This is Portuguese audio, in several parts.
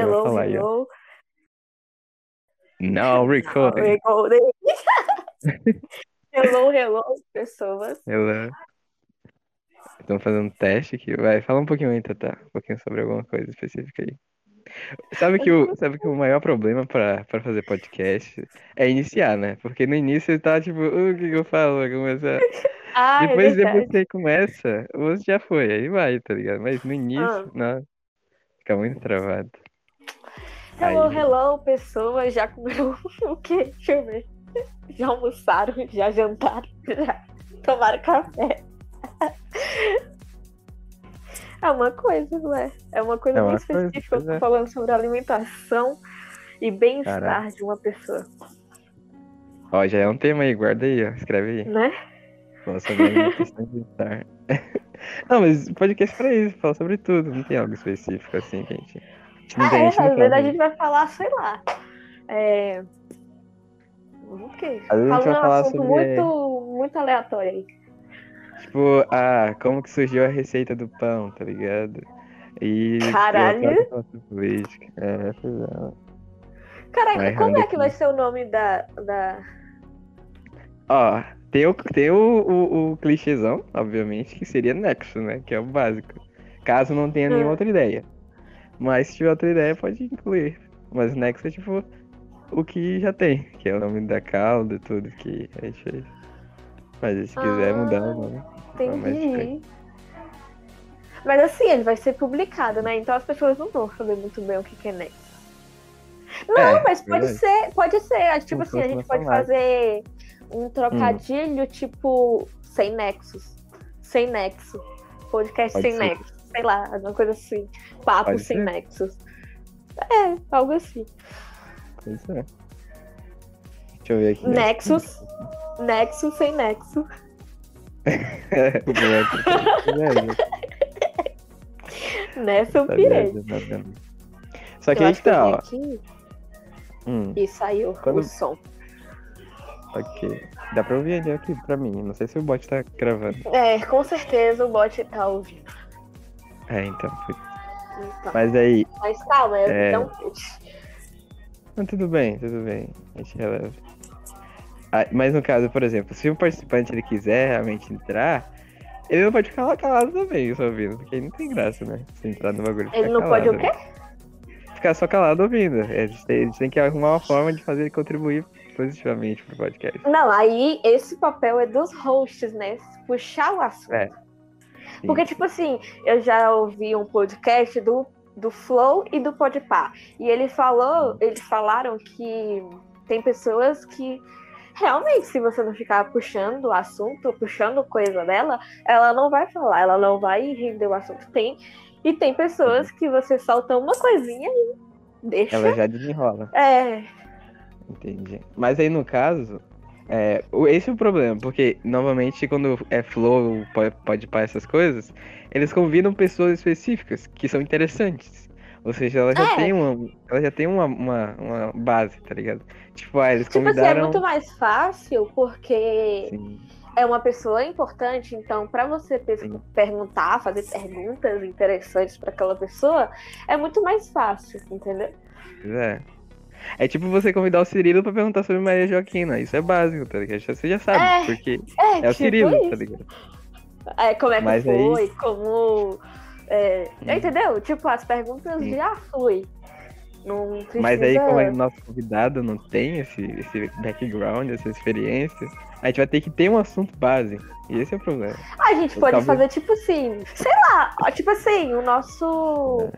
Hello, falar hello. Não, recording. Recording. hello, hello, pessoas. Ela. Estamos fazendo um teste aqui. Vai, fala um pouquinho aí, Tata. Um pouquinho sobre alguma coisa específica aí. Sabe que o, sabe que o maior problema pra fazer podcast é iniciar, né? Porque no início você tá tipo, "Uh, o que que eu falo? Vai começar. Ah, é Depois, depois verdade. que você começa, você já foi, aí vai, tá ligado? Mas no início, Ah. não. Fica muito travado. Hello, Aí- hello, pessoas. Já comeram o quê? Deixa eu ver. Já almoçaram, já jantaram, já tomaram café. É uma coisa, não é? É uma coisa É bem uma coisa, específica. Eu pois tô é. falando sobre alimentação e bem-estar de uma pessoa, Ó, já é um tema aí, guarda aí, ó. Escreve aí. né? Fala sobre alimentação e bem-estar. Não, mas podcast é pra isso, fala sobre tudo, não tem algo específico assim gente. Ah, é, às vezes a gente vai falar, sei lá. É. O quê? Às vezes a gente vai um falar assunto sobre- muito, muito aleatório aí. Tipo, ah, como que surgiu a receita do pão, tá ligado? E Caralho. é. É, Vai como é que vai ser o nome da. da... Ó, tem o, tem o, o, o clichêzão, obviamente, que seria Nexo, né? Que é o básico. Caso não tenha nenhuma Hum. outra ideia. Mas se tiver outra ideia, pode incluir. Mas Nexo é tipo o que já tem, que é o nome da calda e tudo que a gente fez. Mas se quiser Ah, mudar o nome. estranho. Entendi. Mas assim, ele vai ser publicado, né? Então as pessoas não vão saber muito bem o que é Nexus. Não, É, mas pode verdade. ser, pode ser. Tipo assim, a gente pode fazer um trocadilho, tipo, sem nexus. Sem nexo. Podcast Pode sem ser. nexo. Sei lá, alguma coisa assim. Papo Pode sem ser. nexus. É, algo assim. Pois é. Deixa eu ver aqui. Nexus. Nexus sem nexo. É, Beleza. Nessa eu pirei. Beleza, beleza. Só que Eu aí que tá, ó. aqui Hum, e saiu Quando- o som. ok. Dá pra ouvir ele aqui pra mim. Não sei se o bot tá gravando. É, com certeza o bot tá ouvindo. É, então. foi- Então, Mas aí. mas calma, eu É. não. Tudo bem, tudo bem. A gente releva. Ah, mas no caso, por exemplo, se o participante ele quiser realmente entrar, ele não pode ficar calado também, só ouvindo. Porque aí não tem graça, né? Se entrar no bagulho. Ele não pode o calado. quê? Ficar só calado ouvindo. A gente, tem, a gente tem que arrumar uma forma de fazer ele contribuir positivamente pro podcast. Não, aí esse papel é dos hosts, né? Puxar o assunto. É. Porque, tipo assim, eu já ouvi um podcast do, do Flow e do Podpah. E ele falou, eles falaram que tem pessoas que realmente, se você não ficar puxando o assunto, puxando coisa dela, ela não vai falar, ela não vai render o assunto. Tem. E tem pessoas que você solta uma coisinha e deixa. Ela já desenrola. É, Entendi. Mas aí no caso, é, esse é o problema, porque novamente quando é flow, pode, pode para essas coisas, eles convidam pessoas específicas que são interessantes. Ou seja, ela já É. tem uma, ela já tem uma, uma, uma base, tá ligado? Tipo, ah, eles tipo assim, é convidaram. muito mais fácil porque Sim, é uma pessoa importante, então para você Sim. perguntar, fazer perguntas interessantes para aquela pessoa, é muito mais fácil, entendeu? pois é. É tipo você convidar o Cirilo pra perguntar sobre Maria Joaquina. Isso é básico, tá ligado? Você já sabe, É, porque É, é o tipo Cirilo, isso. tá ligado? É, como é que Mas aí- foi, como. é, Hum. Entendeu? Tipo, as perguntas Sim. já fui. Não precisa... Mas aí, como é o nosso convidado não tem esse, esse background, essa experiência, a gente vai ter que ter um assunto base. E esse é o problema. A gente pode Talvez- fazer tipo assim, sei lá, tipo assim, o nosso.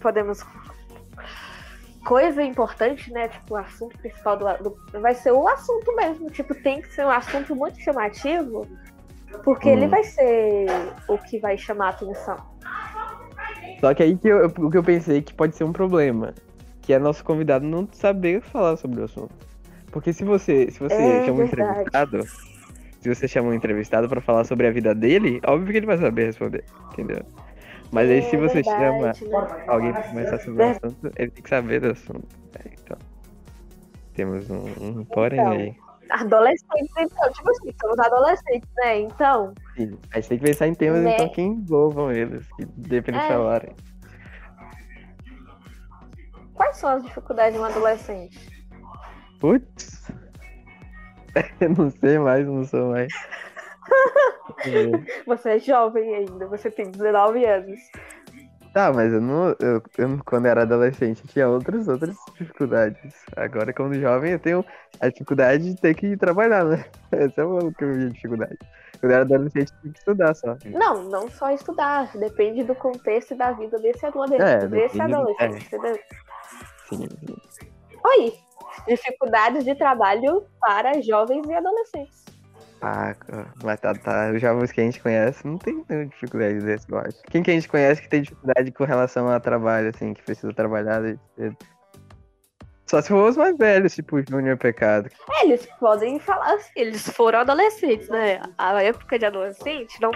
Podemos. Coisa importante, né? Tipo, o assunto principal do, do- Vai ser o assunto mesmo. Tipo, tem que ser um assunto muito chamativo. Porque ele Hum. vai ser o que vai chamar a atenção. Só que aí que eu, o que eu pensei que pode ser um problema. Que é nosso convidado não saber falar sobre o assunto. Porque se você, se você É chama um verdade. entrevistado, se você chama um entrevistado pra falar sobre a vida dele, óbvio que ele vai saber responder, entendeu? Mas aí se É você verdade, chama né? alguém pra conversar sobre o Ver- assunto, ele tem que saber do assunto. É, então. Temos um, um porém Então. aí. Adolescentes, então, tipo assim, somos adolescentes, né? Então, Sim, A gente tem que pensar em temas Né? então que envolvam eles, que dê pra eles É. falarem. Quais são as dificuldades de um adolescente? Putz. Eu não sei mais, não sou mais. É. Você é jovem ainda, você tem 19 anos. Tá, mas eu não. Eu, eu, quando era adolescente tinha outras, outras dificuldades. Agora, como jovem, eu tenho a dificuldade de ter que trabalhar, né? Essa é o que eu vi dificuldade. Quando eu era adolescente, tinha que estudar só. Não, não só estudar. Depende do contexto e da vida desse adolescente. É, desse adolescente, é. entendeu? Sim, sim. Oi! Dificuldades de trabalho para jovens e adolescentes. Ah, mas tá, tá. Os jovens que a gente conhece não tem dificuldade desse, eu acho. Quem que a gente conhece que tem dificuldade com relação a trabalho, assim, que precisa trabalhar Só se for os mais velhos, tipo Júnior Pecado. É, eles podem falar assim, eles foram adolescentes, né? A época de adolescente não,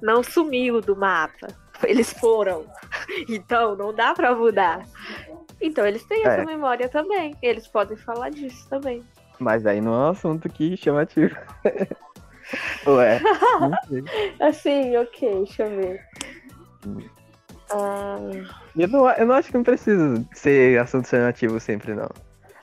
não sumiu do mapa. Eles foram. Então não dá pra mudar. Então eles têm é. essa memória também. Eles podem falar disso também. Mas aí não é um assunto que chamativo. Ué. Assim, ok, deixa eu ver. Ah... Eu, não, eu não acho que não precisa ser assunto chamativo sempre, não.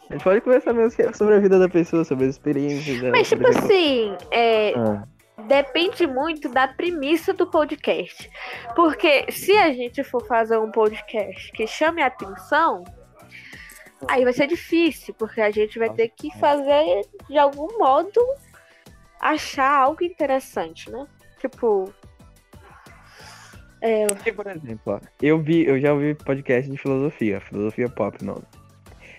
A gente pode conversar mesmo sobre a vida da pessoa, sobre as experiências dela. Mas, tipo assim, é, ah. depende muito da premissa do podcast. Porque se a gente for fazer um podcast que chame a atenção, Aí vai ser difícil, porque a gente vai ter que fazer, de algum modo, achar algo interessante, né? Tipo. É... Por exemplo, ó, eu vi, eu já ouvi podcast de filosofia, filosofia pop, não.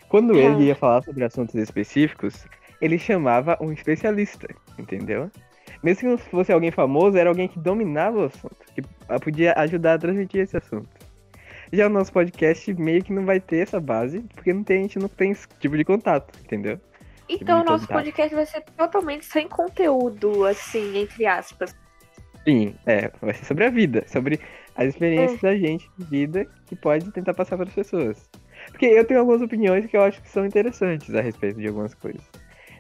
Quando ele ia falar sobre assuntos específicos, ele chamava um especialista, entendeu? Mesmo que não fosse alguém famoso, era alguém que dominava o assunto, que podia ajudar a transmitir esse assunto. Já o nosso podcast meio que não vai ter essa base, porque não tem, a gente não tem esse tipo de contato, entendeu? Então o nosso contato. podcast vai ser totalmente sem conteúdo, assim, entre aspas. Sim, é, vai ser sobre a vida, sobre as experiências é. da gente de vida que pode tentar passar para as pessoas. Porque eu tenho algumas opiniões que eu acho que são interessantes a respeito de algumas coisas.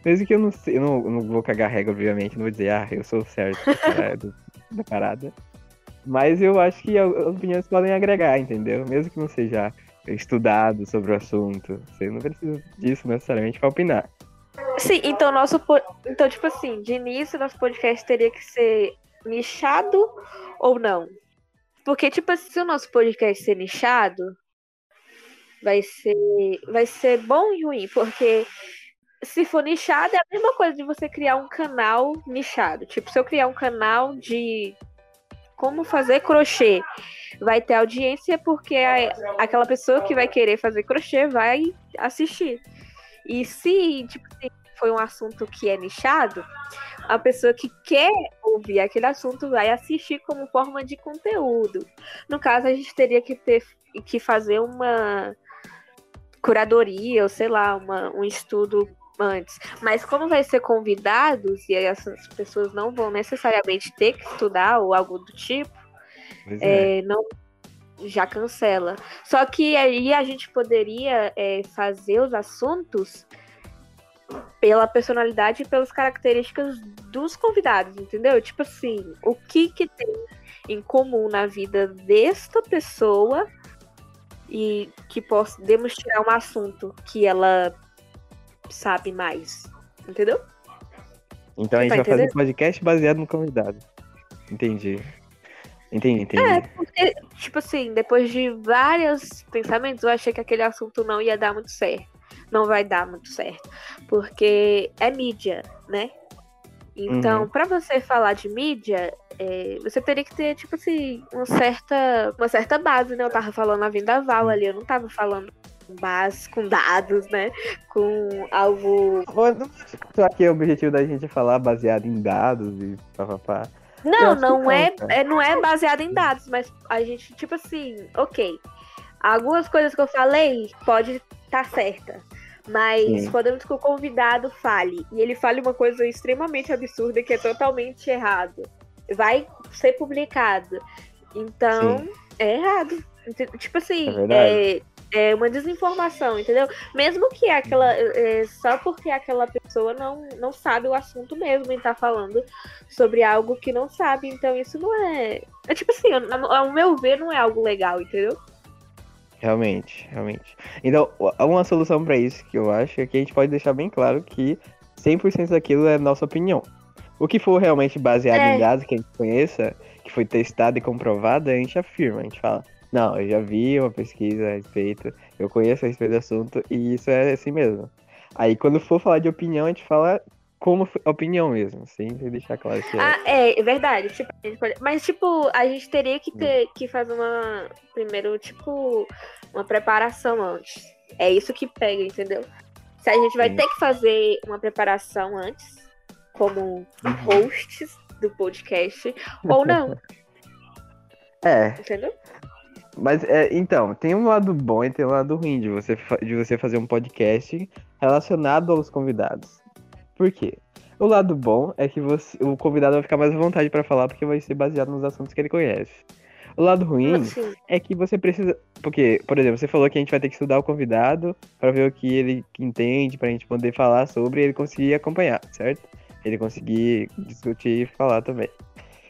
Mesmo que eu não eu não, eu não vou cagar regra, obviamente, não vou dizer, ah, eu sou certo do, da parada. Mas eu acho que as opiniões podem agregar, entendeu? Mesmo que não seja estudado sobre o assunto. Você não precisa disso necessariamente para opinar. Sim, então nosso. Então, tipo assim, de início, nosso podcast teria que ser nichado ou não? Porque, tipo, se o nosso podcast ser nichado, vai ser, vai ser bom e ruim, porque se for nichado, é a mesma coisa de você criar um canal nichado. Tipo, se eu criar um canal de como fazer crochê. Vai ter audiência porque a, aquela pessoa que vai querer fazer crochê vai assistir. E se tipo, foi um assunto que é nichado, a pessoa que quer ouvir aquele assunto vai assistir como forma de conteúdo. No caso, a gente teria que ter que fazer uma curadoria, ou sei lá, uma, um estudo antes. Mas como vai ser convidados e essas pessoas não vão necessariamente ter que estudar ou algo do tipo, é. É, não já cancela. Só que aí a gente poderia é, fazer os assuntos pela personalidade e pelas características dos convidados, entendeu? Tipo assim, o que que tem em comum na vida desta pessoa e que podemos tirar um assunto que ela sabe mais. Entendeu? Então a gente tá vai entendendo? fazer um podcast baseado no convidado. Entendi. Entendi, entendi. É, porque, tipo assim, depois de vários pensamentos, eu achei que aquele assunto não ia dar muito certo. Não vai dar muito certo. Porque é mídia, né? Então, uhum. para você falar de mídia, é, você teria que ter, tipo assim, uma certa, uma certa base, né? Eu tava falando a vendaval ali, eu não tava falando base, com dados, né? Com algo. Só que o objetivo da gente é falar baseado em dados e papapá. Não, não é, é, não é baseado em dados, mas a gente, tipo assim, ok. Algumas coisas que eu falei pode estar tá certa. Mas Sim. podemos que o convidado fale. E ele fale uma coisa extremamente absurda que é totalmente errado. Vai ser publicado. Então, Sim. é errado. Tipo assim, é, é é uma desinformação, entendeu? Mesmo que aquela. É, só porque aquela pessoa não, não sabe o assunto mesmo e tá falando sobre algo que não sabe. Então isso não é. É tipo assim, ao meu ver, não é algo legal, entendeu? Realmente, realmente. Então, uma solução para isso que eu acho é que a gente pode deixar bem claro que 100% daquilo é nossa opinião. O que for realmente baseado é. em dados que a gente conheça, que foi testado e comprovado, a gente afirma, a gente fala, não, eu já vi uma pesquisa a respeito, eu conheço a respeito do assunto e isso é assim mesmo. Aí quando for falar de opinião, a gente fala como opinião mesmo, sem deixar claro que é. Ah, é, é verdade. Tipo, pode... Mas, tipo, a gente teria que ter que fazer uma. Primeiro, tipo, uma preparação antes. É isso que pega, entendeu? Se a gente vai Sim. ter que fazer uma preparação antes, como uhum. hosts do podcast, ou não. É. Entendeu? Mas, é, então, tem um lado bom e tem um lado ruim de você, de você fazer um podcast relacionado aos convidados. Por quê? O lado bom é que você, o convidado vai ficar mais à vontade para falar porque vai ser baseado nos assuntos que ele conhece. O lado ruim assim? é que você precisa. Porque, por exemplo, você falou que a gente vai ter que estudar o convidado para ver o que ele entende, pra gente poder falar sobre e ele conseguir acompanhar, certo? Ele conseguir discutir e falar também.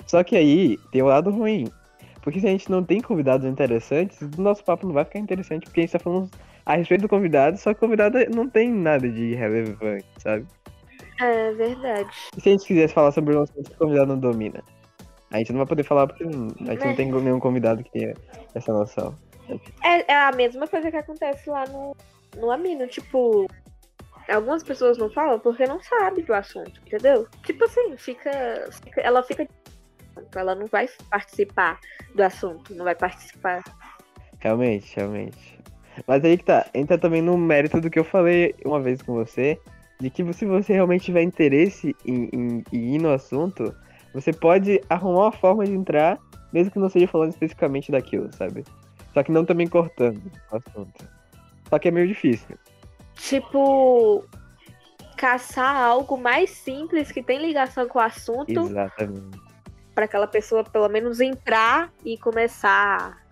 Só que aí tem o lado ruim. Porque se a gente não tem convidados interessantes, o nosso papo não vai ficar interessante, porque a gente tá falando a respeito do convidado, só que o convidado não tem nada de relevante, sabe? É verdade. E se a gente quisesse falar sobre um assunto que o convidado não domina? A gente não vai poder falar porque a gente não tem nenhum convidado que tenha essa noção. É, é, a mesma coisa que acontece lá no, no Amino, tipo. Algumas pessoas não falam porque não sabem do assunto, entendeu? Tipo assim, fica, fica ela fica. Ela não vai participar do assunto, não vai participar. Realmente, realmente. Mas aí que tá, entra também no mérito do que eu falei uma vez com você, de que se você realmente tiver interesse em, em, em ir no assunto, você pode arrumar uma forma de entrar, mesmo que não seja falando especificamente daquilo, sabe? Só que não também cortando o assunto. Só que é meio difícil. Tipo, caçar algo mais simples que tem ligação com o assunto. Exatamente. Para aquela pessoa pelo menos entrar e começar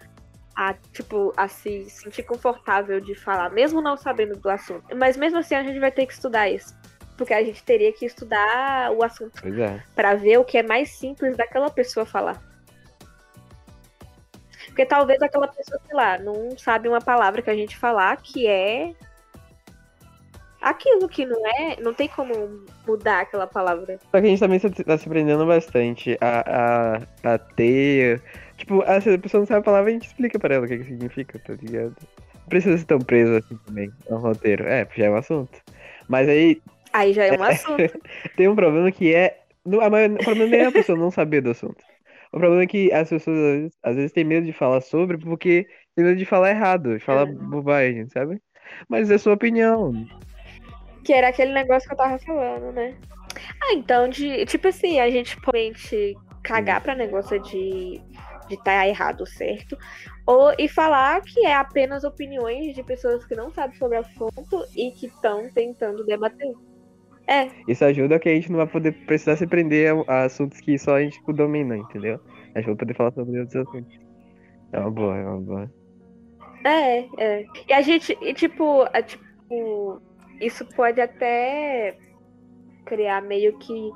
a, tipo, a se sentir confortável de falar, mesmo não sabendo do assunto. Mas mesmo assim a gente vai ter que estudar isso. Porque a gente teria que estudar o assunto. É. Pra ver o que é mais simples daquela pessoa falar. Porque talvez aquela pessoa, sei lá, não sabe uma palavra que a gente falar que é aquilo que não é, não tem como mudar aquela palavra. Só que a gente também está se aprendendo bastante a, a, a ter Tipo, se a pessoa não sabe a palavra, a gente explica pra ela o que, que significa, tá ligado? Não precisa ser tão preso assim também, no roteiro. É, já é um assunto. Mas aí. Aí já é um assunto. tem um problema que é. o problema é a pessoa não saber do assunto. O problema é que as pessoas às vezes, às vezes têm medo de falar sobre porque tem medo de falar errado, de falar é. bobagem, sabe? Mas é sua opinião. Que era aquele negócio que eu tava falando, né? Ah, então, de, tipo assim, a gente pode cagar pra negócio de de estar tá errado certo, ou e falar que é apenas opiniões de pessoas que não sabem sobre o assunto e que estão tentando debater. É. Isso ajuda que a gente não vai poder precisar se prender a, assuntos que só a gente tipo, domina, entendeu? A gente vai poder falar sobre outros assuntos. É uma boa, é uma boa. É, é. E a gente, e, tipo, é, tipo, isso pode até criar meio que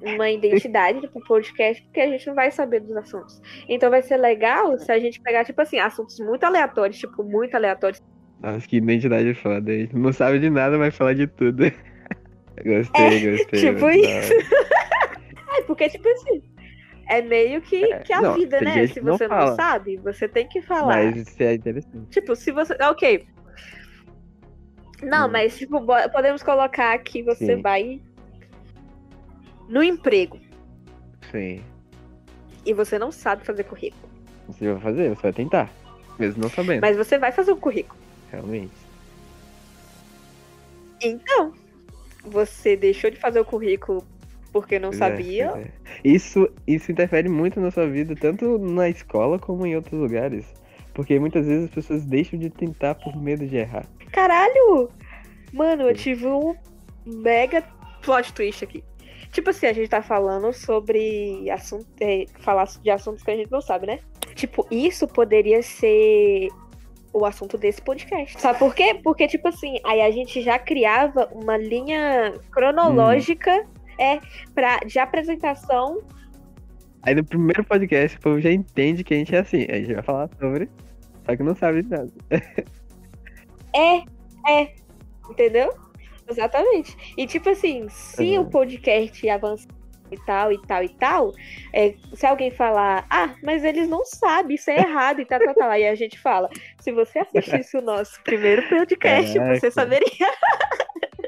uma identidade pro podcast, porque a gente não vai saber dos assuntos. Então vai ser legal se a gente pegar, tipo assim, assuntos muito aleatórios, tipo, muito aleatórios. Nossa, que identidade foda. A gente não sabe de nada, mas fala de tudo. gostei, é, gostei. Tipo isso. é, porque, tipo assim, é meio que, é, que a não, vida, né? Se você não, não, sabe, você tem que falar. Mas isso é interessante. Tipo, se você. Ok. Não, hum. mas, tipo, podemos colocar que você Sim. vai no emprego. Sim. E você não sabe fazer currículo. Você vai fazer, você vai tentar. Mesmo não sabendo. Mas você vai fazer o um currículo. Realmente. Então, você deixou de fazer o currículo porque não é, sabia. É. Isso, isso interfere muito na sua vida, tanto na escola como em outros lugares. Porque muitas vezes as pessoas deixam de tentar por medo de errar. Caralho! Mano, eu tive um mega plot twist aqui. Tipo assim, a gente tá falando sobre assunto, é, falar de assuntos que a gente não sabe, né? Tipo, isso poderia ser o assunto desse podcast. Sabe por quê? Porque, tipo assim, aí a gente já criava uma linha cronológica hum. é, pra, de apresentação. Aí no primeiro podcast o povo já entende que a gente é assim. A gente vai falar sobre Só que não sabe de nada. É, é. Entendeu? Exatamente. E tipo assim, se Uhum. o podcast avançar e tal, e tal, e tal, é, se alguém falar, ah, mas eles não sabem, isso é errado e tal, tal, tal. Aí a gente fala, se você assistisse o nosso primeiro podcast, Caraca. você saberia.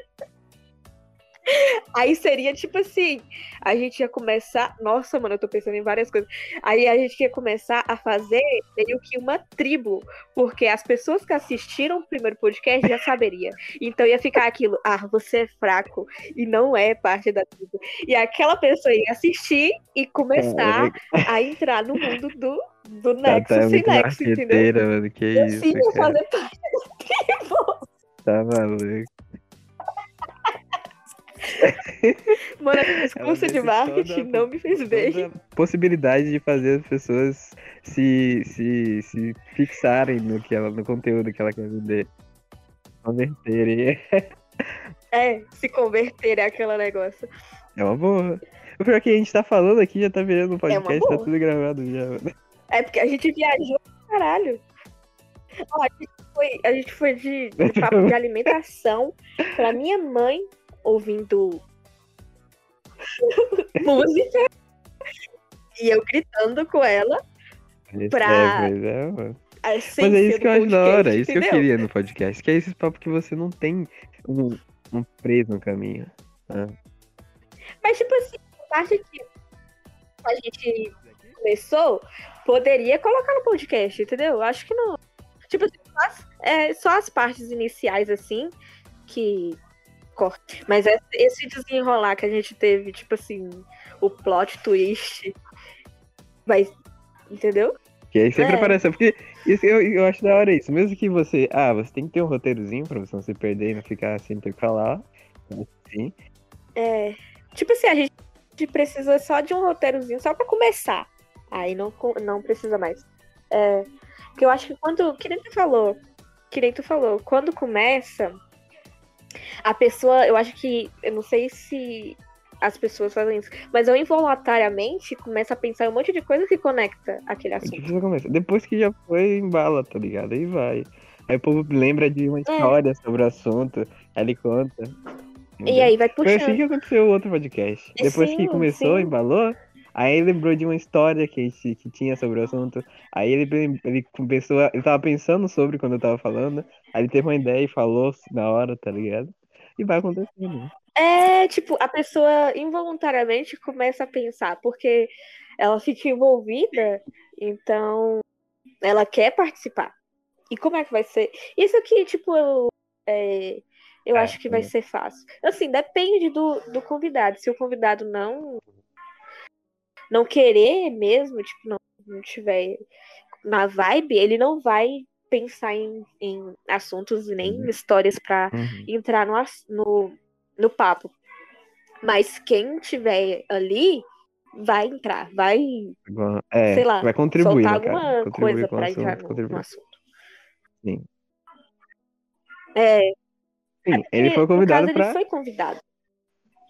Aí seria tipo assim, a gente ia começar. Nossa, mano, eu tô pensando em várias coisas. Aí a gente ia começar a fazer meio que uma tribo, porque as pessoas que assistiram o primeiro podcast já saberia. Então ia ficar aquilo, ah, você é fraco e não é parte da tribo. E aquela pessoa ia assistir e começar a entrar no mundo do, do Tá, Nexo tá sem muito Nexo, entendeu? mano. Que Eu isso, sim ia fazer parte da tribo. Tá maluco. Mano, esse discurso de marketing não me fez bem. possibilidade de fazer as pessoas se, se, se fixarem no, que ela, no conteúdo que ela quer vender. Converterem. É, se converter é aquele negócio. É uma boa. O pior é que a gente tá falando aqui já tá virando um uma podcast, tá boa. tudo gravado já. É porque a gente viajou caralho. Ó, a gente foi, a gente foi de, de papo de alimentação pra minha mãe ouvindo música e eu gritando com ela Pra- É, é, a essência Mas é isso que eu acho da hora, é isso que eu entendeu? queria no podcast. Que é esses papos que você não tem um, um preso no caminho. Mas, tipo assim, a parte que a gente começou, poderia colocar no podcast, entendeu? Acho que não. Tipo assim, só as, é, só as partes iniciais, assim, que Mas esse- desenrolar que a gente teve, tipo assim, o plot twist, vai. Entendeu? Que aí sempre É. aparece. Porque isso, eu, eu acho da hora isso. Mesmo que você. Ah, você tem que ter um roteirozinho pra você não se perder e não ficar sempre falar. Sim. É. Tipo assim, a gente precisa só de um roteirozinho só pra começar. Aí não, não precisa mais. É, porque eu acho que quando. Que nem tu falou. Que nem tu falou. Quando começa, a pessoa. Eu acho que. Eu não sei se as pessoas fazem isso. Mas eu involuntariamente começo a pensar em um monte de coisa que conecta aquele É que assunto. Depois que já foi, embala, tá ligado? Aí vai. Aí o povo lembra de É. uma história sobre o assunto. Aí ele conta. E aí vai Foi assim puxando. que aconteceu o outro podcast. Depois que Sim, começou, sim. embalou. Aí ele lembrou de uma história que, gente- que tinha sobre o assunto. Aí ele, ele começou. a- Ele tava pensando sobre quando eu tava falando. Aí ele teve uma ideia e falou na hora, tá ligado? E vai acontecendo. É, tipo, a pessoa involuntariamente começa a pensar, porque ela fica envolvida, então ela quer participar. E como é que vai ser? Isso aqui, tipo, eu, é, eu É, acho que vai é. ser fácil. Assim, depende do, do convidado. Se o convidado não não querer mesmo, tipo, não, não tiver na vibe, ele não vai pensar em, em assuntos e nem Uhum. histórias pra Uhum. entrar no, no, no papo. Mas quem tiver ali vai entrar, vai É, sei lá, vai contribuir, soltar né, cara? alguma Contribuir coisa assunto, entrar no, contribuir. no assunto. Sim. É, Sim, ele porque, foi convidado pra. ele foi convidado.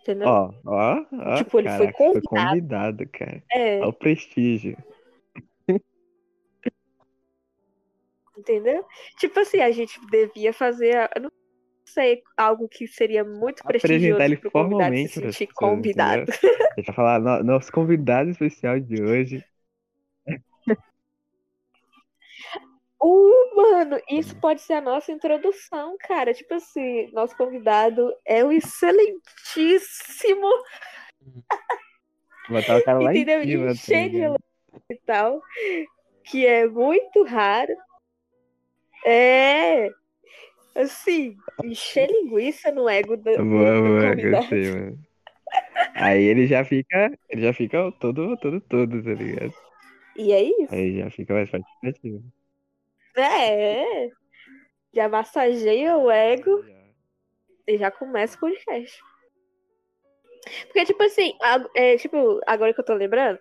Entendeu? Ó, ó, ó. Tipo, ele foi caraca, foi convidado. convidado, cara. É, Olha o prestígio. entendeu? Tipo assim, a gente devia fazer, eu não sei, algo que seria muito prestigioso Apresentar ele pro se formalmente para sentir convidado. Deixa eu falar, no- nosso convidado especial de hoje. Uh, mano, isso pode ser a nossa introdução, cara. Tipo assim, nosso convidado é o excelentíssimo, Botar o cara lá entendeu? em cima. Cheio de elogio e tal, que é muito raro. É, assim, encher linguiça no ego do, Boa, boa, gostei, mano. Aí ele já fica, ele já fica todo, todo, todo, tá ligado? E é isso. Aí já fica mais participativo. É, já massageia o ego e já começa o podcast. Porque, tipo assim, é, tipo, agora que eu tô lembrando,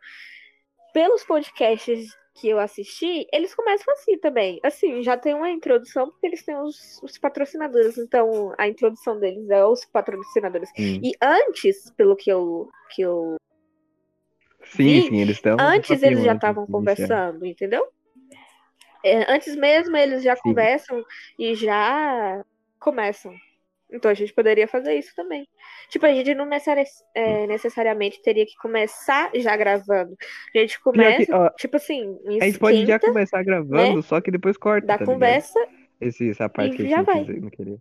pelos podcasts que eu assisti, eles começam assim também. Assim, já tem uma introdução, porque eles têm os, os patrocinadores. Então, a introdução deles é os patrocinadores. Sim, E antes, pelo que eu, que eu sim, vi, sim, eles estão. antes eles já estavam iniciar. conversando, entendeu? É, antes mesmo eles já Sim. conversam e já começam. Então a gente poderia fazer isso também. Tipo, a gente não necessari- é, necessariamente teria que começar já gravando. A gente começa, que, ó, tipo assim, a gente pode já esquenta começar gravando, só que depois corta, da tá ligado? conversa. Esse, essa parte que a já não, vai. não queria.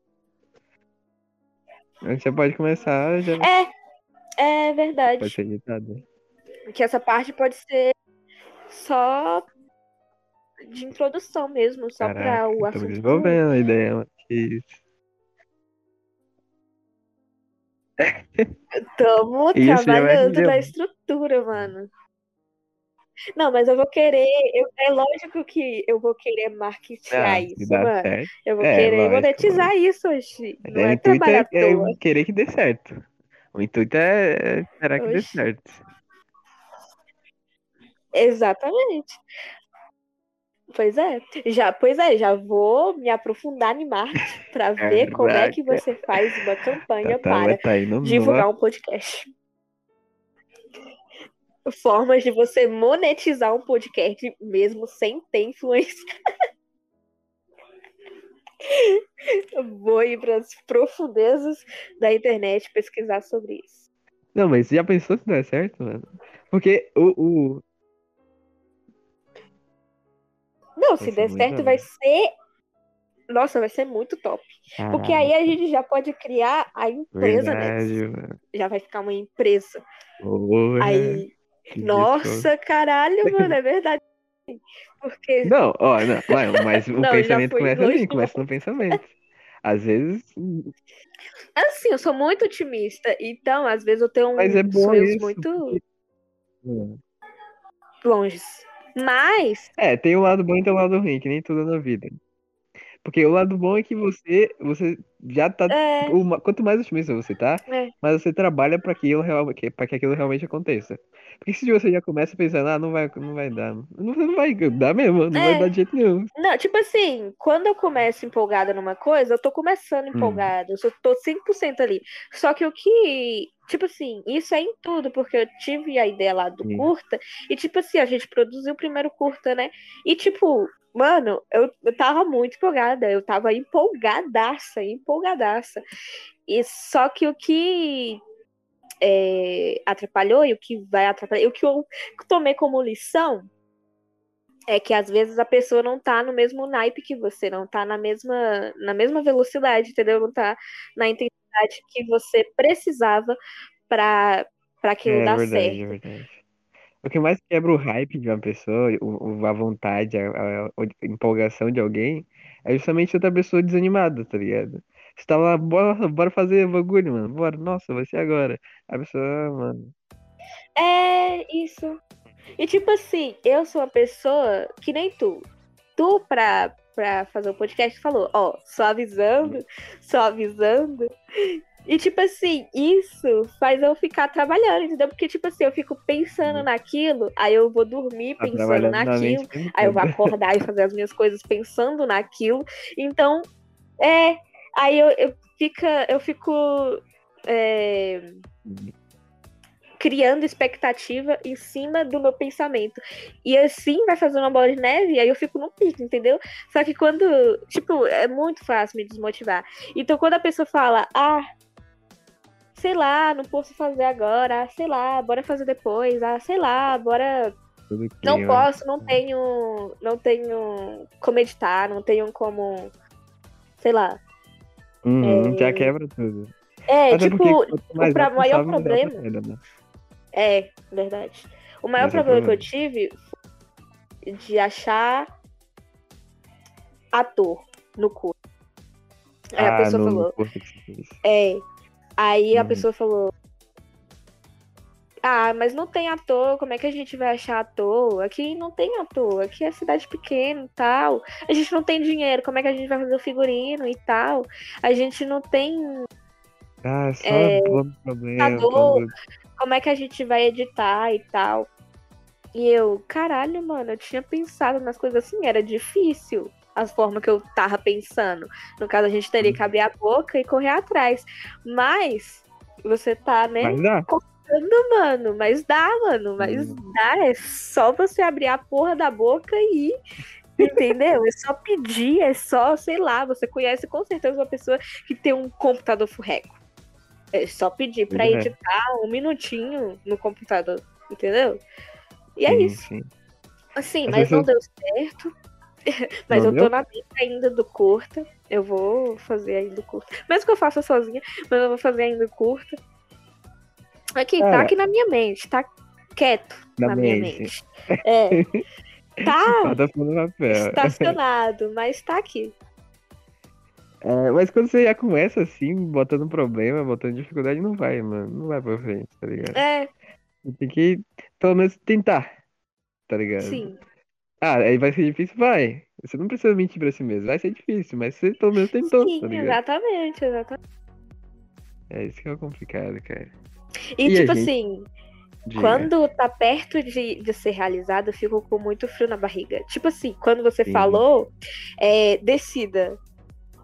A gente já pode começar, já É, é verdade. pode ser editado. Que essa parte pode ser só de introdução mesmo, só para o assunto. desenvolvendo a ideia, mano. Isso. Tamo Isso, vai trabalhando na mano. estrutura, mano. Não, mas eu vou querer. eu- é lógico que eu vou querer marketear Ah, isso, mano. certo. Eu vou É, querer lógico, monetizar isso hoje. A Não é intuito trabalhar é, é querer que dê certo. O intuito é é esperar que dê Oxi. certo. Exatamente. Pois é. Já, pois é, já vou me aprofundar em marketing para ver como é que você faz uma campanha Tá, para tá divulgar no... um podcast. Formas de você monetizar um podcast mesmo sem ter influência. Vou ir para as profundezas da internet pesquisar sobre isso. Não, mas já pensou se der certo, mano? Porque o, o... Não, se der certo, vai ser. Nossa, vai ser muito top. Porque aí a gente já pode criar a empresa, né? Verdade, mano. Já vai ficar uma empresa. Porra, Aí, que nossa, caralho, mano, é verdade. Porque. Não, ó, não, mas, o Não, pensamento começa longe assim, começa no pensamento. Às vezes, Assim, eu sou muito otimista. Então, às vezes, eu tenho mas é bom sonhos isso. muito porque- longes. Mas, É, tem o lado bom e tem o lado ruim, que nem tudo na vida. Porque o lado bom é que você, você já tá. é. o ma- quanto mais otimista você tá, É. mais você trabalha pra que, pra que aquilo realmente aconteça. Porque se você já começa pensando, ah, não vai, não vai dar. Não, não vai dar mesmo, não vai É. dar de jeito nenhum. Não, tipo assim, quando eu começo empolgada numa coisa, eu tô começando Hum. empolgada, eu só tô 100% ali. Só que o que, tipo assim, isso é em tudo, porque eu tive a ideia lá do Sim. curta, e tipo assim, a gente produziu o primeiro curta, né? E tipo, mano, eu, eu tava muito empolgada, eu tava empolgadaça, empolgadaça. E só que o que é, atrapalhou e o que vai atrapalhar, o que eu tomei como lição é que às vezes a pessoa não tá no mesmo naipe que você, não tá na mesma, na mesma velocidade, entendeu? Não tá na intensidade que você precisava pra, pra aquilo É dar verdade, certo. é verdade. O que mais quebra o hype de uma pessoa, o, a vontade, a, a- a empolgação de alguém, é justamente outra pessoa desanimada, tá ligado? Você tá lá, bora, bora fazer bagulho, mano, bora, nossa, vai ser agora. A pessoa, ah, mano, É isso. E tipo assim, eu sou uma pessoa que nem tu. Tu, pra, pra fazer o podcast, falou, ó, só avisando, só avisando. E tipo assim, isso faz eu ficar trabalhando, entendeu? Porque, tipo assim, eu fico pensando Uhum. naquilo, aí eu vou dormir tá pensando na naquilo. né? Aí eu vou acordar e fazer as minhas coisas pensando naquilo. Então, é. Aí eu, eu, fica, eu fico é, criando expectativa em cima do meu pensamento. E assim vai fazer uma bola de neve, e aí eu fico no pico, entendeu? Só que quando. Tipo, é muito fácil me desmotivar. Então quando a pessoa fala, ah. Sei lá, não posso fazer agora, ah, sei lá, bora fazer depois, ah, sei lá, bora Tudo não posso, não tenho, não tenho como editar, não tenho como, sei lá. Uhum, já É, quebra tudo. É, Até tipo, mais pra- maior problema- né? é, verdade. O maior é o problema que eu tive foi de achar ator no curso. Aí a Ah, pessoa no, falou, no é. Aí a Uhum. pessoa falou, ah, mas não tem ator, como é que a gente vai achar ator? Aqui não tem ator, aqui é cidade pequena e tal. A gente não tem dinheiro, como é que a gente vai fazer o figurino e tal? A gente não tem Ah, só É, todo problema. como é que a gente vai editar e tal. E eu, caralho, mano, eu tinha pensado nas coisas assim, era difícil as formas que eu tava pensando. No caso, a gente teria que abrir a boca e correr atrás. Mas você tá, né? Mas dá. Mano, mas dá, mano, mas Hum. dá. É só você abrir a porra da boca e. Entendeu? É só pedir, é só, sei lá, você conhece com certeza uma pessoa que tem um computador furreco. É só pedir pra É. editar um minutinho no computador, entendeu? E é Sim, isso. sim. Assim, As mas não deu certo. mas Não eu tô deu? na meta ainda do curta. Eu vou fazer ainda curta. Mesmo que eu faça sozinha, mas eu vou fazer ainda curta. Aqui, tá Cara. aqui na minha mente, tá quieto Na na, minha mente. mente. É. Tá estacionado, mas tá aqui. É, mas quando você já começa assim, botando problema, botando dificuldade, não vai, mano. Não vai pra frente, tá ligado? É, Tem que, pelo menos, tentar, tá ligado? sim. Ah, aí vai ser difícil? Vai. Você não precisa mentir pra si mesmo. Vai ser difícil, mas você pelo menos tentou, Sim, tá ligado? exatamente, exatamente. É isso que é complicado, cara. E, E tipo gente? assim, Diga. quando tá perto de, de ser realizado, eu fico com muito frio na barriga. Tipo assim, quando você Sim. falou, é, decida,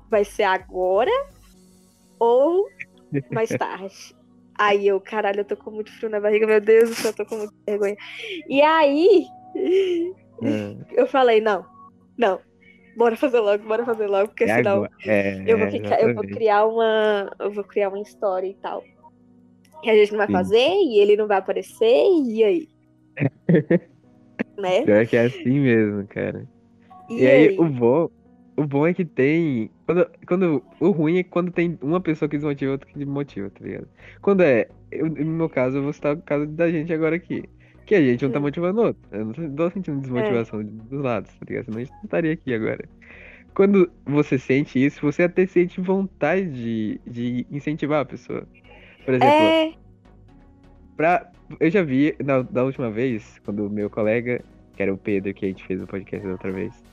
vai ser agora ou mais tarde? Aí eu, caralho, eu tô com muito frio na barriga, meu Deus do céu, eu tô com muita vergonha. E aí, É, eu falei, não, não, bora fazer logo, bora fazer logo, porque é senão. É, eu vou, ficar, eu vou criar uma. Eu vou criar uma história e tal. Que a gente não vai Sim. fazer e ele não vai aparecer, e aí? né? Pior que é assim mesmo, cara. E, E aí, aí? o bom, o bom é que tem. Quando, quando, o ruim é quando tem uma pessoa que desmotiva e outra que motiva, tá ligado? Quando é. Eu, no meu caso, eu vou citar o caso da gente agora aqui. Que a gente não tá motivando o outro. Eu não tô sentindo desmotivação dos lados, tá ligado? Senão a gente não estaria aqui agora. Quando você sente isso, você até sente vontade de, de incentivar a pessoa. Por exemplo, É, pra, eu já vi na, da última vez, quando o meu colega, que era o Pedro, que a gente fez o podcast da outra vez,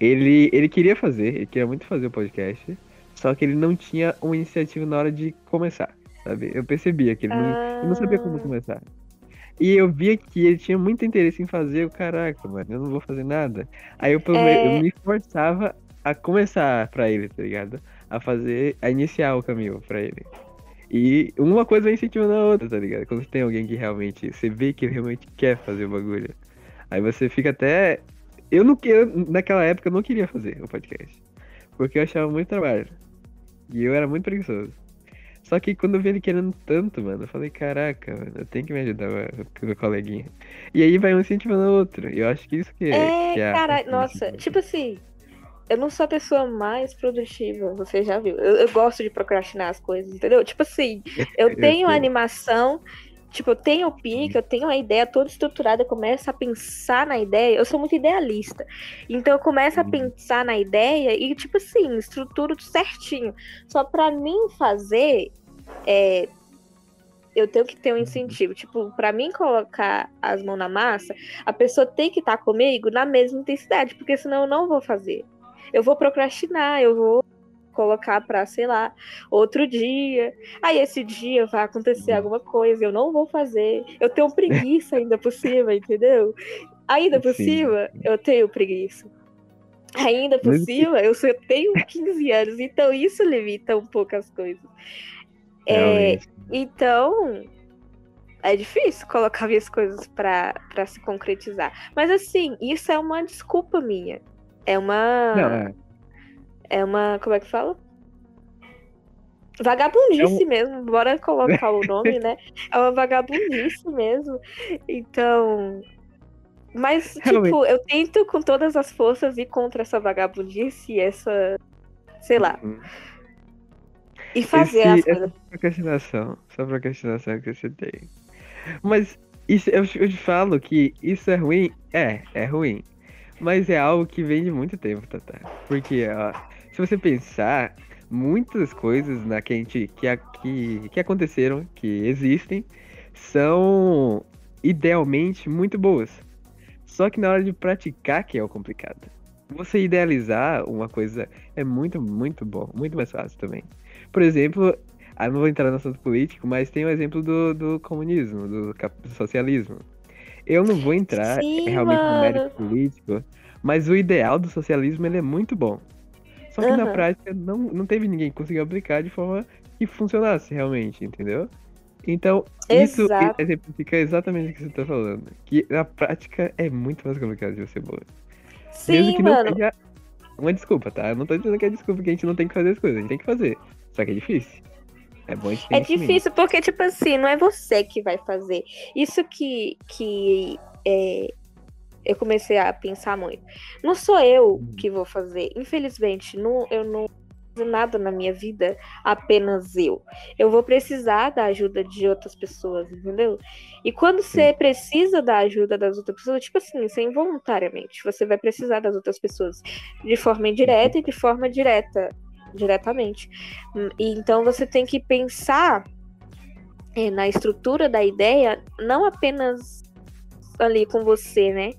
ele, ele queria fazer, ele queria muito fazer o podcast, só que ele não tinha uma iniciativa na hora de começar, sabe? Eu percebia que ele não, ele não sabia como Ah. começar. E eu via que ele tinha muito interesse em fazer, eu, caraca, mano, eu não vou fazer nada. Aí eu, É. eu me forçava a começar pra ele, tá ligado? A fazer, a iniciar o caminho pra ele. E uma coisa vai incentivando a outra, tá ligado? Quando tem alguém que realmente, você vê que ele realmente quer fazer o bagulho. Aí você fica até. Eu não eu, naquela época eu não queria fazer o podcast. Porque eu achava muito trabalho. E eu era muito preguiçoso. Só que quando eu vi ele querendo tanto, mano, eu falei, caraca, mano, eu tenho que me ajudar o meu coleguinha. E aí vai um incentivando o outro. E eu acho que isso que é. é, que é cara, nossa, tipo assim, eu não sou a pessoa mais produtiva, você já viu. Eu, eu gosto de procrastinar as coisas, entendeu? Tipo assim, eu Eu tenho sei. animação, tipo, eu tenho o pique, eu tenho a ideia toda estruturada, eu começo a pensar na ideia, eu sou muito idealista. Então eu começo a Uhum. pensar na ideia e, tipo assim, estruturo tudo certinho. Só pra mim fazer, é, eu tenho que ter um incentivo. Tipo, pra mim colocar as mãos na massa, a pessoa tem que estar comigo na mesma intensidade, porque senão eu não vou fazer. Eu vou procrastinar, eu vou colocar pra, sei lá, outro dia. Aí esse dia vai acontecer alguma coisa, eu não vou fazer. Eu tenho preguiça ainda por cima, entendeu? Ainda por Sim. cima, eu tenho preguiça. Ainda por Mas- cima, eu só tenho 15 anos, então isso limita um pouco as coisas. É, então, é difícil colocar minhas coisas pra, pra se concretizar. Mas assim, isso é uma desculpa minha. É uma. Não, é. É uma. Como é que fala? Vagabundice É mesmo, bora colocar o nome, né? É uma vagabundice mesmo. Então. Mas, tipo, Realmente. eu tento com todas as forças ir contra essa vagabundice e essa. Sei lá. Uhum. E fazer Esse- as essa coisas. procrastinação, essa procrastinação que você tem. Mas isso, eu, eu te falo que isso é ruim? É, é ruim. Mas é algo que vem de muito tempo, Tata. Porque, ó, se você pensar, muitas coisas na que, a gente, que, que, que aconteceram, que existem, são idealmente muito boas. Só que na hora de praticar que é o complicado. Você idealizar uma coisa é muito, muito bom, muito mais fácil também. Por exemplo, ah, não vou entrar no assunto político, mas tem o exemplo do, do comunismo, do, socialismo. Eu não vou entrar Sim, realmente no mano. mérito político, mas o ideal do socialismo ele é muito bom. Só que na Aham. prática não, não teve ninguém que conseguiu aplicar de forma que funcionasse realmente, entendeu? Então, isso Exato. exemplifica exatamente o que você está falando. Que na prática é muito mais complicado de você boa. Mesmo Sim, que não mano. seja uma desculpa, tá? Eu não tô dizendo que é desculpa que a gente não tem que fazer as coisas, a gente tem que fazer. Só que é difícil. É bom a gente ter É difícil porque, tipo assim, não é você que vai fazer. Isso que, que é, eu comecei a pensar muito. Não sou eu Uhum. que vou fazer. Infelizmente, não, eu não faço nada na minha vida apenas eu. Eu vou precisar da ajuda de outras pessoas, entendeu? E quando você precisa da ajuda das outras pessoas, tipo assim, isso é involuntariamente. Você vai precisar das outras pessoas de forma indireta e de forma direta, diretamente. E então você tem que pensar eh, na estrutura da ideia, não apenas ali com você, né?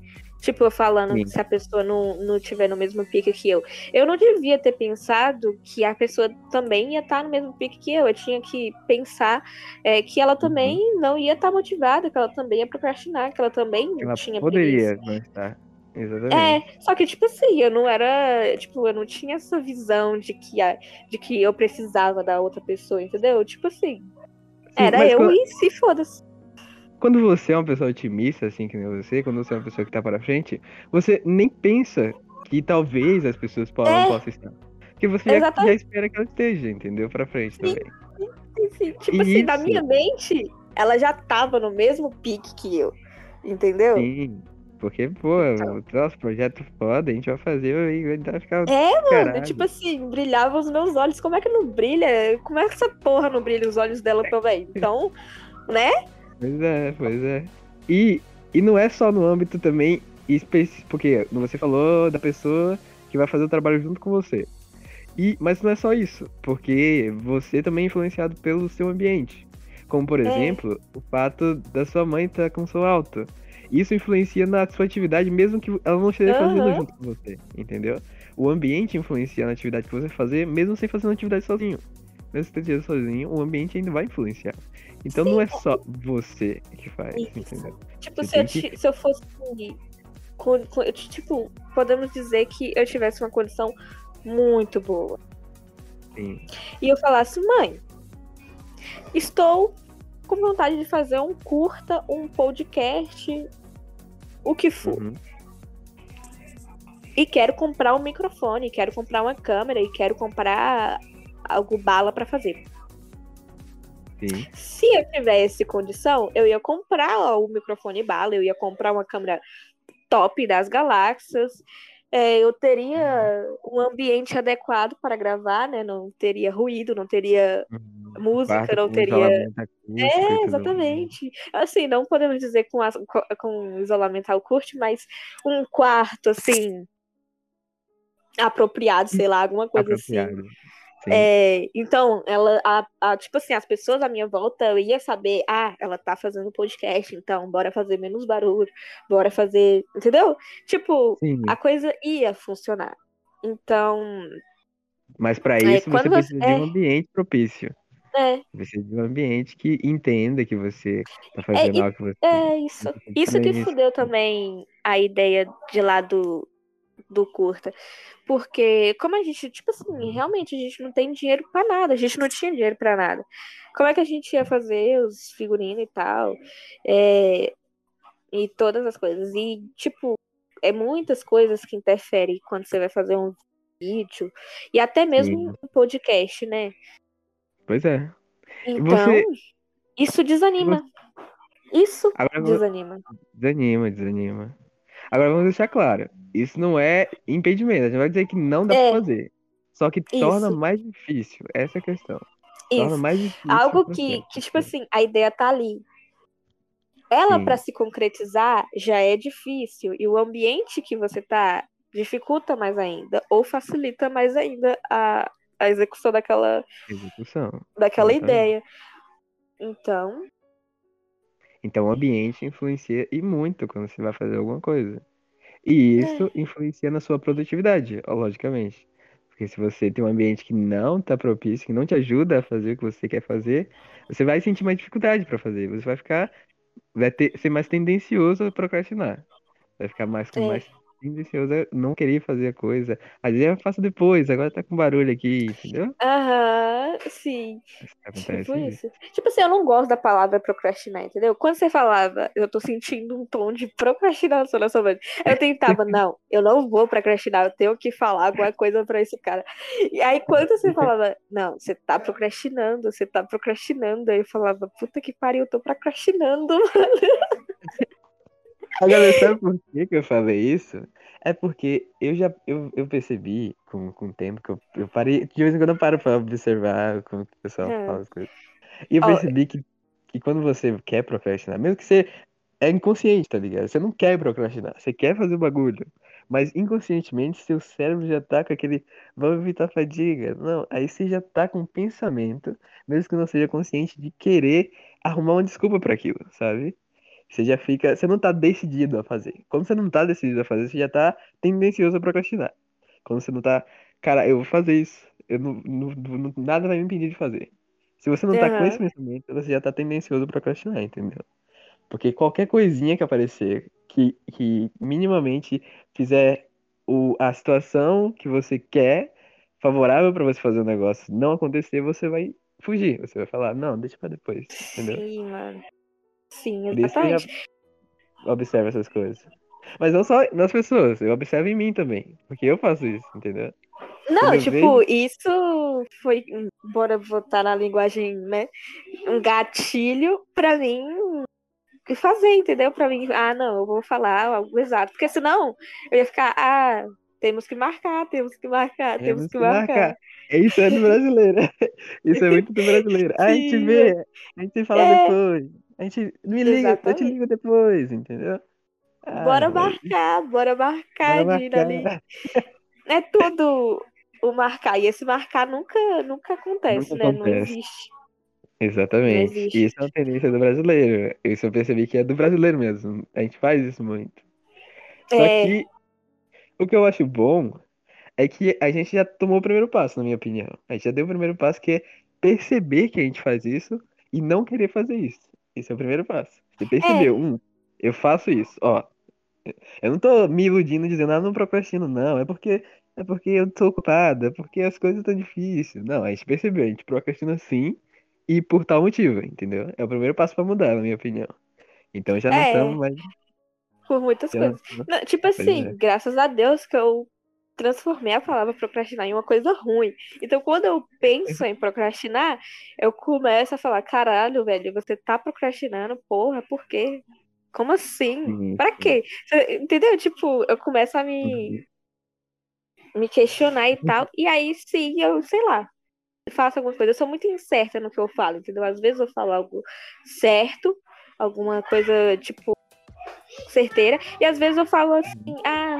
Tipo, eu falando Sim. se a pessoa não, não tiver no mesmo pique que eu. Eu não devia ter pensado que a pessoa também ia estar no mesmo pique que eu. Eu tinha que pensar eh, que ela também não ia estar motivada, que ela também ia procrastinar, que ela também Ela tinha poderia preguiça. estar. Exatamente. É, só que, tipo assim, eu não era. Tipo, eu não tinha essa visão de que, a, de que eu precisava da outra pessoa, entendeu? Tipo assim, Sim, era eu quando- e se foda-se. Quando você é uma pessoa otimista, assim que nem você, quando você é uma pessoa que tá para frente, você nem pensa que talvez as pessoas po- É. possam estar. Porque você já, já espera que ela esteja, entendeu? Pra frente Sim. também. Enfim, tipo assim, na minha mente, ela já tava no mesmo pique que eu. Entendeu? Sim. Porque, pô, Então. o nosso projeto foda, a gente vai fazer e vai ficar. É, mano, caralho. tipo assim, brilhava os meus olhos. Como é que não brilha? Como é que essa porra não brilha os olhos dela também? Então, né? Pois é, pois é. E, e não é só no âmbito também específico, porque você falou da pessoa que vai fazer o trabalho junto com você. E, mas não é só isso, porque você também é influenciado pelo seu ambiente. Como, por É. exemplo, o fato da sua mãe estar com som alto. Isso influencia na sua atividade, mesmo que ela não esteja fazendo Aham. junto com você, entendeu? O ambiente influencia na atividade que você fazer, mesmo sem fazer uma atividade sozinho. Mesmo que você esteja sozinho, o ambiente ainda vai influenciar. Então não é só você que faz, Isso. entendeu? Tipo, se eu, ti- se eu fosse. com- com- eu, tipo, podemos dizer que eu tivesse uma condição muito boa. Sim. E eu falasse, mãe, estou com vontade de fazer um curta, um podcast, o que for. Uhum. E quero comprar um microfone, quero comprar uma câmera e quero comprar algo bala pra fazer. Sim. Se eu tivesse condição, eu ia comprar ó, o microfone bala, eu ia comprar uma câmera top das galáxias. é, eu teria um ambiente adequado para gravar, né? Não teria ruído, não teria Uhum. música, não teria. É, exatamente. Assim, não podemos dizer com, as- co- com isolamento ao curte, mas um quarto, assim, apropriado, sei lá, alguma coisa assim. Apropriado. Sim. É, então, ela, a, a- tipo assim, as pessoas à minha volta, eu ia saber, ah, ela tá fazendo podcast, então bora fazer menos barulho, bora fazer, entendeu? Tipo, Sim. a coisa ia funcionar. Então, Mas pra Aí, isso você quando precisa você- de é. um ambiente propício. é, Precisa de um ambiente que entenda que você tá fazendo e- algo que você. é isso. Isso que fudeu também a ideia de lá do, do curta. Porque, como a gente, tipo assim, realmente a gente não tem dinheiro pra nada, a gente não tinha dinheiro pra nada. Como é que a gente ia fazer os figurinos e tal? É, e todas as coisas. E, tipo, é muitas coisas que interferem quando você vai fazer um vídeo. E até mesmo Sim. um podcast, né? Pois é. Então, você- isso desanima. Isso Agora desanima. Desanima, desanima. Agora vamos deixar claro. Isso não é impedimento. A gente vai dizer que não dá É. pra fazer. Só que torna Isso. mais difícil. Essa é a questão. Torna Isso. mais difícil. Algo que, que, tipo assim, a ideia tá ali. Ela, pra se concretizar, já é difícil. E o ambiente que você tá dificulta mais ainda, ou facilita mais ainda a, a execução daquela, Execução. daquela Exatamente. ideia. Então, Então o ambiente influencia e muito quando você vai fazer alguma coisa. E isso É. influencia na sua produtividade, logicamente. Porque se você tem um ambiente que não tá propício, que não te ajuda a fazer o que você quer fazer, você vai sentir mais dificuldade para fazer. Você vai ficar, vai ter, ser mais tendencioso a procrastinar. Vai ficar mais com É. mais tendencioso não querer fazer a coisa. Às vezes eu faço depois, agora tá com barulho aqui, entendeu? Aham, sim. Acontece. Tipo isso. Tipo assim, eu não gosto da palavra procrastinar, entendeu? Quando você falava, eu tô sentindo um tom de procrastinação na sua voz. Eu tentava, não, eu não vou procrastinar, eu tenho que falar alguma coisa pra esse cara. E aí, quando você falava, não, você tá procrastinando, você tá procrastinando, aí eu falava, puta que pariu, eu tô procrastinando, mano. Agora, sabe por que, que eu falei isso? É porque eu já eu, eu percebi com, com o tempo que eu, eu parei. De vez em quando eu paro pra observar como o pessoal Hum. fala as coisas. E eu percebi que, que quando você quer procrastinar, mesmo que você é inconsciente, tá ligado? Você não quer procrastinar, você quer fazer o bagulho. Mas inconscientemente seu cérebro já tá com aquele. Vamos evitar fadiga. Não, aí você já tá com um pensamento, mesmo que não seja consciente, de querer arrumar uma desculpa pra aquilo, sabe? Você já fica. Você não tá decidido a fazer. Quando você não tá decidido a fazer, você já tá tendencioso a procrastinar. Quando você não tá. Cara, eu vou fazer isso. Eu não, não- não- nada vai me impedir de fazer. Se você não tá com esse pensamento, você já tá tendencioso a procrastinar, entendeu? Porque qualquer coisinha que aparecer que, que minimamente fizer o, a situação que você quer favorável pra você fazer o negócio não acontecer, você vai fugir. Você vai falar, não, deixa pra depois, entendeu? Sim, mano. Sim, eu já exatamente. observo essas coisas. Mas não só nas pessoas, eu observo em mim também. Porque eu faço isso, entendeu? Não, tipo, vejo. isso foi, bora botar na linguagem, né? Um gatilho pra mim fazer, entendeu? Pra mim, ah, não, eu vou falar algo exato. Porque senão eu ia ficar, ah, temos que marcar, temos que marcar, temos que que marcar. marcar. Isso é do brasileiro. Isso é muito do brasileiro. Ah, a gente vê, a gente fala é, depois. A gente me liga, eu te ligo depois, entendeu? Ah, Bora mas marcar, bora marcar bora ir ali. marcar. É tudo o marcar. E esse marcar nunca, nunca acontece, Nunca né? Não acontece. existe. Exatamente. Não existe. isso é uma tendência do brasileiro. Isso eu percebi que é do brasileiro mesmo. A gente faz isso muito. Só É, que o que eu acho bom é que a gente já tomou o primeiro passo, na minha opinião. A gente já deu o primeiro passo, que é perceber que a gente faz isso e não querer fazer isso. Esse é o primeiro passo. Você é, percebeu, um, eu faço isso. Ó, eu não tô me iludindo dizendo, ah, não procrastino, não. É porque é porque eu tô ocupado, é porque as coisas estão difíceis. Não, a gente percebeu, a gente procrastina sim e por tal motivo, entendeu? É o primeiro passo pra mudar, na minha opinião. Então já não estamos é, mais. por muitas Já coisas. estamos. Não, tipo assim, é. graças a Deus que eu transformei a palavra procrastinar em uma coisa ruim. Então, quando eu penso em procrastinar, eu começo a falar: caralho, velho, você tá procrastinando, porra, por quê? Como assim? Sim, Pra quê? Entendeu? Tipo, eu começo a me, Uhum. me questionar e tal, e aí sim, eu, sei lá, faço alguma coisa. Eu sou muito incerta no que eu falo, entendeu? Às vezes eu falo algo certo, alguma coisa, tipo, certeira, e às vezes eu falo assim, ah,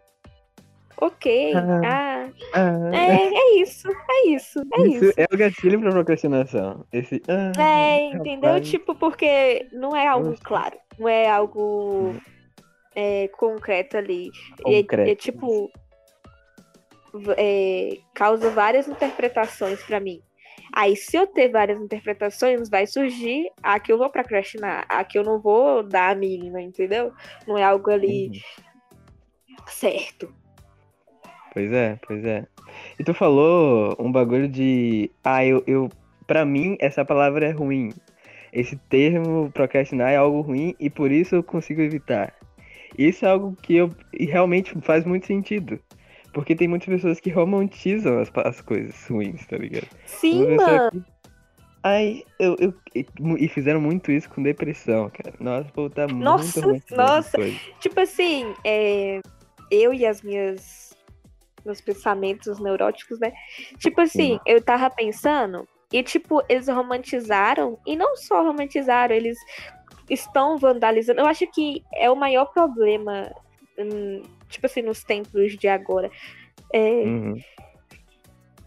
ok, Ah, ah, ah, é, é isso, é isso, é Isso isso. é o gatilho pra procrastinação. Esse. Ah, É, entendeu? rapaz. Tipo, porque não é algo claro, não é algo é, concreto ali. E é- é, Concreto. tipo, é, causa várias interpretações pra mim. Aí, se eu ter várias interpretações, vai surgir a que eu vou procrastinar, a que eu não vou dar a mínima, entendeu? Não é algo ali Uhum. certo. Pois é, pois é. E tu falou um bagulho de. Ah, eu, eu. Pra mim, essa palavra é ruim. Esse termo procrastinar é algo ruim e por isso eu consigo evitar. Isso é algo que eu e realmente faz muito sentido. Porque tem muitas pessoas que romantizam as, as coisas ruins, tá ligado? Sim, mano. que. Ai, eu, eu. E fizeram muito isso com depressão, cara. Nossa, povo tá muito Nossa, essas nossa. coisas. Tipo assim, é, eu e as minhas meus pensamentos neuróticos, né? Tipo assim, Sim. eu tava pensando e tipo eles romantizaram e não só romantizaram, eles estão vandalizando. Eu acho que é o maior problema, hum, tipo assim, nos tempos de agora. É, Uhum.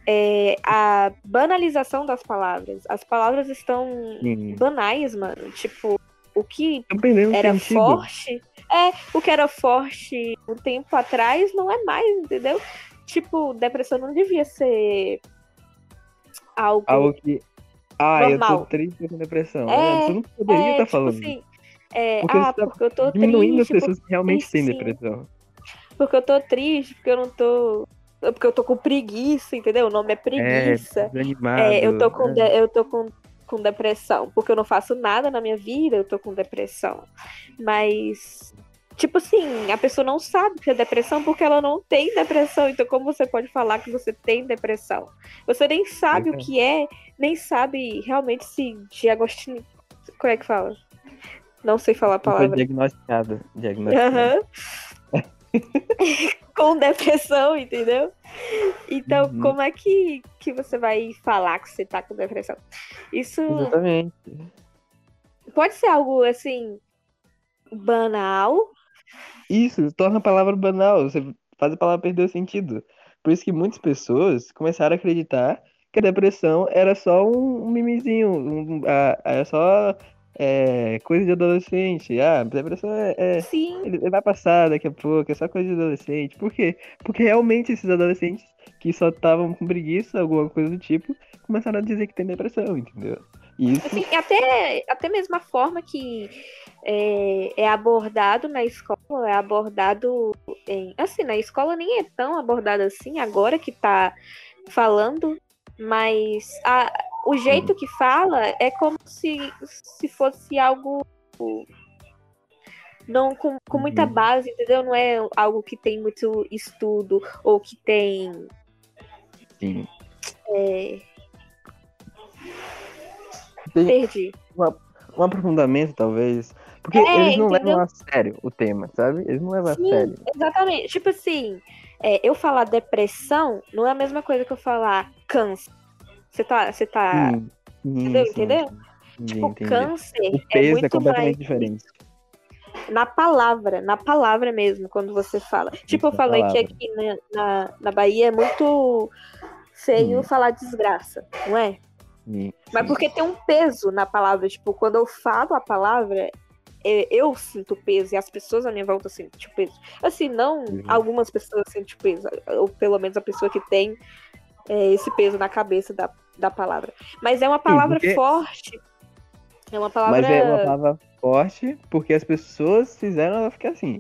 é a banalização das palavras. As palavras estão banais, mano. Tipo, o que era forte. É, o que era forte um tempo atrás não é mais, entendeu? Tipo, depressão não devia ser algo. Algo que. Ah, eu tô Normal. triste com depressão. É, É, tu não poderia é, estar tipo falando. assim, é, Porque ah, você tá porque eu tô diminuindo as triste. pessoas que realmente têm depressão. porque eu tô triste, porque eu não tô. Porque eu tô com preguiça, entendeu? O nome é preguiça. É, É, eu tô com, né? de- eu tô com, com depressão, porque eu não faço nada na minha vida, eu tô com depressão. Mas, tipo assim, a pessoa não sabe que é depressão porque ela não tem depressão. Então, como você pode falar que você tem depressão? Você nem sabe o que é, nem sabe realmente se diagnostic... Como é que fala? Não sei falar a Não foi palavra. diagnosticada. diagnosticada. Aham. Com depressão, entendeu? Então, Uhum. como é que, que você vai falar que você tá com depressão? Isso Exatamente. pode ser algo assim banal. Isso torna a palavra banal. Você faz a palavra perder o sentido. Por isso que muitas pessoas começaram a acreditar que a depressão era só um, um mimizinho, um, ah, era só é, coisa de adolescente. Ah, depressão é, é- Sim, ele vai passar daqui a pouco, é só coisa de adolescente. Por quê? Porque realmente esses adolescentes que só estavam com preguiça, alguma coisa do tipo, começaram a dizer que tem depressão, entendeu? Isso assim, até, até mesmo a forma que é, é abordado na escola, é abordado em. Assim, na escola nem é tão abordado assim, agora que tá falando, mas a- o jeito que fala é como se, se fosse algo não com, com muita Uhum. base, entendeu? Não é algo que tem muito estudo ou que tem. sim, é, perdi. um aprofundamento, talvez. Porque É, eles não entendeu? levam a sério o tema, sabe? Eles não levam Sim. a sério. Exatamente. Tipo assim, é, eu falar depressão não é a mesma coisa que eu falar câncer. Você tá. Você tá. Sim, Entendeu? sim, Entendeu? tipo, entendi. câncer O é peso é, muito completamente mais diferente. na palavra, na palavra mesmo, quando você fala. Tipo, eu falei que palavra. aqui na, na, na Bahia é muito feio Hum. falar desgraça, não é? Sim, Mas sim. porque tem um peso na palavra. Tipo, quando eu falo a palavra, é, eu sinto peso e as pessoas à minha volta sentem o peso. Assim, não Uhum. algumas pessoas sentem o peso, ou pelo menos a pessoa que tem é, esse peso na cabeça da, da palavra. Mas é uma palavra porque- forte. É uma palavra. Mas é uma palavra forte porque as pessoas fizeram ela ficar assim.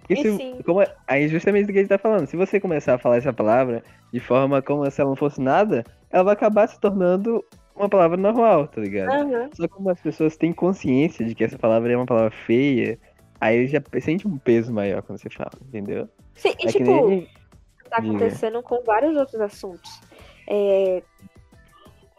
Porque se, sim. como é, aí justamente do que a gente tá falando, se você começar a falar essa palavra de forma como se ela não fosse nada, ela vai acabar se tornando uma palavra normal, tá ligado? Aham. Só como as pessoas têm consciência de que essa palavra é uma palavra feia, aí já sente um peso maior quando você fala, entendeu? Sim, e É tipo, nem. tá Diga. acontecendo com vários outros assuntos. É,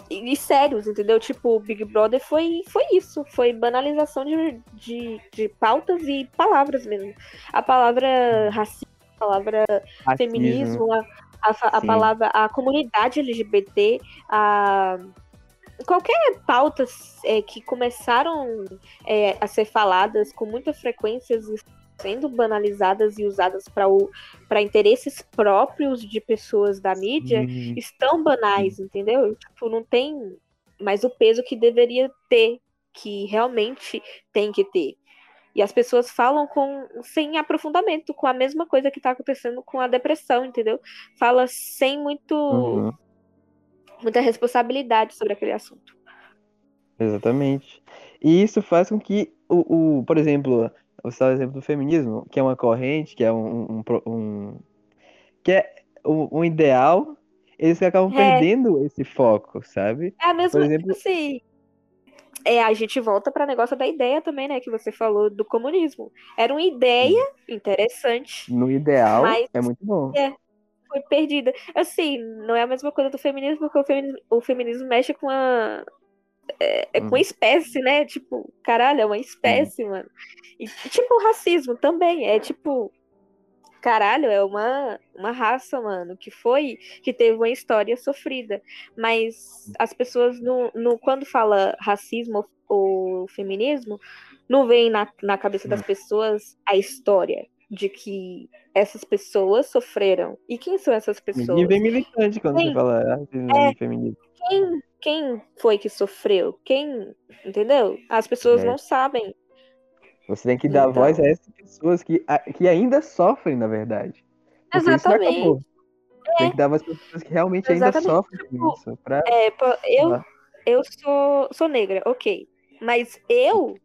E, e sérios, entendeu? Tipo, o Big Brother foi, foi isso. Foi banalização de, de, de pautas e palavras mesmo. A palavra racismo, a palavra racismo. feminismo, a, a, a palavra, a comunidade LGBT, a qualquer pautas é, que começaram é, a ser faladas com muita frequência sendo banalizadas e usadas para interesses próprios de pessoas da mídia Hum, estão banais, entendeu? Tipo, não tem mais o peso que deveria ter, que realmente tem que ter. E as pessoas falam com sem aprofundamento, com a mesma coisa que tá acontecendo com a depressão, entendeu? Fala sem muito uhum, muita responsabilidade sobre aquele assunto. exatamente. E isso faz com que o, o por exemplo, o o exemplo do feminismo, que é uma corrente, que é um, um, um- que é um, um ideal, eles acabam É. perdendo esse foco, sabe? É a mesma Por exemplo- assim. É, a gente volta para negócio da ideia também, né? Que você falou do comunismo. Era uma ideia interessante, No ideal, Mas- é muito bom. Foi perdida. Assim, não é a mesma coisa do feminismo, porque o feminismo, o feminismo mexe com a. É, é com a Uhum. espécie, né? Tipo, caralho, é uma espécie, mano. E tipo, o racismo também. É tipo. Caralho, é uma, uma raça, mano, que foi, que teve uma história sofrida. Mas as pessoas, no, no, quando fala racismo ou, ou feminismo, não vem na, na cabeça das pessoas a história de que essas pessoas sofreram. E quem são essas pessoas? E bem militante quando Sim. você fala É. e feminismo. Quem, quem foi que sofreu? Quem. Entendeu? As pessoas É. não sabem. Você tem que dar Então. voz a essas pessoas que, a- que ainda sofrem, na verdade. Porque Exatamente. acabou. Tem que dar voz para pessoas que realmente ainda Exatamente. sofrem com Tipo, isso. Pra... É, eu, eu sou, sou negra, ok. Mas eu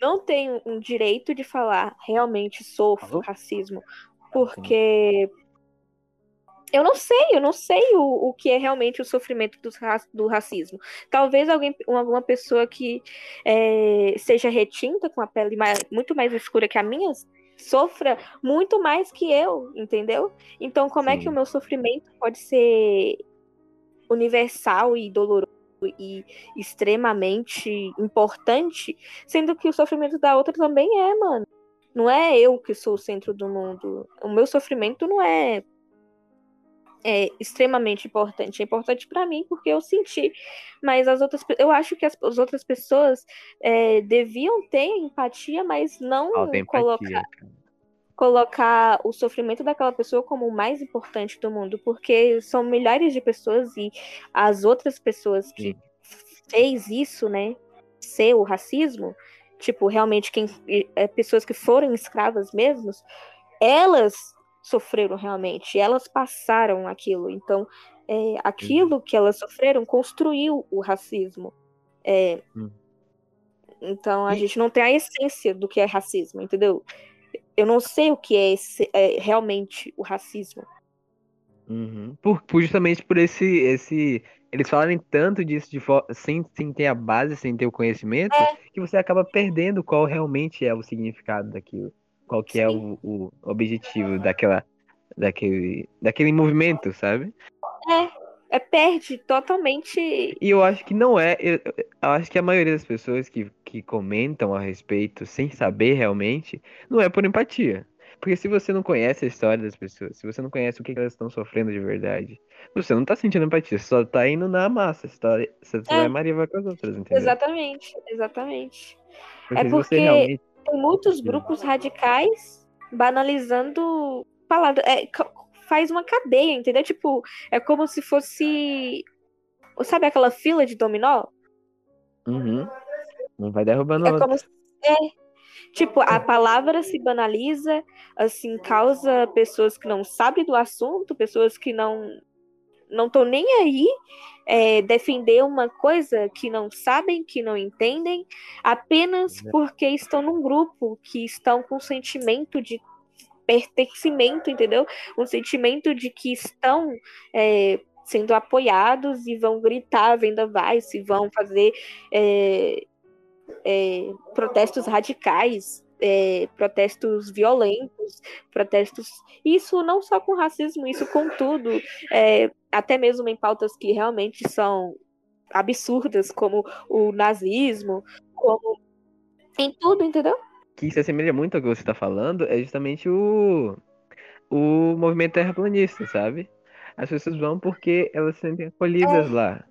não tenho um direito de falar realmente sofro Alô? racismo. Porque eu não sei, eu não sei o, o que é realmente o sofrimento do, do racismo. Talvez alguém, alguma pessoa que é, seja retinta com a pele mais, muito mais escura que a minha sofra muito mais que eu, entendeu? Então, como Sim. é que o meu sofrimento pode ser universal e doloroso e extremamente importante, sendo que o sofrimento da outra também é, mano. Não é eu que sou o centro do mundo. O meu sofrimento não é é extremamente importante. É importante para mim porque eu senti, mas as outras, eu acho que as, as outras pessoas é, deviam ter empatia, mas não colocar colocar o sofrimento daquela pessoa como o mais importante do mundo, porque são milhares de pessoas e as outras pessoas que Sim. fez isso, né, ser o racismo, tipo realmente quem é, pessoas que foram escravas mesmos, elas sofreram realmente, elas passaram aquilo. Então, é, aquilo uhum. que elas sofreram construiu o racismo. É, hum. Então, a gente não tem a essência do que é racismo, entendeu? Eu não sei o que é, esse, é realmente o racismo. Uhum. Por, justamente por esse, esse. Eles falarem tanto disso de sem, sem ter a base, sem ter o conhecimento, é. que você acaba perdendo qual realmente é o significado daquilo qual que é o, o objetivo daquela, daquele, daquele movimento, sabe? É, é perde totalmente. E eu acho que não é. Eu, eu, acho que a maioria das pessoas que, que comentam a respeito sem saber realmente, não é por empatia. Porque se você não conhece a história das pessoas, se você não conhece o que elas estão sofrendo de verdade, você não tá sentindo empatia, você só tá indo na massa, você, tá, você é. vai Maria vai com as outras, entendeu? Exatamente, exatamente. Porque é porque realmente... tem muitos grupos radicais banalizando palavras. É, faz uma cadeia, entendeu? Tipo, é como se fosse. Sabe aquela fila de dominó? Uhum. Não vai derrubando é como se... É, Tipo, a palavra se banaliza, assim, causa pessoas que não sabem do assunto, pessoas que não não estão nem aí é, defender uma coisa que não sabem, que não entendem, apenas é. porque estão num grupo, que estão com sentimento de pertencimento, entendeu? Um sentimento de que estão é, sendo apoiados e vão gritar, venda vai, se vão fazer é, é, protestos radicais, é, protestos violentos, protestos. Isso não só com racismo, isso com tudo, é, até mesmo em pautas que realmente são absurdas, como o nazismo, como em tudo, entendeu? Que se assemelha muito ao que você está falando é justamente o, o movimento terraplanista, sabe? As pessoas vão porque elas se sentem acolhidas é. lá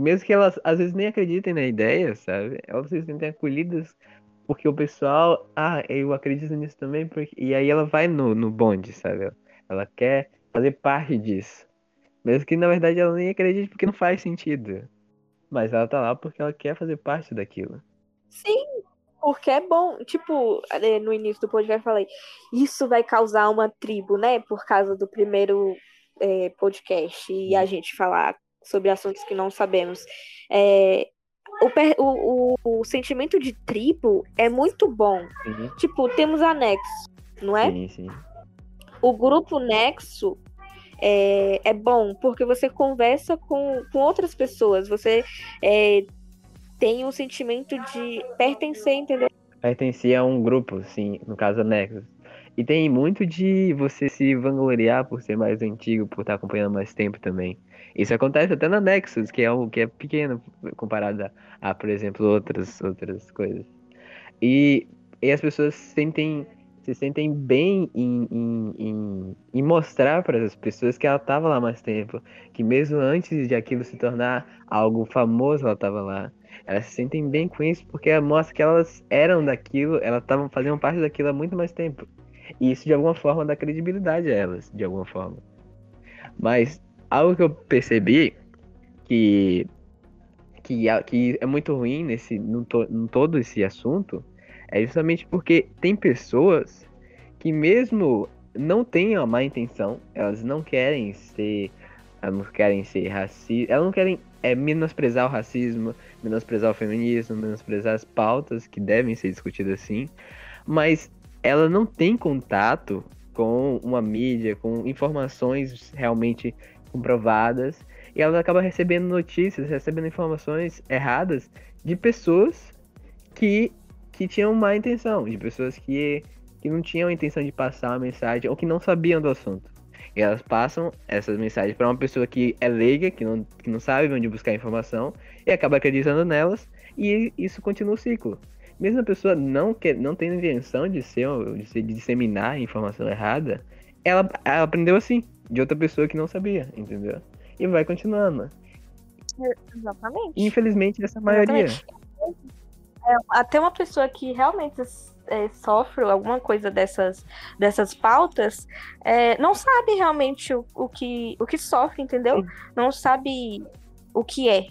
mesmo que elas às vezes nem acreditem na ideia, sabe? Elas se sentem acolhidas porque o pessoal, ah, eu acredito nisso também, porque... e aí ela vai no, no bonde, sabe? Ela quer fazer parte disso. Mesmo que na verdade ela nem acredite porque não faz sentido. Mas ela tá lá porque ela quer fazer parte daquilo. Sim, porque é bom. Tipo, é, no início do podcast eu falei, isso vai causar uma tribo, né? Por causa do primeiro é, podcast e a gente falar sobre assuntos que não sabemos. É, o, o, o, sentimento de tribo é muito bom. Uhum. Tipo, temos anexo, não é? Sim, sim. O grupo Nexo é, é bom porque você conversa com, com outras pessoas, você é, tem um sentimento de pertencer, entendeu? Pertencer a um grupo, sim, no caso Nexo. E tem muito de você se vangloriar por ser mais antigo, por estar acompanhando mais tempo também. Isso acontece até na Nexus, que é algo que é pequeno comparado a, a, por exemplo, outras, outras coisas. E, e as pessoas se sentem, se sentem bem em, em, em, em mostrar para as pessoas que ela estava lá mais tempo, que mesmo antes de aquilo se tornar algo famoso, ela estava lá. Elas se sentem bem com isso porque mostra que elas eram daquilo, elas estavam fazendo parte daquilo há muito mais tempo. E isso de alguma forma dá credibilidade a elas, de alguma forma. Mas algo que eu percebi que que, que é muito ruim nesse no, to, no todo esse assunto é justamente porque tem pessoas que mesmo não têm a má intenção, elas não querem ser elas não querem ser racistas, elas não querem é, menosprezar o racismo, menosprezar o feminismo, menosprezar as pautas que devem ser discutidas assim, mas ela não tem contato com uma mídia, com informações realmente comprovadas, e ela acaba recebendo notícias, recebendo informações erradas de pessoas que, que tinham má intenção, de pessoas que, que não tinham a intenção de passar uma mensagem ou que não sabiam do assunto. E elas passam essas mensagens para uma pessoa que é leiga, que não, que não sabe onde buscar informação, e acaba acreditando nelas, e isso continua o ciclo. Mesmo a pessoa não, quer, não tendo intenção de, ser, de, ser, de disseminar informação errada, ela, ela aprendeu assim, de outra pessoa que não sabia, entendeu? E vai continuando. Exatamente. Infelizmente, essa maioria. É, até uma pessoa que realmente é, sofre alguma coisa dessas, dessas pautas, é, não sabe realmente o, o, que, o que sofre, entendeu? Sim. Não sabe o que é.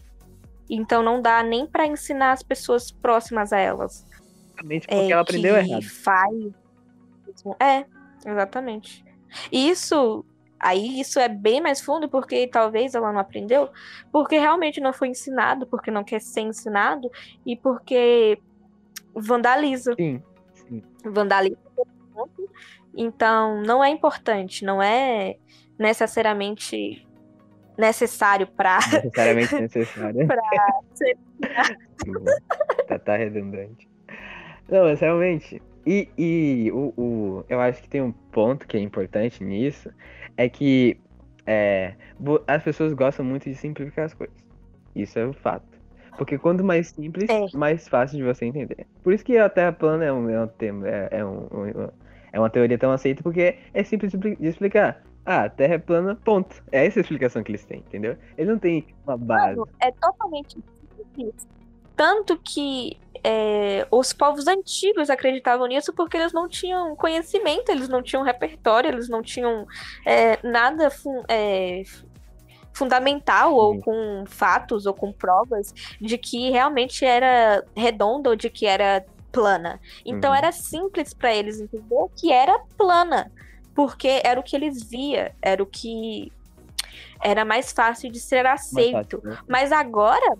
Então não dá nem para ensinar as pessoas próximas a elas. Exatamente porque é, ela aprendeu errado. Faz. É, exatamente. Isso Aí isso é bem mais fundo porque talvez ela não aprendeu, porque realmente não foi ensinado, porque não quer ser ensinado e porque vandaliza. Sim, sim. Vandaliza. Então, não é importante, não é necessariamente necessário para. Necessariamente necessário. para ser. tá, tá redundante. Não, mas realmente. E, e o, o, eu acho que tem um ponto que é importante nisso, é que é, as pessoas gostam muito de simplificar as coisas. Isso é um fato. Porque quanto mais simples, é. mais fácil de você entender. Por isso que a Terra plana é um, é um tema, é, é, um, um, é uma teoria tão aceita, porque é simples de explicar. Ah, a Terra é plana, ponto. É essa a explicação que eles têm, entendeu? Eles não têm uma base. É totalmente simples. Tanto que é, os povos antigos acreditavam nisso porque eles não tinham conhecimento, eles não tinham repertório, eles não tinham é, nada fun é, fundamental ou uhum. com fatos ou com provas de que realmente era redonda ou de que era plana. Então uhum. era simples para eles entender que era plana, porque era o que eles via, era o que era mais fácil de ser aceito. Fácil, né? Mas agora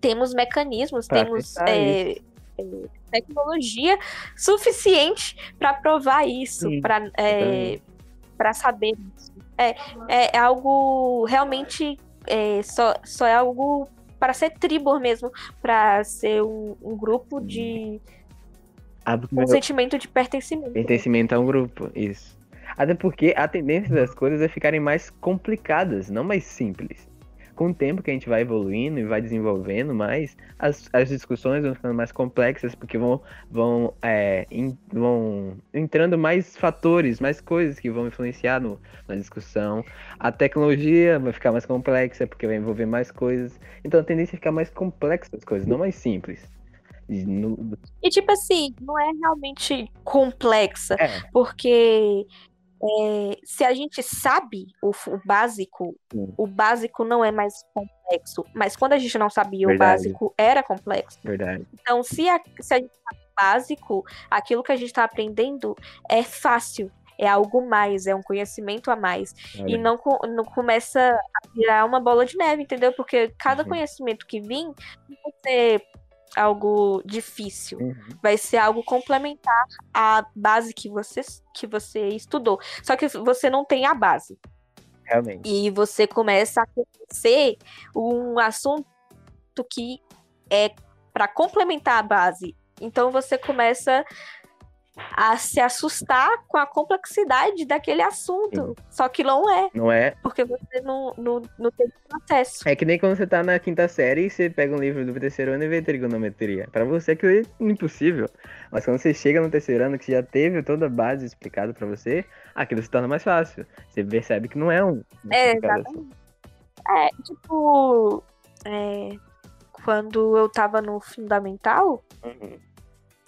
temos mecanismos, pra temos é, é, tecnologia suficiente para provar isso, para é, saber isso. É, é, é algo realmente é, só, só é algo para ser tribo mesmo, para ser um, um, grupo de um sentimento de pertencimento. Pertencimento a um grupo, isso. Até porque a tendência das coisas é ficarem mais complicadas, não mais simples com o tempo que a gente vai evoluindo e vai desenvolvendo mais, as, as discussões vão ficando mais complexas, porque vão, vão, é, in, vão entrando mais fatores, mais coisas que vão influenciar no, na discussão. A tecnologia vai ficar mais complexa, porque vai envolver mais coisas. Então a tendência é ficar mais complexa as coisas, não mais simples. No... E tipo assim, não é realmente complexa, é. porque é, se a gente sabe o, o básico, Sim. o básico não é mais complexo. Mas quando a gente não sabia, Verdade. o básico era complexo. Verdade. Então, se a, se a gente sabe o básico, aquilo que a gente está aprendendo é fácil. É algo mais, é um conhecimento a mais. E não, não começa a virar uma bola de neve, entendeu? Porque cada uhum. conhecimento que vem, você algo difícil. Uhum. Vai ser algo complementar à base que você, que você estudou. Só que você não tem a base. Realmente. E você começa a conhecer um assunto que é para complementar a base. Então você começa a se assustar com a complexidade daquele assunto. Sim. Só que não é. Não é. Porque você não, não, não tem acesso. É que nem quando você tá na quinta série e você pega um livro do terceiro ano e vê trigonometria. Pra você aquilo é impossível. Mas quando você chega no terceiro ano, que já teve toda a base explicada pra você, aquilo se torna mais fácil. Você percebe que não é um. É, exatamente. É, tipo. É, quando eu tava no fundamental. Uhum.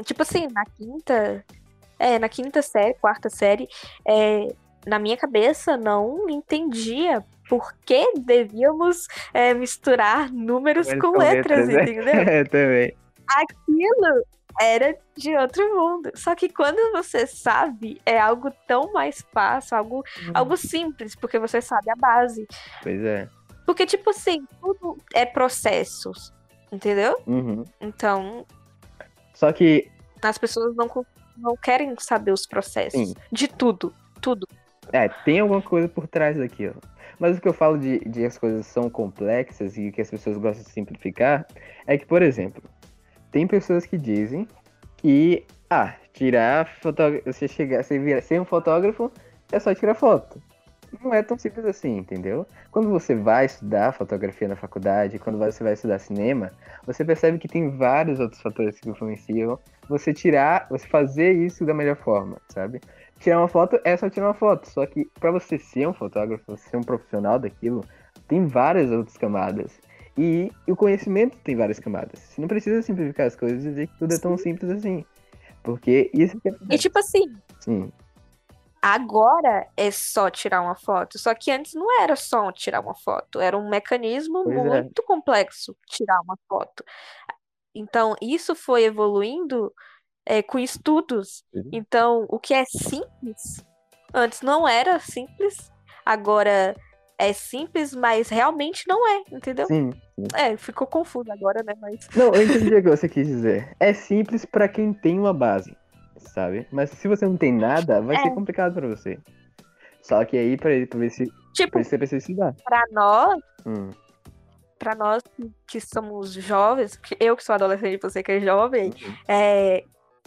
Tipo assim, na quinta, é, na quinta série, quarta série, é, na minha cabeça não entendia por que devíamos é, misturar números com, com letras, letras né? entendeu? É, também. Aquilo era de outro mundo. Só que quando você sabe, é algo tão mais fácil, algo, uhum. algo simples, porque você sabe a base. Pois é. Porque, tipo assim, tudo é processos, entendeu? Uhum. Então. Só que. As pessoas não não querem saber os processos. Sim. De tudo. Tudo. É, tem alguma coisa por trás daquilo. Mas o que eu falo de, de as coisas são complexas e que as pessoas gostam de simplificar é que, por exemplo, tem pessoas que dizem que, ah, tirar fotógrafo, você chegar, você vira, ser um fotógrafo é só tirar foto. Não é tão simples assim, entendeu? Quando você vai estudar fotografia na faculdade, quando você vai estudar cinema, você percebe que tem vários outros fatores que influenciam você tirar, você fazer isso da melhor forma, sabe? Tirar uma foto é só tirar uma foto, só que para você ser um fotógrafo, ser um profissional daquilo, tem várias outras camadas. E, o conhecimento tem várias camadas. Você não precisa simplificar as coisas e dizer que tudo é tão simples assim. Porque isso que é... E tipo assim, Sim. Agora é só tirar uma foto. Só que antes não era só tirar uma foto, era um mecanismo Pois é. muito complexo tirar uma foto. Então, isso foi evoluindo é, com estudos. Uhum. Então, o que é simples, antes não era simples, agora é simples, mas realmente não é, entendeu? Sim. É, ficou confuso agora, né? Mas Não, eu entendi o que você quis dizer. É simples pra quem tem uma base, sabe? Mas se você não tem nada, vai É. ser complicado pra você. Só que aí, pra, pra, esse, tipo, pra você precisa estudar. pra nós, Hum. pra nós que- somos jovens, eu que sou adolescente, você que é jovem, Uhum. é,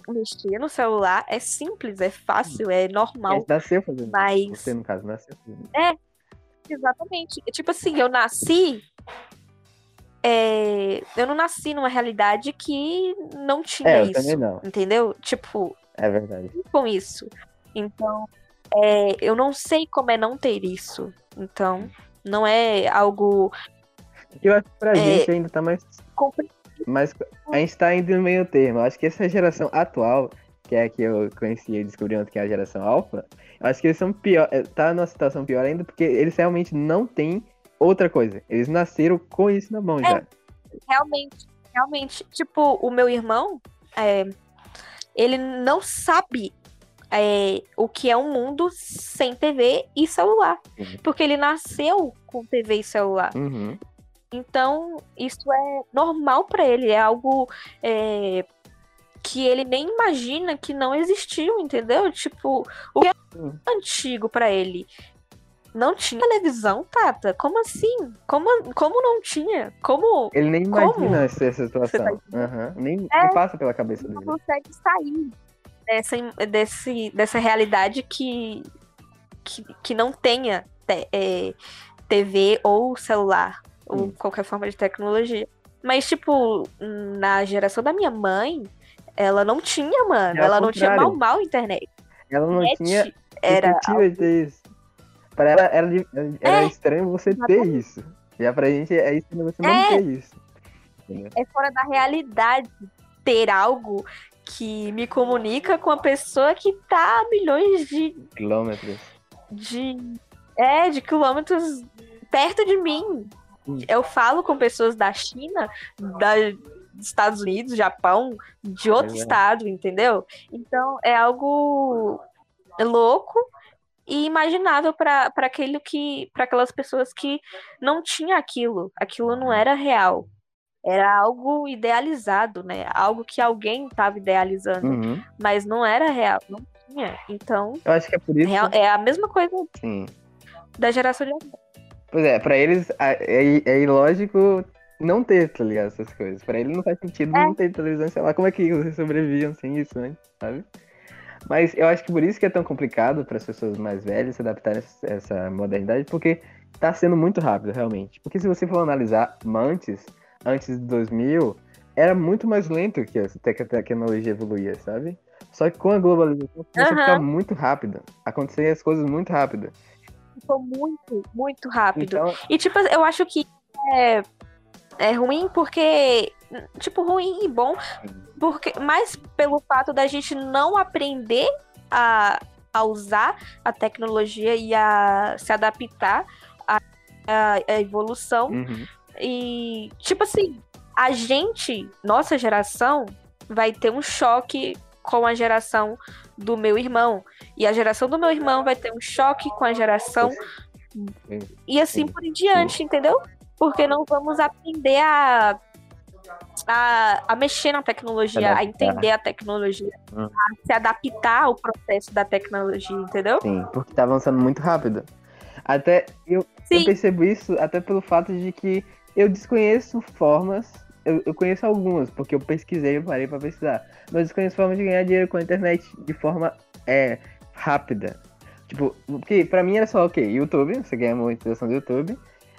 mexer no celular é simples, é fácil, é normal. gente nasceu fazendo Mas isso. Você, no caso, nasceu fazendo isso. Exatamente. Tipo assim, eu nasci. é, eu não nasci numa realidade que não tinha É, eu isso. também não. Entendeu? Tipo, É verdade. com isso. Então, é, eu não sei como é não ter isso. Então, não é algo Eu acho que pra É. gente ainda tá mais complicado. Mas a gente tá indo no meio termo. Eu acho que essa geração atual, que é a que eu conheci e descobri ontem que é a geração alfa, eu acho que eles são pior, eh, tá numa situação pior ainda porque eles realmente não têm outra coisa. Eles nasceram com isso na mão já. Realmente, realmente. Tipo, o meu irmão, é, ele não sabe é, o que é um mundo sem TV e celular. Uhum. Porque ele nasceu com TV e celular. Uhum. Então, isso é normal pra ele, é algo é, que ele nem imagina que não existiu, entendeu? Tipo, o que é Sim. antigo pra ele. Não tinha televisão, Tata? Como assim? Como, como não tinha? Como Ele nem Como? imagina essa situação. Tá Aham. Nem, É. passa pela cabeça não dele. consegue sair dessa, desse, dessa realidade que, que, que não tenha te- é, TV ou celular, ou qualquer forma de tecnologia. Mas, tipo, na geração da minha mãe, ela não tinha, mano. Ela não tinha mal mal internet. Ela não Net tinha era ter isso. Pra ela era, era É, estranho você ter isso. Já pra gente é estranho você não É. ter isso. É fora da realidade ter algo que me comunica com a pessoa que tá a milhões de, Quilômetros. de é de quilômetros perto de mim. Hum. Eu falo com pessoas da China, da, dos Estados Unidos, Japão, de outro é. estado, entendeu? Então é algo louco e imaginável para aquele que para aquelas pessoas que não tinha aquilo, aquilo não era real. Era algo idealizado, né? Algo que alguém estava idealizando, Uhum. mas não era real, não tinha. Então, Eu acho que é por isso. real- é a mesma coisa Sim. da geração de. Pois é, pra eles é, é ilógico não ter, tá ligado? Essas coisas. Pra eles não faz sentido É. não ter televisão, sei lá, como é que vocês sobreviviam sem isso antes, sabe? Mas eu acho que por isso que é tão complicado para as pessoas mais velhas se adaptarem a essa- modernidade, porque tá sendo muito rápido, realmente. Porque se você for analisar antes, antes de 2000, era muito mais lento que a tec- a tecnologia evoluía, sabe? Só que com a globalização começou a ficar muito rápido. Acontecer as coisas muito rápido. Ficou muito, muito rápido. Então, E, tipo, eu acho que é, é ruim porque. Tipo, ruim e bom, porque mais pelo fato da gente não aprender a, a usar a tecnologia e a se adaptar à, à- à evolução. uhum. E, tipo assim, a gente, nossa geração, vai ter um choque com a geração do meu irmão. E a geração do meu irmão vai ter um choque com a geração. E assim Sim. por diante, entendeu? Porque não vamos aprender a, a, a mexer na tecnologia, a entender a tecnologia, hum. a se adaptar ao processo da tecnologia, entendeu? Sim, porque tá avançando muito rápido. Até eu, eu percebo isso até pelo fato de que eu desconheço formas eu, eu, conheço algumas, porque eu pesquisei, eu parei pra pesquisar. Mas eu desconheço formas de ganhar dinheiro com a internet de forma é, rápida. Tipo, porque pra mim era só, ok, YouTube, você ganha monetização do YouTube,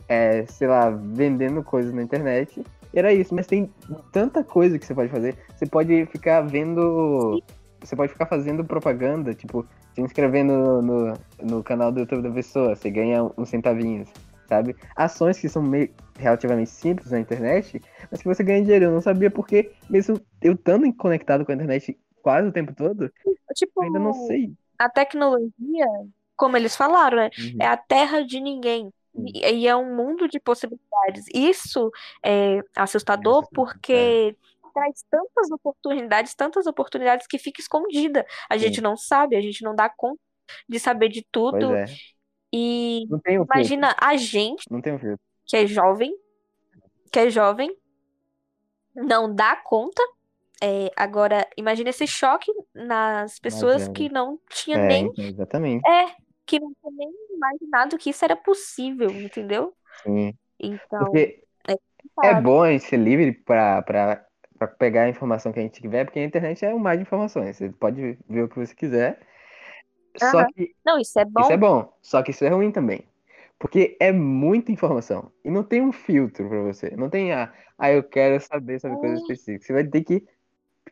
é, sei lá, vendendo coisas na internet. Era isso, mas tem tanta coisa que você pode fazer. Você pode ficar vendo. Você pode ficar fazendo propaganda, tipo, se inscrevendo no, no, no canal do YouTube da pessoa, você ganha uns centavinhos sabe? Ações que são meio, relativamente simples na internet, mas que você ganha dinheiro. Eu não sabia porque, mesmo eu estando conectado com a internet quase o tempo todo, tipo, ainda não sei. A tecnologia, como eles falaram, né? Uhum. É a terra de ninguém. E, e, é um mundo de possibilidades. Isso é assustador é porque é. traz tantas oportunidades, tantas oportunidades que fica escondida. A Sim. gente não sabe, a gente não dá conta de saber de tudo. É. E imagina a gente, que é jovem, que é jovem, não dá conta. É, agora, imagina esse choque nas pessoas que não tinham é, nem. Exatamente. É, que não tinham nem imaginado que isso era possível, entendeu? Sim. Então. Porque é, é bom a gente ser livre para para pegar a informação que a gente tiver, porque a internet é um mar de informações. Você pode ver o que você quiser só Aham. que Não, isso é bom. isso é bom, só que isso é ruim também. Porque é muita informação. E não tem um filtro pra você. Não tem, ah, ah eu quero saber sobre coisas É, específicas. Você vai ter que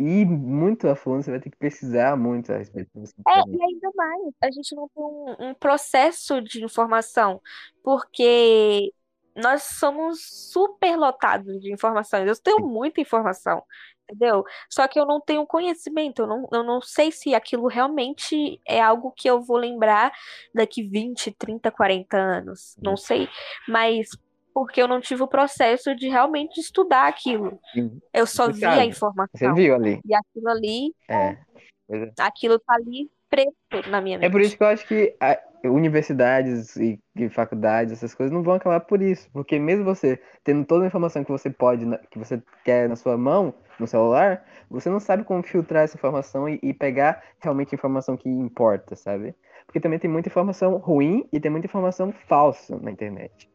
ir muito a fundo, você vai ter que pesquisar muito a respeito é, e ainda mais, a gente não tem um, um processo de informação, porque nós somos superlotados de informações. Eu tenho muita informação, entendeu? Só que eu não tenho conhecimento, eu não, eu não sei se aquilo realmente é algo que eu vou lembrar daqui 20, 30, 40 anos. Não sei. Mas porque eu não tive o processo de realmente estudar aquilo. Eu só vi a Você informação. viu ali. E aquilo ali, É. É. aquilo tá ali preto na minha É por mente. isso que eu acho que universidades e, e faculdades, essas coisas, não vão acabar por isso. Porque mesmo você tendo toda a informação que você pode, que você quer na sua mão, no celular, você não sabe como filtrar essa informação e, e pegar realmente a informação que importa, sabe? Porque também tem muita informação ruim e tem muita informação falsa na internet.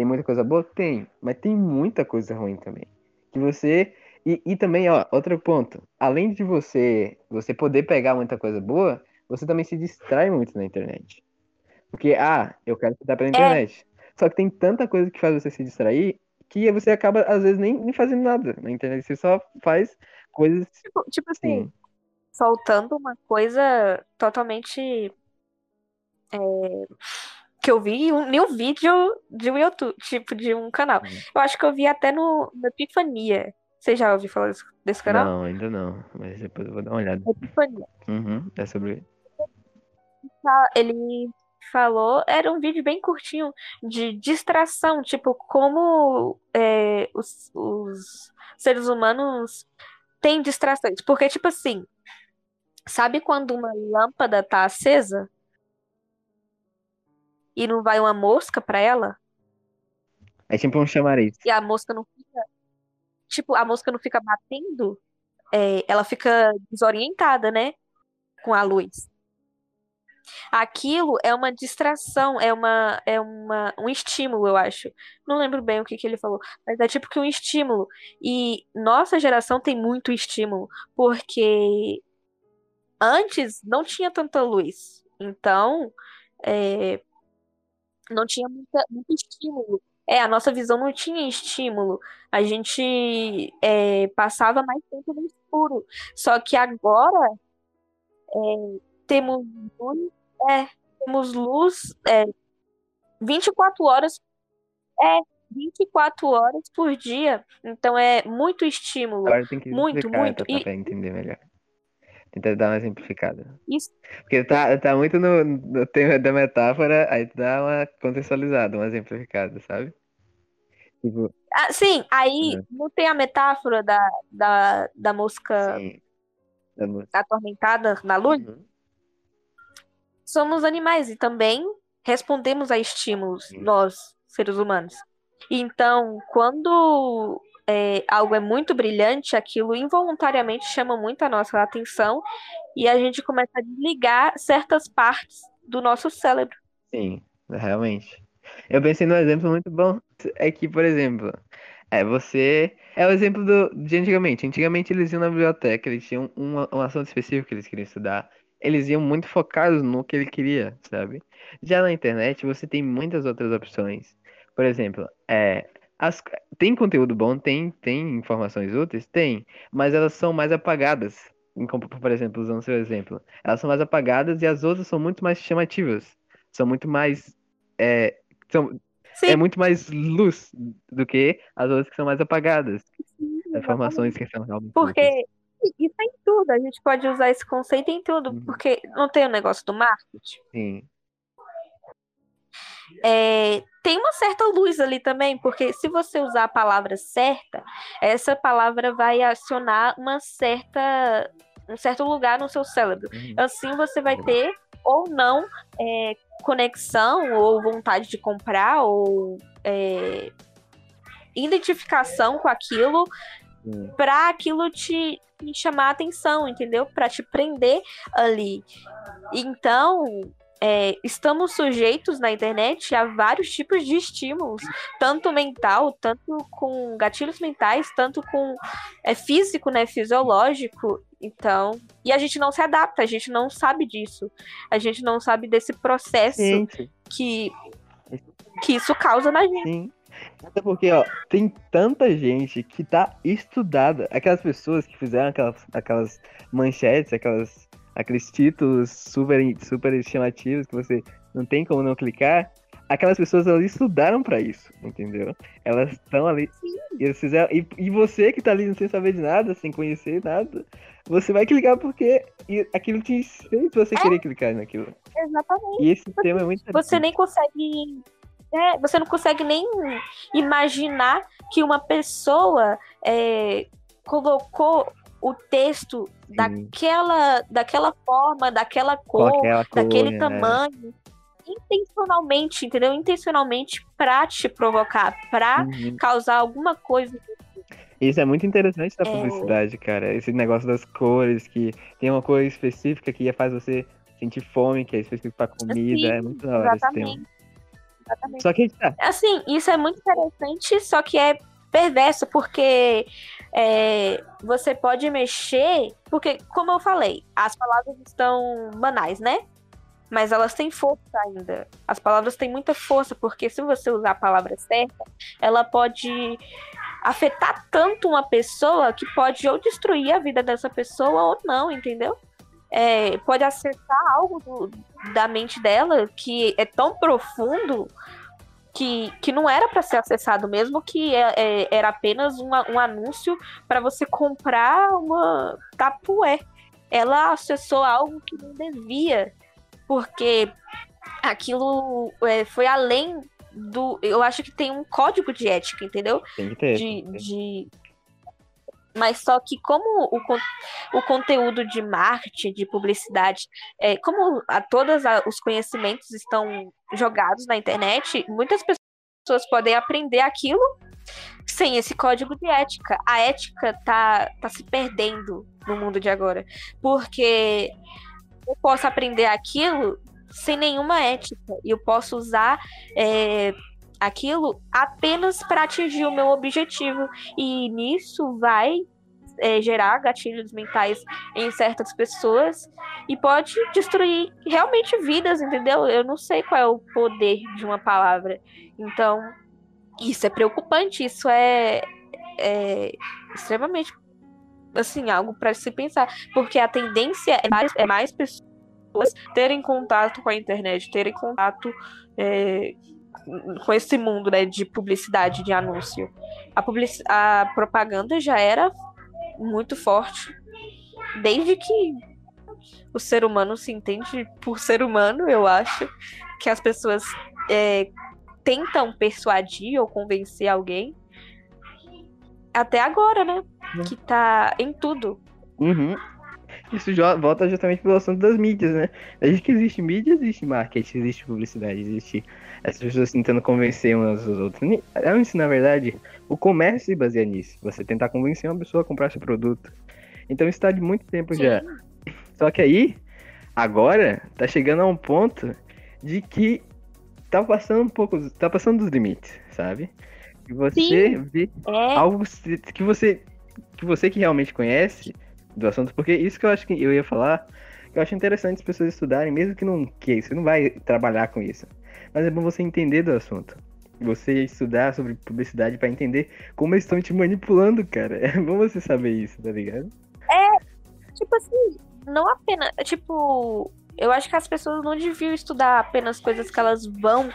Tem muita coisa boa? Tem, mas tem muita coisa ruim também. Que você. E, e também, ó, outro ponto. Além de você você poder pegar muita coisa boa, você também se distrai muito na internet. Porque, ah, eu quero estudar pela É, internet. Só que tem tanta coisa que faz você se distrair que você acaba, às vezes, nem, nem fazendo nada na internet. Você só faz coisas. tipo, tipo assim, Sim. faltando uma coisa totalmente é, que eu vi em um, em um vídeo de um YouTube, tipo, de um canal. Uhum. Eu acho que eu vi até no, no Epifania. Você já ouviu falar desse, desse canal? Não, ainda não. Mas depois eu vou dar uma olhada. Epifania. Uhum, é sobre. Ele falou, era um vídeo bem curtinho de distração, tipo, como é, os, os seres humanos têm distrações. Porque, tipo assim, sabe quando uma lâmpada tá acesa e não vai uma mosca pra ela? É tipo um chamariz. E a mosca não fica, tipo, a mosca não fica batendo, é, ela fica desorientada, né? Com a luz. Aquilo é uma distração, é uma, é uma, um estímulo, eu acho. Não lembro bem o que que ele falou, mas é tipo que um estímulo. E nossa geração tem muito estímulo, porque antes não tinha tanta luz. Então, é, não tinha muita, muito estímulo. É, a nossa visão não tinha estímulo. A gente é, passava mais tempo no escuro. Só que agora temos luz, é, temos luz é, 24 horas, é, 24 horas por dia. Então é muito estímulo. Agora tem que Muito, explicar muito. Tata, E pra entender melhor. Tentar dar uma exemplificada. isso, Porque tá, tá muito no, no tema da metáfora, aí tu dá uma contextualizada, uma exemplificada, sabe? Tipo, ah, sim, aí é, não tem a metáfora da, da, da mosca da atormentada na luz? Uhum. Somos animais e também respondemos a estímulos, nós, seres humanos. Então, quando é, algo é muito brilhante, aquilo involuntariamente chama muito a nossa atenção e a gente começa a desligar certas partes do nosso cérebro. Sim, realmente. Eu pensei num exemplo muito bom. É que, por exemplo, é você. É o exemplo do, de antigamente. Antigamente eles iam na biblioteca, eles tinham um, um assunto específico que eles queriam estudar. Eles iam muito focados no que ele queria, sabe? Já na internet você tem muitas outras opções. Por exemplo, é, as, tem conteúdo bom, tem, tem informações úteis? Tem, mas elas são mais apagadas. Por exemplo, usando seu exemplo, elas são mais apagadas e as outras são muito mais chamativas. São muito mais. É, são, é muito mais luz do que as outras que são mais apagadas. Sim, informações que são realmente. Porque úteis. isso é em tudo, a gente pode usar esse conceito em tudo, uhum. porque não tem o negócio do marketing. Sim. É, tem uma certa luz ali também, porque se você usar a palavra certa, essa palavra vai acionar uma certa, um certo lugar no seu cérebro. Uhum. Assim você vai ter ou não é, conexão ou vontade de comprar ou é, identificação com aquilo para aquilo te, te chamar a atenção, entendeu? Para te prender ali. Então, é, estamos sujeitos na internet a vários tipos de estímulos, tanto mental, tanto com gatilhos mentais, tanto com é, físico, né, fisiológico. Então, e a gente não se adapta, a gente não sabe disso, a gente não sabe desse processo que que isso causa na gente. Sim. Até porque, ó, tem tanta gente que tá estudada. Aquelas pessoas que fizeram aquelas, aquelas manchetes, aquelas aqueles títulos super, super chamativos que você não tem como não clicar, aquelas pessoas elas estudaram para isso, entendeu? Elas estão ali. E, fizeram, e, e, você que tá ali sem saber de nada, sem conhecer nada, você vai clicar porque aquilo te fez você é. querer clicar naquilo. Exatamente. E esse porque tema é muito Você nem consegue. É, você não consegue nem imaginar que uma pessoa é, colocou o texto daquela, daquela forma, daquela cor, daquele né? tamanho. Intencionalmente, entendeu? Intencionalmente pra te provocar, pra uhum. causar alguma coisa. Isso é muito interessante da é... publicidade, cara. Esse negócio das cores, que tem uma cor específica que faz você sentir fome, que é específico pra comida. Sim, é muito da hora exatamente. esse tema. Exatamente. Só que tá. Assim, isso é muito interessante, só que é perverso, porque é, você pode mexer. Porque, como eu falei, as palavras estão banais, né? Mas elas têm força ainda. As palavras têm muita força, porque se você usar a palavra certa, ela pode afetar tanto uma pessoa que pode ou destruir a vida dessa pessoa ou não, entendeu? É, pode acertar algo do, da mente dela que é tão profundo que, que não era para ser acessado mesmo, que é, é, era apenas uma, um anúncio para você comprar uma tapué. Ela acessou algo que não devia, porque aquilo é, foi além do. Eu acho que tem um código de ética, entendeu? Tem que ter. De, de, mas só que como o, o conteúdo de marketing, de publicidade, é, como a, todos a, os conhecimentos estão jogados na internet, muitas pessoas podem aprender aquilo sem esse código de ética. A ética tá, tá se perdendo no mundo de agora. Porque eu posso aprender aquilo sem nenhuma ética. E eu posso usar é, aquilo apenas para atingir o meu objetivo. E nisso vai é, gerar gatilhos mentais em certas pessoas e pode destruir realmente vidas, entendeu? Eu não sei qual é o poder de uma palavra. Então, isso é preocupante, isso é, é extremamente assim, algo para se pensar, porque a tendência é mais, é mais pessoas terem contato com a internet, terem contato é, com esse mundo né, de publicidade, de anúncio. A, public... a propaganda já era muito forte desde que o ser humano se entende por ser humano, eu acho que as pessoas é, tentam persuadir ou convencer alguém até agora, né? Uhum. Que tá em tudo. Uhum. Isso volta justamente pelo assunto das mídias, né? Desde que existe mídia, existe marketing, existe publicidade, existe essas pessoas tentando convencer umas às outras. Antes, na verdade, o comércio se baseia nisso. Você tentar convencer uma pessoa a comprar seu produto. Então isso está de muito tempo Sim. já. Só que aí, agora, tá chegando a um ponto de que tá passando um pouco, tá passando dos limites, sabe? Que você Sim. vê é. algo que você que você que realmente conhece do assunto, porque isso que eu acho que eu ia falar, que eu acho interessante as pessoas estudarem, mesmo que não que você não vai trabalhar com isso. Mas é bom você entender do assunto. Você estudar sobre publicidade para entender como eles estão te manipulando, cara. É bom você saber isso, tá ligado? É, tipo assim, não apenas. Tipo, eu acho que as pessoas não deviam estudar apenas coisas que elas vão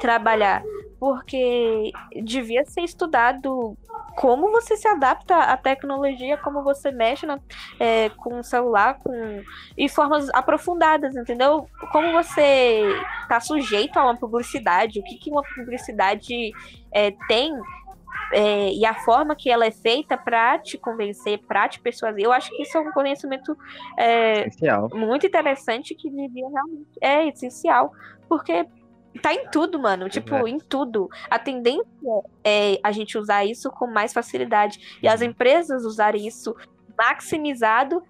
trabalhar, porque devia ser estudado como você se adapta à tecnologia, como você mexe na, é, com o celular, com e formas aprofundadas, entendeu? Como você está sujeito a uma publicidade, o que, que uma publicidade é, tem é, e a forma que ela é feita para te convencer, para te persuadir. Eu acho que isso é um conhecimento é, muito interessante que devia realmente é essencial, porque tá em tudo, mano. Tipo, em tudo. A tendência é a gente usar isso com mais facilidade e as uhum. empresas usarem isso maximizado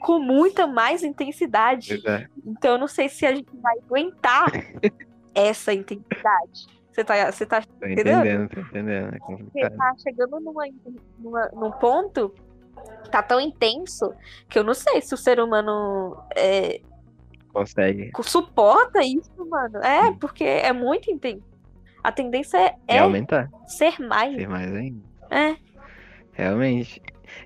com muita mais intensidade. Então, eu não sei se a gente vai aguentar essa intensidade. Você tá, você tá tô entendendo? Tô entendendo, é Você tá chegando numa, numa, num ponto tá tão intenso que eu não sei se o ser humano é, consegue suporta isso, mano. É, Sim. porque é muito intenso. A tendência é, é aumentar. ser mais. Ser mais ainda. É. Realmente.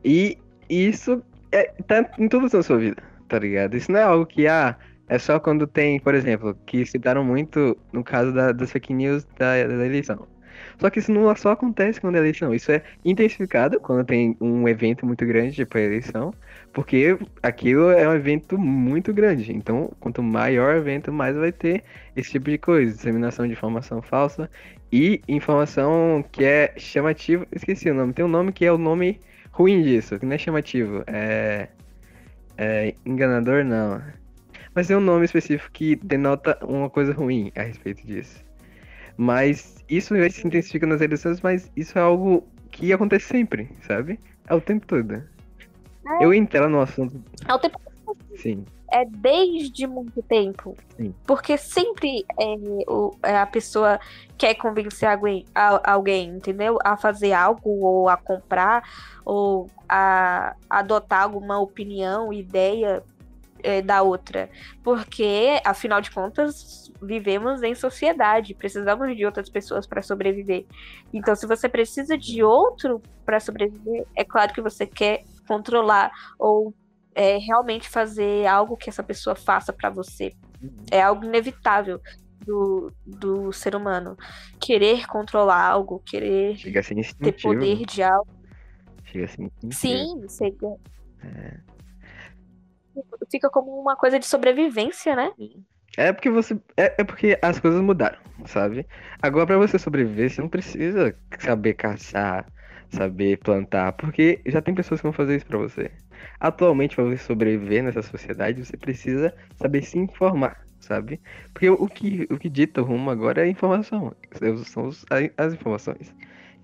E isso é, tá em tudo na sua vida, tá ligado? Isso não é algo que, ah, é só quando tem, por exemplo, que citaram muito no caso da, das fake news da, da eleição. Só que isso não só acontece quando é eleição, isso é intensificado quando tem um evento muito grande, tipo a eleição, porque aquilo é um evento muito grande. Então, quanto maior o evento, mais vai ter esse tipo de coisa, disseminação de informação falsa e informação que é chamativa. Esqueci o nome, tem um nome que é o nome ruim disso, que não é chamativo, é, é enganador, não. Mas tem um nome específico que denota uma coisa ruim a respeito disso. Mas isso se intensifica nas eleições, mas isso é algo que acontece sempre, sabe? É o tempo todo. É. Eu entrar no assunto. É o tempo todo. Sim. É desde muito tempo. Sim. Porque sempre é, o, é, a pessoa quer convencer alguém, a, alguém, entendeu? A fazer algo, ou a comprar, ou a adotar alguma opinião, ideia é, da outra. Porque, afinal de contas, vivemos em sociedade, precisamos de outras pessoas para sobreviver. Então, se você precisa de outro para sobreviver, é claro que você quer controlar ou é, realmente fazer algo que essa pessoa faça para você. Uhum. É algo inevitável. Do, do ser humano querer controlar algo, querer ter poder de algo. Chega assim. Sim, chega. É fica como uma coisa de sobrevivência, né? É porque você. É, é porque as coisas mudaram, sabe? Agora, para você sobreviver, você não precisa saber caçar, saber plantar, porque já tem pessoas que vão fazer isso para você. Atualmente, para você sobreviver nessa sociedade, você precisa saber se informar, sabe? Porque o que, o que dita o rumo agora é a informação, são as informações.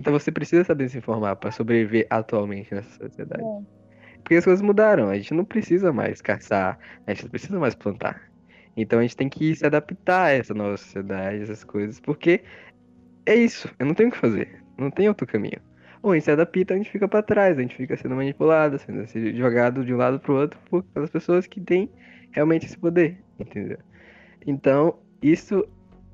Então você precisa saber se informar para sobreviver atualmente nessa sociedade. É. Porque as coisas mudaram, a gente não precisa mais caçar, a gente não precisa mais plantar. Então a gente tem que se adaptar a essa nova sociedade, essas coisas, porque é isso, eu não tenho o que fazer, não tem outro caminho. Ou a gente se adapta, a gente fica para trás, a gente fica sendo manipulado, sendo jogado de um lado pro outro por aquelas pessoas que têm realmente esse poder, entendeu? Então, isso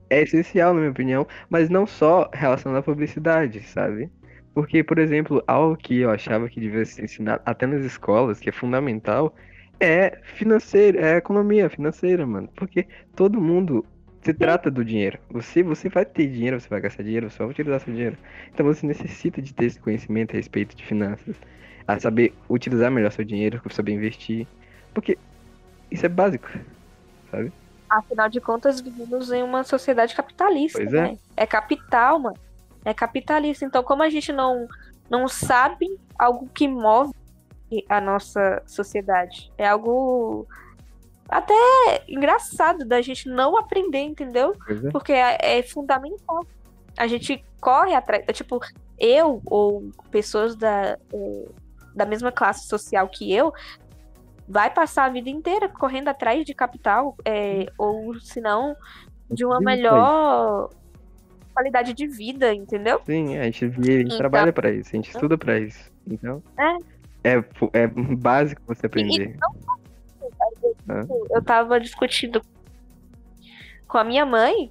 é essencial, na minha opinião, mas não só relacionado à publicidade, sabe? Porque, por exemplo, algo que eu achava que devia ser ensinado até nas escolas, que é fundamental, é financeiro, é economia financeira, mano. Porque todo mundo se trata do dinheiro. Você, você vai ter dinheiro, você vai gastar dinheiro, você vai utilizar seu dinheiro. Então você necessita de ter esse conhecimento a respeito de finanças, a saber utilizar melhor seu dinheiro, saber investir. Porque isso é básico, sabe? Afinal de contas, vivemos em uma sociedade capitalista, pois é. né? É capital, mano é capitalista. Então, como a gente não, não sabe algo que move a nossa sociedade. É algo até engraçado da gente não aprender, entendeu? É. Porque é, é, fundamental. A gente corre atrás. Tipo, eu ou pessoas da, é, da mesma classe social que eu vai passar a vida inteira correndo atrás de capital, é, ou se não, de uma melhor qualidade de vida, entendeu? Sim, a gente, vive, a gente então, trabalha para isso, a gente estuda para isso. Então, é. É, é básico você aprender. Então, eu tava discutindo com a minha mãe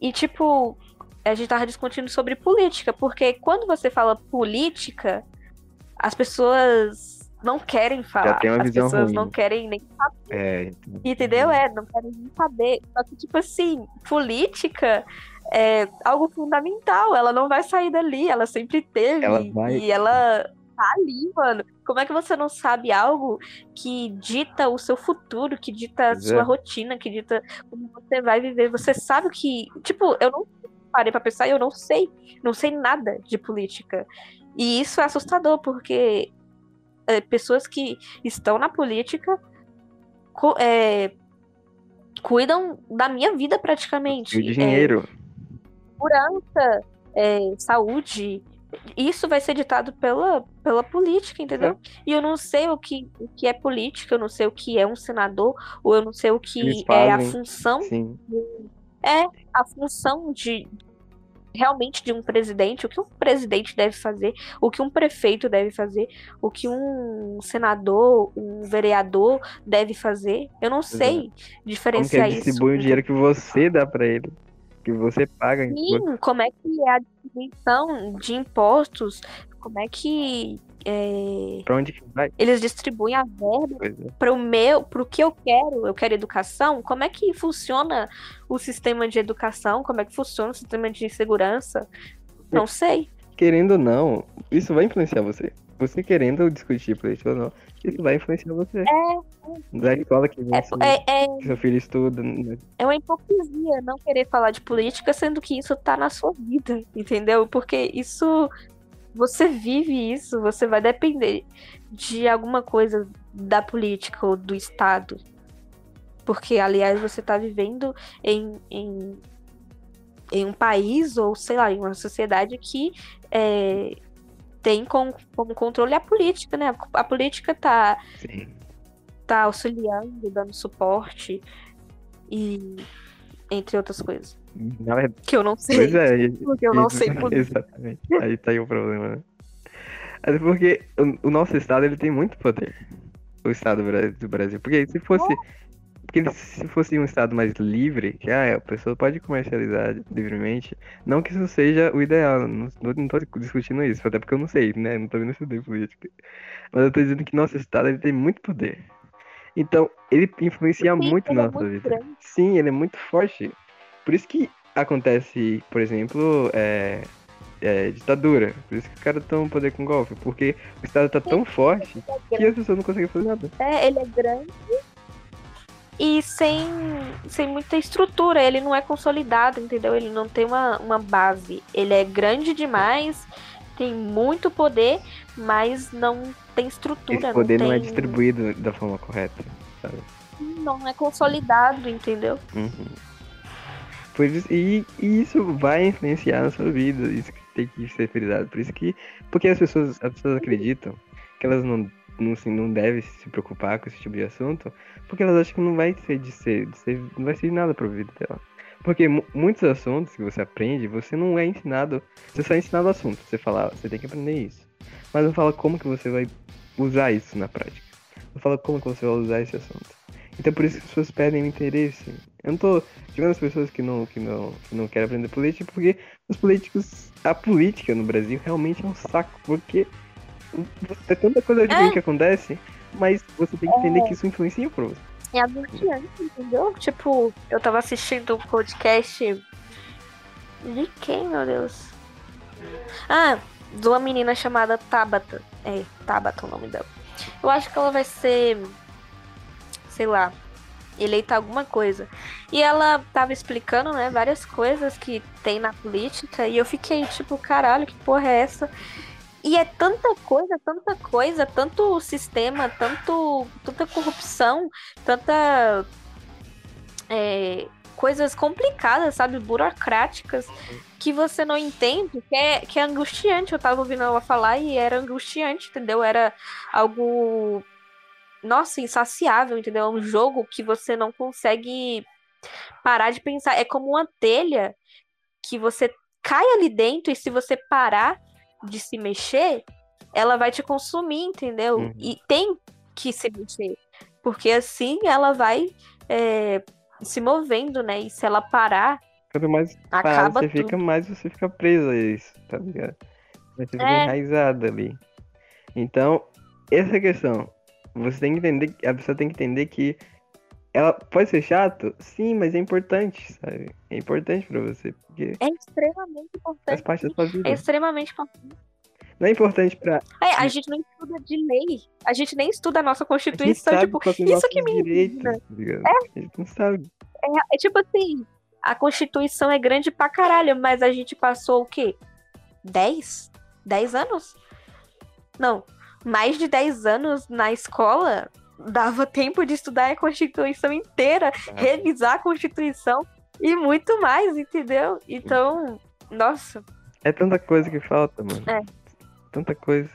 e, tipo, a gente tava discutindo sobre política, porque quando você fala política, as pessoas não querem falar. As pessoas ruim. não querem nem saber. É, então... Entendeu? É, não querem nem saber. Só que, tipo assim, política é algo fundamental. Ela não vai sair dali, ela sempre teve. Ela vai... E ela tá ali, mano. Como é que você não sabe algo que dita o seu futuro, que dita a sua é. rotina, que dita como você vai viver? Você sabe que. Tipo, eu não parei pra pensar e eu não sei. Não sei nada de política. E isso é assustador, porque é, pessoas que estão na política é, cuidam da minha vida praticamente. O dinheiro. É, segurança, é, saúde. Isso vai ser ditado pela, pela política, entendeu? É. E eu não sei o que, o que é política, eu não sei o que é um senador, ou eu não sei o que é a função. Sim. É a função de, realmente de um presidente, o que um presidente deve fazer, o que um prefeito deve fazer, o que um senador, um vereador deve fazer. Eu não sei diferenciar Como que distribui isso. o dinheiro que você dá para ele, que você paga. Sim, como é que é a distribuição de impostos, como é que é... Pra onde que vai? Eles distribuem a verba é. para o meu, para o que eu quero. Eu quero educação. Como é que funciona o sistema de educação? Como é que funciona o sistema de segurança? Não sei. Querendo ou não, isso vai influenciar você. Você querendo discutir política ou não, isso vai influenciar você. É. Da escola que você, é, é, que seu filho estuda. Né? É uma hipocrisia não querer falar de política, sendo que isso tá na sua vida, entendeu? Porque isso você vive isso, você vai depender de alguma coisa da política ou do Estado. Porque, aliás, você está vivendo em, em, em, um país ou, sei lá, em uma sociedade que é, tem como, como controle a política, né? A política está tá auxiliando, dando suporte e entre outras coisas. Não é... Que eu não sei. Pois é. Porque eu não sei por Exatamente. Aí tá aí o problema, né? É porque o, o, nosso estado ele tem muito poder. O estado do Brasil. Porque se fosse. Porque se fosse um estado mais livre, que ah, a pessoa pode comercializar livremente, não que isso seja o ideal, não, não tô discutindo isso, até porque eu não sei, né? Não tô vendo estudei política. Mas eu tô dizendo que nosso estado ele tem muito poder. Então, ele influencia Sim, muito na é nossa vida. Grande. Sim, ele é muito forte. Por isso que acontece, por exemplo, é, é, ditadura. Por isso que os caras estão poder com golpe. Porque o Estado tá tão forte é que as pessoas não conseguem fazer nada. É, ele é grande e sem, sem muita estrutura. Ele não é consolidado, entendeu? Ele não tem uma, uma base. Ele é grande demais, tem muito poder, mas não tem estrutura. Esse poder não, não é tem... é distribuído da forma correta, sabe? Não é consolidado, entendeu? Uhum. Pois, e, e, isso vai influenciar na sua vida, isso que tem que ser frisado. Por isso que. Porque as pessoas, as pessoas acreditam que elas não, não, assim, não devem se preocupar com esse tipo de assunto, porque elas acham que não vai ser de ser, de ser não vai ser nada pra vida dela. Porque muitos assuntos que você aprende, você não é ensinado. Você só é ensinado o assunto. Você fala, ah, você tem que aprender isso. Mas não fala como que você vai usar isso na prática. Não fala como que você vai usar esse assunto. Então por isso que as pessoas perdem o interesse. Eu não tô julgando as pessoas que não, que não, que não querem aprender política, porque os políticos. A política no Brasil realmente é um saco, porque é tanta coisa de é. que acontece, mas você tem que entender é. que isso influencia pra você. É angustiante, entendeu? Tipo, eu tava assistindo um podcast. De quem, meu Deus? Ah, de uma menina chamada Tabata. É, Tabata o nome dela. Eu acho que ela vai ser sei lá, eleita alguma coisa. E ela tava explicando, né, várias coisas que tem na política e eu fiquei tipo, caralho, que porra é essa? E é tanta coisa, tanta coisa, tanto sistema, tanto, tanta corrupção, tanta é, coisas complicadas, sabe, burocráticas, que você não entende, que é, que é angustiante. Eu tava ouvindo ela falar e era angustiante, entendeu? Era algo, nossa, insaciável, entendeu? É um jogo que você não consegue parar de pensar. É como uma telha que você cai ali dentro e se você parar de se mexer, ela vai te consumir, entendeu? Uhum. E tem que se mexer. Porque assim ela vai é, se movendo, né? E se ela parar, Quanto mais acaba você tudo. fica, mais você fica preso a isso, tá ligado? Você fica É. enraizado ali. Então, essa é a questão. Você tem que entender, a pessoa tem que entender que ela pode ser chato, sim, mas é importante, sabe? É importante pra você, porque É extremamente faz importante. parte da sua vida. É extremamente importante. Não é importante pra. É, a gente não estuda de lei. A gente nem estuda a nossa A Constituição. sabe Tipo, são isso que me direitos, ligado? A gente não sabe. É, é tipo assim, a Constituição é grande pra caralho, mas a gente passou o quê? 10? 10 anos? Não, mais de 10 anos na escola dava tempo de estudar a Constituição inteira, revisar a Constituição e muito mais, entendeu? Então, nossa, É tanta coisa que falta, mano. É. Tanta coisa.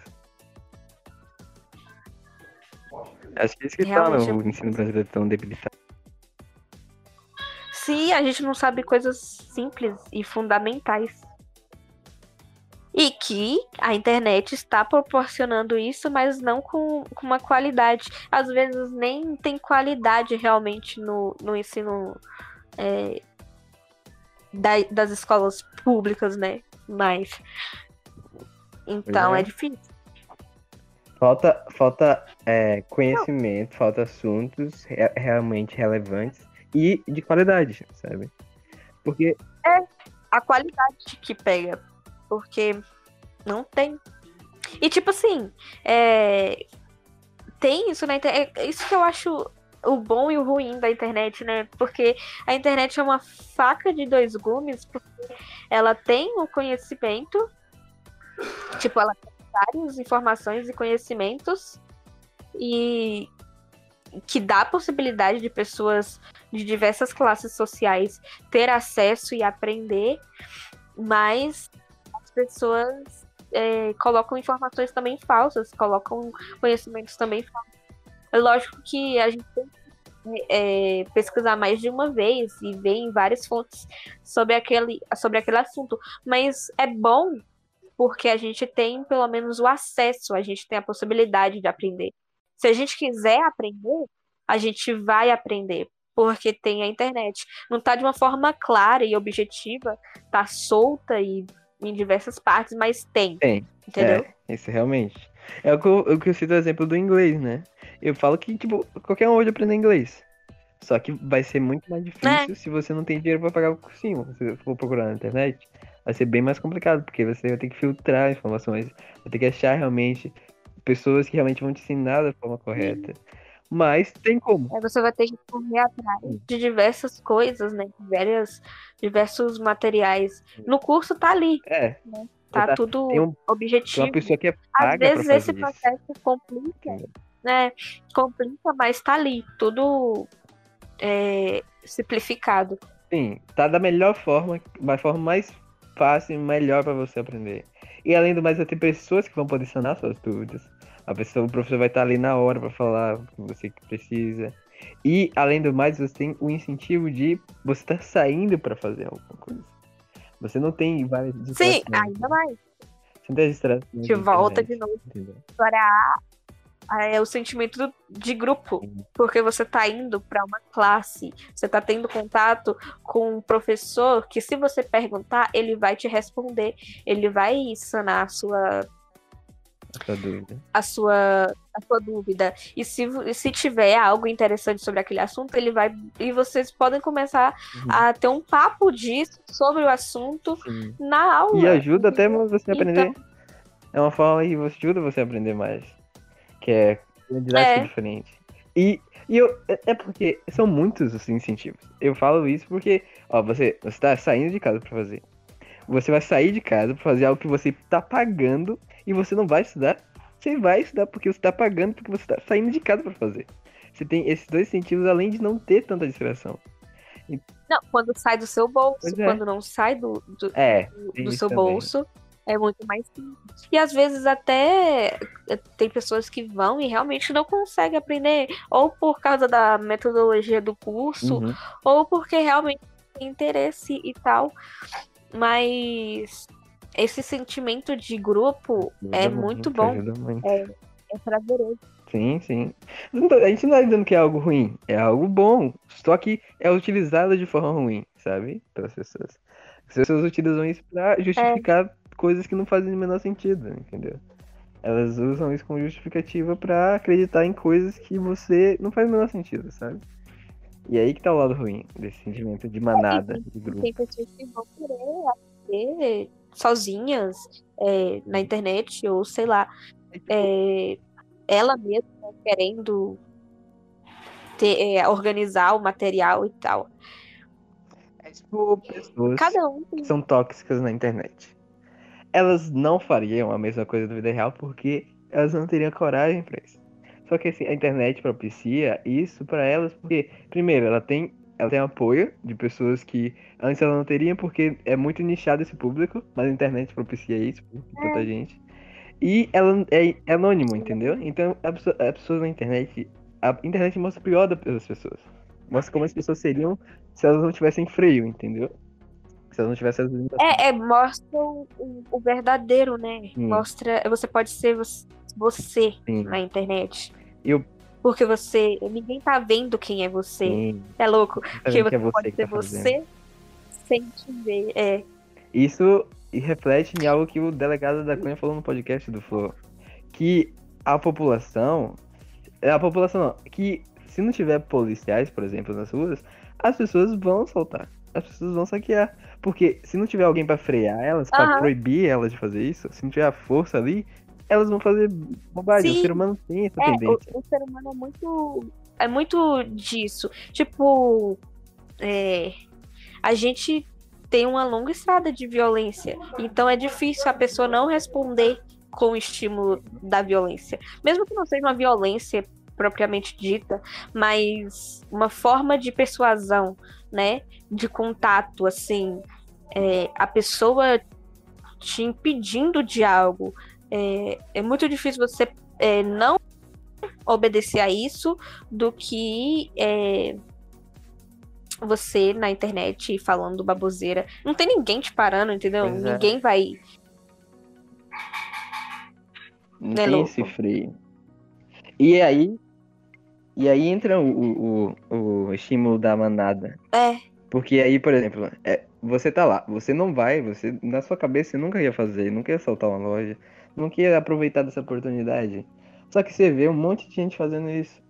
Acho que é isso que Realmente torna é o ensino brasileiro tão debilitado. se a gente não sabe coisas simples e fundamentais. E que a internet está proporcionando isso, mas não com, com uma qualidade. Às vezes nem tem qualidade realmente no, no ensino é, da- das escolas públicas, né? Mas. Então é. é difícil. Falta, falta é, conhecimento, falta assuntos re- realmente relevantes e de qualidade, sabe? Porque a qualidade que pega. Porque não tem. E tipo assim, é, tem isso na internet. É isso que eu acho o bom e o ruim da internet, né? Porque a internet é uma faca de dois gumes, porque ela tem o conhecimento, tipo, ela tem várias informações e conhecimentos e que dá a possibilidade de pessoas de diversas classes sociais ter acesso e aprender, mas as pessoas é, colocam informações também falsas, colocam conhecimentos também falsos. É lógico que a gente tem que é, pesquisar mais de uma vez e ver em várias fontes sobre aquele, sobre aquele assunto, mas é bom porque a gente tem pelo menos o acesso, a gente tem a possibilidade de aprender. Se a gente quiser aprender, a gente vai aprender, porque tem a internet. Não tá de uma forma clara e objetiva, tá solta e em diversas partes, mas tem, tem. entendeu? É, isso realmente. É o que, eu, o que eu cito o exemplo do inglês, né? Eu falo que, tipo, qualquer um pode aprender inglês. Só que vai ser muito mais difícil se você não tem dinheiro pra pagar o cursinho. Se você for procurar na internet, vai ser bem mais complicado, porque você vai ter que filtrar informações, vai ter que achar realmente pessoas que realmente vão te ensinar da forma correta. Mas tem como. Aí você vai ter que correr atrás de diversas coisas, né? Várias, diversos materiais. No curso tá ali, É, tá, tá- tudo tem um- objetivo. uma pessoa que é Às vezes esse isso. processo complica, né? Complica, mas tá ali, tudo é, simplificado. Sim, tá da melhor forma, da forma mais fácil e melhor pra você aprender. E além do mais, vai ter pessoas que vão poder sanar suas dúvidas. A pessoa, o professor vai estar ali na hora pra falar o que você precisa. E além do mais, você tem o incentivo de você estar saindo pra fazer alguma coisa. Você não tem várias Sim, ainda mais. Você não tem distrações. De na volta de novo. entendeu? Agora a- a- é o sentimento de grupo, porque você tá indo para uma classe, você tá tendo contato com um professor que se você perguntar, ele vai te responder, ele vai sanar a sua. A sua, a sua dúvida. E se, se tiver algo interessante sobre aquele assunto, ele vai. E vocês podem começar Uhum. a ter um papo disso sobre o assunto Sim. na aula. E ajuda até você Então- aprender. É uma forma que ajuda você a aprender mais. Que é uma didática É. diferente. E, e eu, é é porque são muitos os incentivos. Eu falo isso porque, ó, você, você tá saindo de casa pra fazer. Você vai sair de casa pra fazer algo que você tá pagando e você não vai estudar, você vai estudar porque você tá pagando, porque você tá saindo de casa para fazer. Você tem esses dois incentivos além de não ter tanta distração. Não, quando sai do seu bolso, é. quando não sai do, do, é, do, do seu também. bolso, é muito mais simples. E às vezes até eh, tem pessoas que vão e realmente não conseguem aprender, ou por causa da metodologia do curso, uhum. ou porque realmente tem interesse e tal. Mas esse sentimento de grupo ajuda é muito, muito bom. Muito. É, é prazeroso. Sim, sim. A gente não tá dizendo que é algo ruim, é algo bom. Só que é utilizado de forma ruim, sabe? Pelas pessoas. As pessoas utilizam isso pra justificar é. coisas que não fazem o menor sentido, entendeu? Elas usam isso como justificativa para acreditar em coisas que você não faz o menor sentido, sabe? E aí que tá o lado ruim desse sentimento de manada, de grupo. Tem pessoas que vão querer sozinhas é, na internet, ou sei lá, é, ela mesma querendo ter, é, organizar o material e tal. É tipo pessoas Cada um tem... que são tóxicas na internet. Elas não fariam a mesma coisa na vida real porque elas não teriam coragem para isso. Só que assim, a internet propicia isso para elas porque, primeiro, ela tem, ela tem apoio de pessoas que antes ela não teria porque é muito nichado esse público, mas a internet propicia isso para tanta é. gente. E ela é, é anônimo, entendeu? Então a pessoa, a pessoa na internet. A internet mostra o pior das pessoas. Mostra como as pessoas seriam se elas não tivessem freio, entendeu? Se elas não tivessem as É, é mostra o, o verdadeiro, né? Mostra. Você pode ser você na internet. Eu porque você. Ninguém tá vendo quem é você. Sim. É louco. Tá porque você, é você pode ser tá você sem te ver. É. Isso reflete em algo que o delegado da Cunha falou no podcast do Flow. Que a população. É, a população não. Que se não tiver policiais, por exemplo, nas ruas, as pessoas vão soltar. As pessoas vão saquear. Porque se não tiver alguém para frear elas, para proibir elas de fazer isso, se não tiver a força ali, elas vão fazer bobagem. Sim. O ser humano tem essa é, tendência. O, o, ser humano é muito. É muito disso. Tipo. É, a gente tem uma longa estrada de violência. Então é difícil a pessoa não responder com o estímulo da violência. Mesmo que não seja uma violência propriamente dita, mas uma forma de persuasão, né? De contato, assim. É, a pessoa te impedindo de algo. É, é muito difícil você é, não obedecer a isso do que é, você na internet falando baboseira. Não tem ninguém te parando, entendeu? Pois é. ninguém vai. Não é tem louco. esse freio. E aí. E aí entra o, o, o estímulo da manada. É. Porque aí, por exemplo, é, você tá lá, você não vai, você na sua cabeça você nunca ia fazer, nunca ia soltar uma loja, nunca ia aproveitar dessa oportunidade. Só que você vê um monte de gente fazendo isso.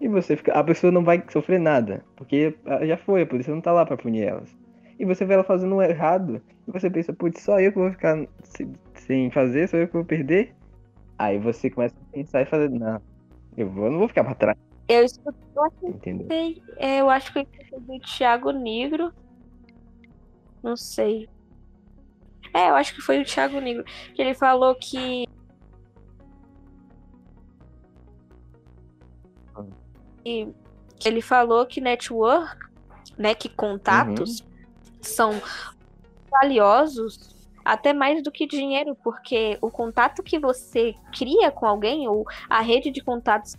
E você fica. A pessoa não vai sofrer nada. Porque já foi, a polícia não tá lá pra punir elas. E você vê ela fazendo um errado. E você pensa, putz, só eu que vou ficar sem fazer, só eu que vou perder. Aí você começa a pensar e fazer, não, eu vou, não vou ficar pra trás. Eu escutei? É, eu acho que eu do Thiago Negro. Não sei. É, eu acho que foi o Thiago Negro. Que ele falou que que ele falou que network, né, que contatos uhum. são valiosos até mais do que dinheiro, porque o contato que você cria com alguém ou a rede de contatos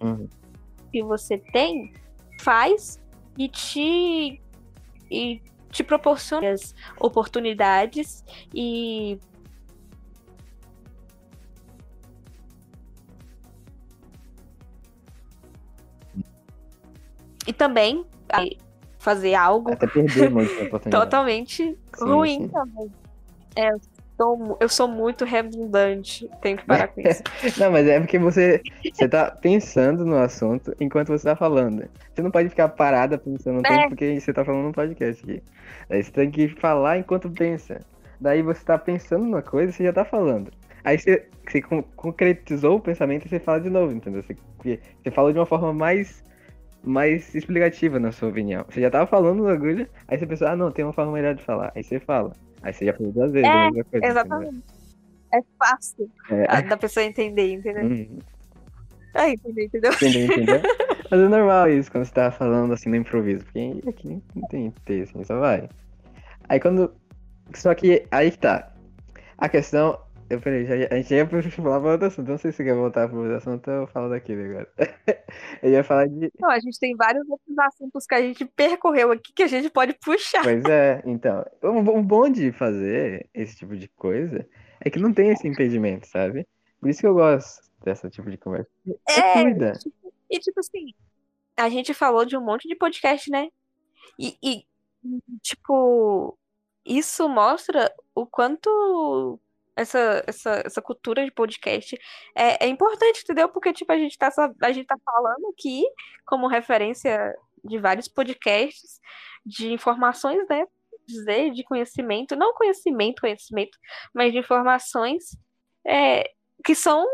uhum. que você tem faz e te e te proporciona oportunidades e E também fazer algo Até perder muito totalmente sim, ruim sim. também. É, sou, eu sou muito redundante, tenho que parar com isso. não, mas é porque você, você tá pensando no assunto enquanto você tá falando. Você não pode ficar parada pensando no é. tempo porque você tá falando no podcast aqui. Aí você tem que falar enquanto pensa. Daí você tá pensando numa coisa, você já tá falando. Aí você, você concretizou o pensamento e você fala de novo, entendeu? Você, você falou de uma forma mais mais explicativa na sua opinião. Você já tava falando no agulha, aí você pensou, ah não, tem uma forma melhor de falar. Aí você fala. Aí você já falou duas vezes é, mesma coisa. Exatamente. é fácil É. da pessoa entender, entendeu? Hum, É, entendeu, entendeu? entendeu, entendeu? Mas é normal isso quando você tá falando assim no improviso, porque aqui não tem texto, assim, só vai. Aí quando. Só que aí que tá. A questão. Eu já, ia- a gente ia falar pra outro assunto. Não sei se você quer voltar pro outro assunto, eu falo daquele agora. Eu ia falar de. Não, a gente tem vários outros assuntos que a gente percorreu aqui que a gente pode puxar. Pois é, então. O, bom de fazer esse tipo de coisa é que não tem esse impedimento, sabe? Por isso que eu gosto desse tipo de conversa. É fluida. E tipo assim, a gente falou de um monte de podcast, né? E, e, tipo, isso mostra o quanto essa, essa, essa cultura de podcast é, é importante, entendeu? Porque, tipo, a gente tá, a gente tá falando aqui como referência de vários podcasts, de informações, né? Dizer, de conhecimento, não conhecimento, conhecimento, mas de informações é, que são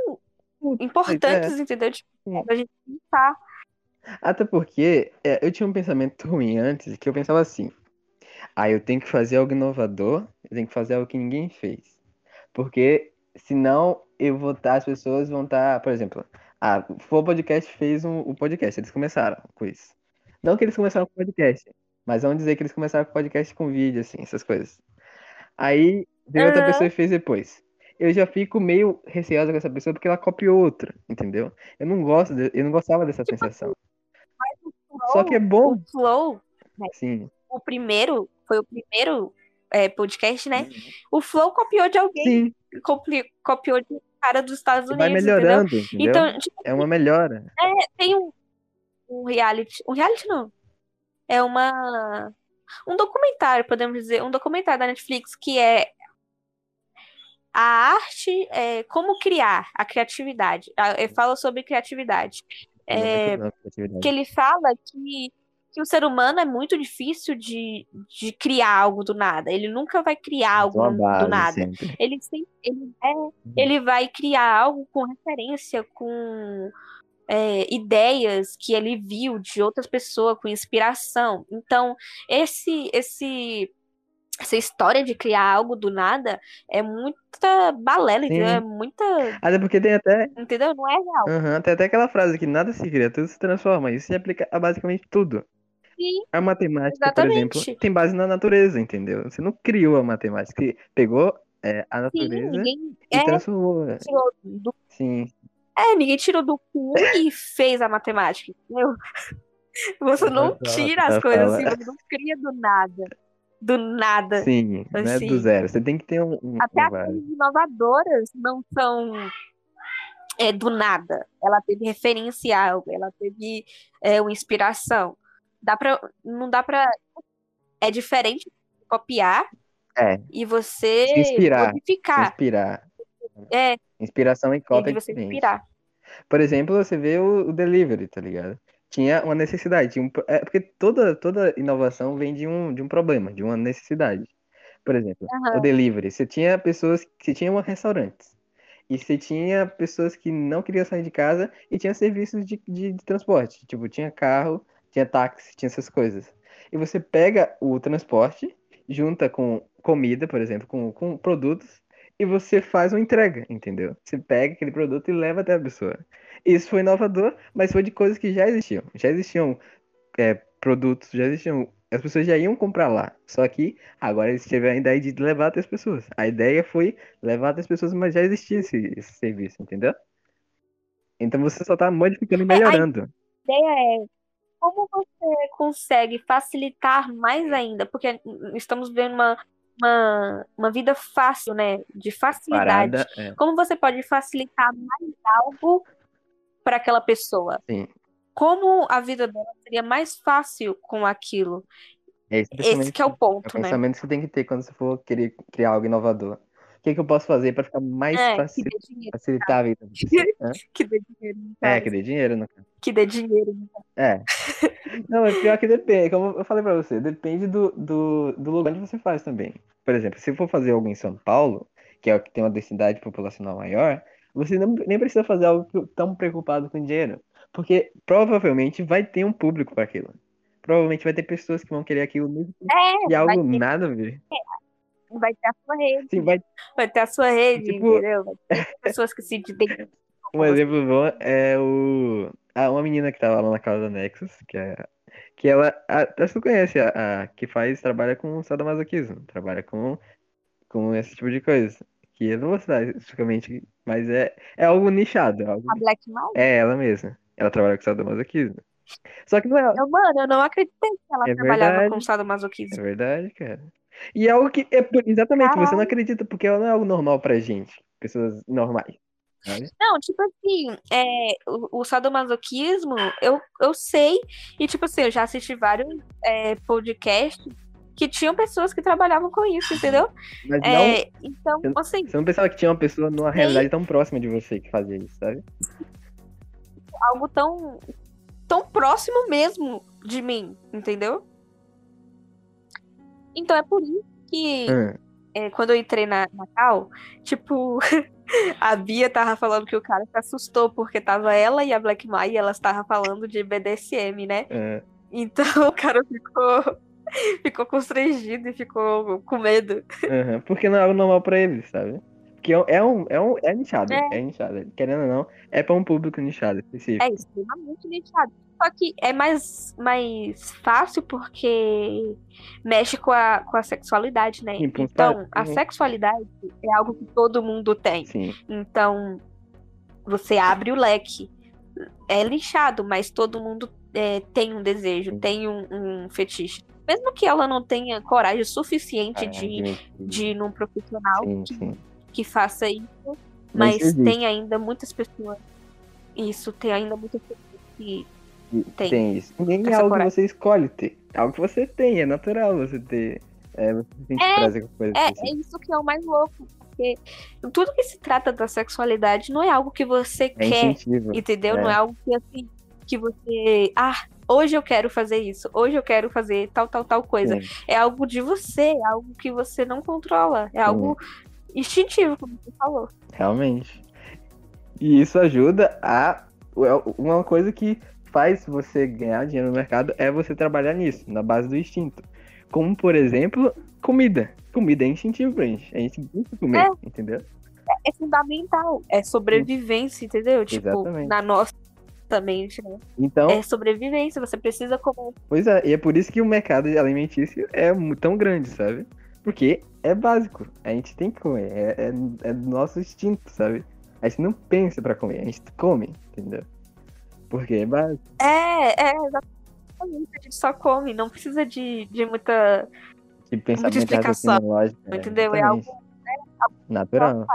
importantes, entendeu? Tipo, Sim. pra gente pensar. Até porque é, eu tinha um pensamento ruim antes, que eu pensava assim, ah, eu tenho que fazer algo inovador, eu tenho que fazer algo que ninguém fez. Porque senão eu vou estar, as pessoas vão estar, por exemplo, o Flow Podcast fez um, o podcast, eles começaram com isso. Não que eles começaram com podcast, mas vamos dizer que eles começaram com podcast com vídeo, assim, essas coisas. Aí veio outra Aham. pessoa e fez depois. Eu já fico meio receosa com essa pessoa porque ela copiou outra, entendeu? Eu não gosto, de- eu não gostava dessa sensação. Só que é bom, O Flow, sim. o primeiro, foi o primeiro é, podcast, né? O Flow copiou de alguém, Sim, copi- copiou de um cara dos Estados vai Unidos, entendeu? melhorando, entendeu? Então, tipo, É uma melhora. tem um, um reality, um reality não, é uma, um documentário, podemos dizer, um documentário da Netflix que é a arte, é, como criar a criatividade. Ah, é, Fala sobre criatividade. É, Não, criatividade. que ele fala que, que o ser humano é muito difícil de, de criar algo do nada. Ele nunca vai criar algo Uma do base, nada. sempre. Ele sempre ele, é, ele vai criar algo com referência, com é, ideias que ele viu de outras pessoas, com inspiração. Então, esse esse essa história de criar algo do nada é muita balela, entendeu? É muita. Até porque tem até, Entendeu? Não é real. aham, tem até aquela frase que nada se cria, tudo se transforma. Isso se aplica a basicamente tudo. Sim, A matemática, por exatamente. exemplo, tem base na natureza, entendeu? Você não criou a matemática, você pegou é, a Sim, natureza ninguém. e É, transformou. tirou do Sim, É, ninguém tirou do cu e fez a matemática, entendeu? Você não tira só as coisas assim, você não cria do nada. Do nada. sim, não é do Assim. zero. Você tem que ter um, um, Até um as coisas inovadoras não são é, do nada. Ela teve algo, ela teve é, uma inspiração. Dá pra, não dá pra. É diferente copiar É, e você Se inspirar. modificar. inspirar. É, Inspiração e cópia é você inspirar. Por exemplo, você vê o, o delivery, tá ligado? Tinha uma necessidade, tinha um, é porque toda, toda inovação vem de um, de um problema, de uma necessidade. Por exemplo, Aham. o delivery, você tinha pessoas que tinham restaurantes. E você tinha pessoas que não queriam sair de casa e tinha serviços de, de, de transporte. Tipo, tinha carro, tinha táxi, tinha essas coisas. E você pega o transporte, junta com comida, por exemplo, com, com produtos, e você faz uma entrega, entendeu? Você pega aquele produto e leva até a pessoa. Isso foi inovador, mas foi de coisas que já existiam. Já existiam é, produtos, já existiam. As pessoas já iam comprar lá. Só que agora eles tiveram a ideia de levar até as pessoas. A ideia foi levar até as pessoas, mas já existia esse, esse serviço, entendeu? Então você só tá modificando e melhorando. A ideia é como você consegue facilitar mais ainda, porque estamos vendo uma, uma, uma vida fácil, né? De facilidade. Parada, é, Como você pode facilitar mais algo para aquela pessoa? sim. Como a vida dela seria mais fácil com aquilo? É esse Esse pensamento, que é o é o ponto, né? pensamento que você tem que ter quando você for querer criar algo inovador. O que, que eu posso fazer para ficar mais É, que faci- dê dinheiro. facilitar a vida? Que dê dinheiro, É, que dê dinheiro, no caso. Que dê dinheiro. É. Não, é pior que depende. Como eu falei pra você, depende do, do, do lugar onde você faz também. Por exemplo, se for fazer algo em São Paulo, que é o que tem uma densidade populacional maior, você não, nem precisa fazer algo tão preocupado com dinheiro. Porque provavelmente vai ter um público para aquilo. Provavelmente vai ter pessoas que vão querer aquilo mesmo É, e algo ter nada a ver. Vai ter a sua rede. Sim, vai... vai ter a sua rede, Tipo- entendeu? Vai ter pessoas que se identificam. Um exemplo bom é o. Ah, uma menina que tava lá na casa da Nexus, que é. Que ela. a- Até você conhece, a, a- que faz, trabalha com sadomasoquismo. Trabalha com, com esse tipo de coisa. Que eu não vou citar especificamente, mas é, é algo nichado. É, algo... A Black Mouth. é ela mesma. Ela trabalha com sadomasoquismo. Só que não é. Eu, mano, eu não acreditei que ela É trabalhava verdade. com É sadomasoquismo. verdade, cara. E é algo que. É, exatamente, você não Caralho. acredita, porque não é algo normal pra gente. Pessoas normais. Sabe? Não, tipo assim, é, o, o sadomasoquismo, eu, eu sei, e tipo assim, eu já assisti vários é, podcasts que tinham pessoas que trabalhavam com isso, entendeu? Mas não. É, então, assim, Você não pensava que tinha uma pessoa numa realidade tão próxima de você que fazia isso, sabe? algo tão, tão próximo mesmo de mim, entendeu? Então é por isso que Hum. é, quando eu entrei na, na Cal, tipo, a Bia tava falando que o cara se assustou porque tava ela e a Black Mai e elas estavam falando de BDSM, né? É. Então o cara ficou, ficou constrangido e ficou com medo. Aham, Porque não é algo normal pra eles, sabe? Que é é um, é um, é nichado, É. é nichado. Querendo ou não, é pra um público nichado específico. É extremamente nichado. Só que é mais, mais fácil porque mexe com a, com a sexualidade, né? Então, a uhum. sexualidade é algo que todo mundo tem. Sim, Então, você abre o leque. É lixado, mas todo mundo é, tem um desejo, Sim. tem um, um fetiche. Mesmo que ela não tenha coragem suficiente Ah, de, de ir num profissional que, que faça isso, Mas mas tem ainda muitas pessoas. Isso, tem ainda muitas pessoas que. Tem. Tem isso. Nem é algo coragem. que você escolhe ter. É algo que você tem, é natural você ter. É, você tem que É, trazer com coisa É, é específica. isso que é o mais louco. Porque tudo que se trata da sexualidade não é algo que você É quer, incentivo. entendeu? é. Não é algo que assim, que você. Ah, hoje eu quero fazer isso, hoje eu quero fazer tal, tal, tal coisa. Sim, É algo de você, é algo que você não controla. É algo instintivo, como você falou. realmente. E isso ajuda a. é Uma coisa que faz você ganhar dinheiro no mercado é você trabalhar nisso, na base do instinto. Como, por exemplo, comida. Comida é instintivo pra gente. A gente busca comer, É. entendeu? É fundamental. É sobrevivência, entendeu? Tipo, Exatamente. na nossa mente, né? Então, É sobrevivência. Você precisa comer. Pois é, e é por isso que o mercado alimentício é tão grande, sabe? Porque é básico. A gente tem que comer. É, é, é nosso instinto, sabe? A gente não pensa pra comer, a gente come, entendeu? Porque é básico. É, é, exatamente. A gente só come. Não precisa de, de muita. De pensamento explicação, raciocínio lógico. é, entendeu? É exatamente. Natural.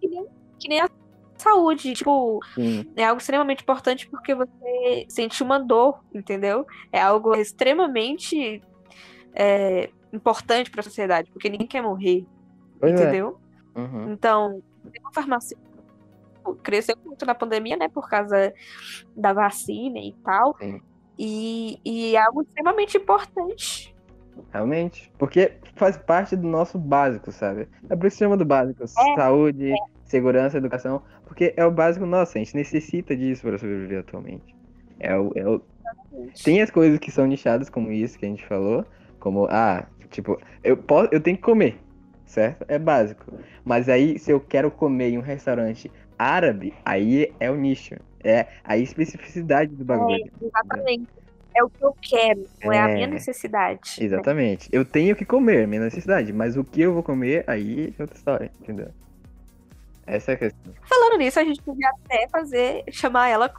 Que nem, que nem a saúde. Tipo, Sim, é algo extremamente importante porque você sente uma dor, entendeu? É algo extremamente é, importante para a sociedade, porque ninguém quer morrer, pois é. entendeu? Uhum. Então, o farmacêutico cresceu muito na pandemia, né, por causa da vacina e tal. Sim. E, e é algo extremamente importante. Realmente. Porque faz parte do nosso básico, sabe? É por isso que chama do básico. Saúde, segurança, educação. Porque é o básico nosso. A gente necessita disso para sobreviver atualmente. É o, é o... Tem as coisas que são nichadas, como isso que a gente falou. Como, ah, tipo, eu, posso, eu tenho que comer. Certo? É básico. Mas aí, se eu quero comer em um restaurante árabe, aí é o nicho. É a especificidade do bagulho. Exatamente. É o que eu quero, não é, a É. minha necessidade. Exatamente. Eu tenho que comer, minha necessidade. Mas o que eu vou comer, aí é outra história, entendeu? Essa é a questão. Falando nisso, a gente podia até fazer, chamar ela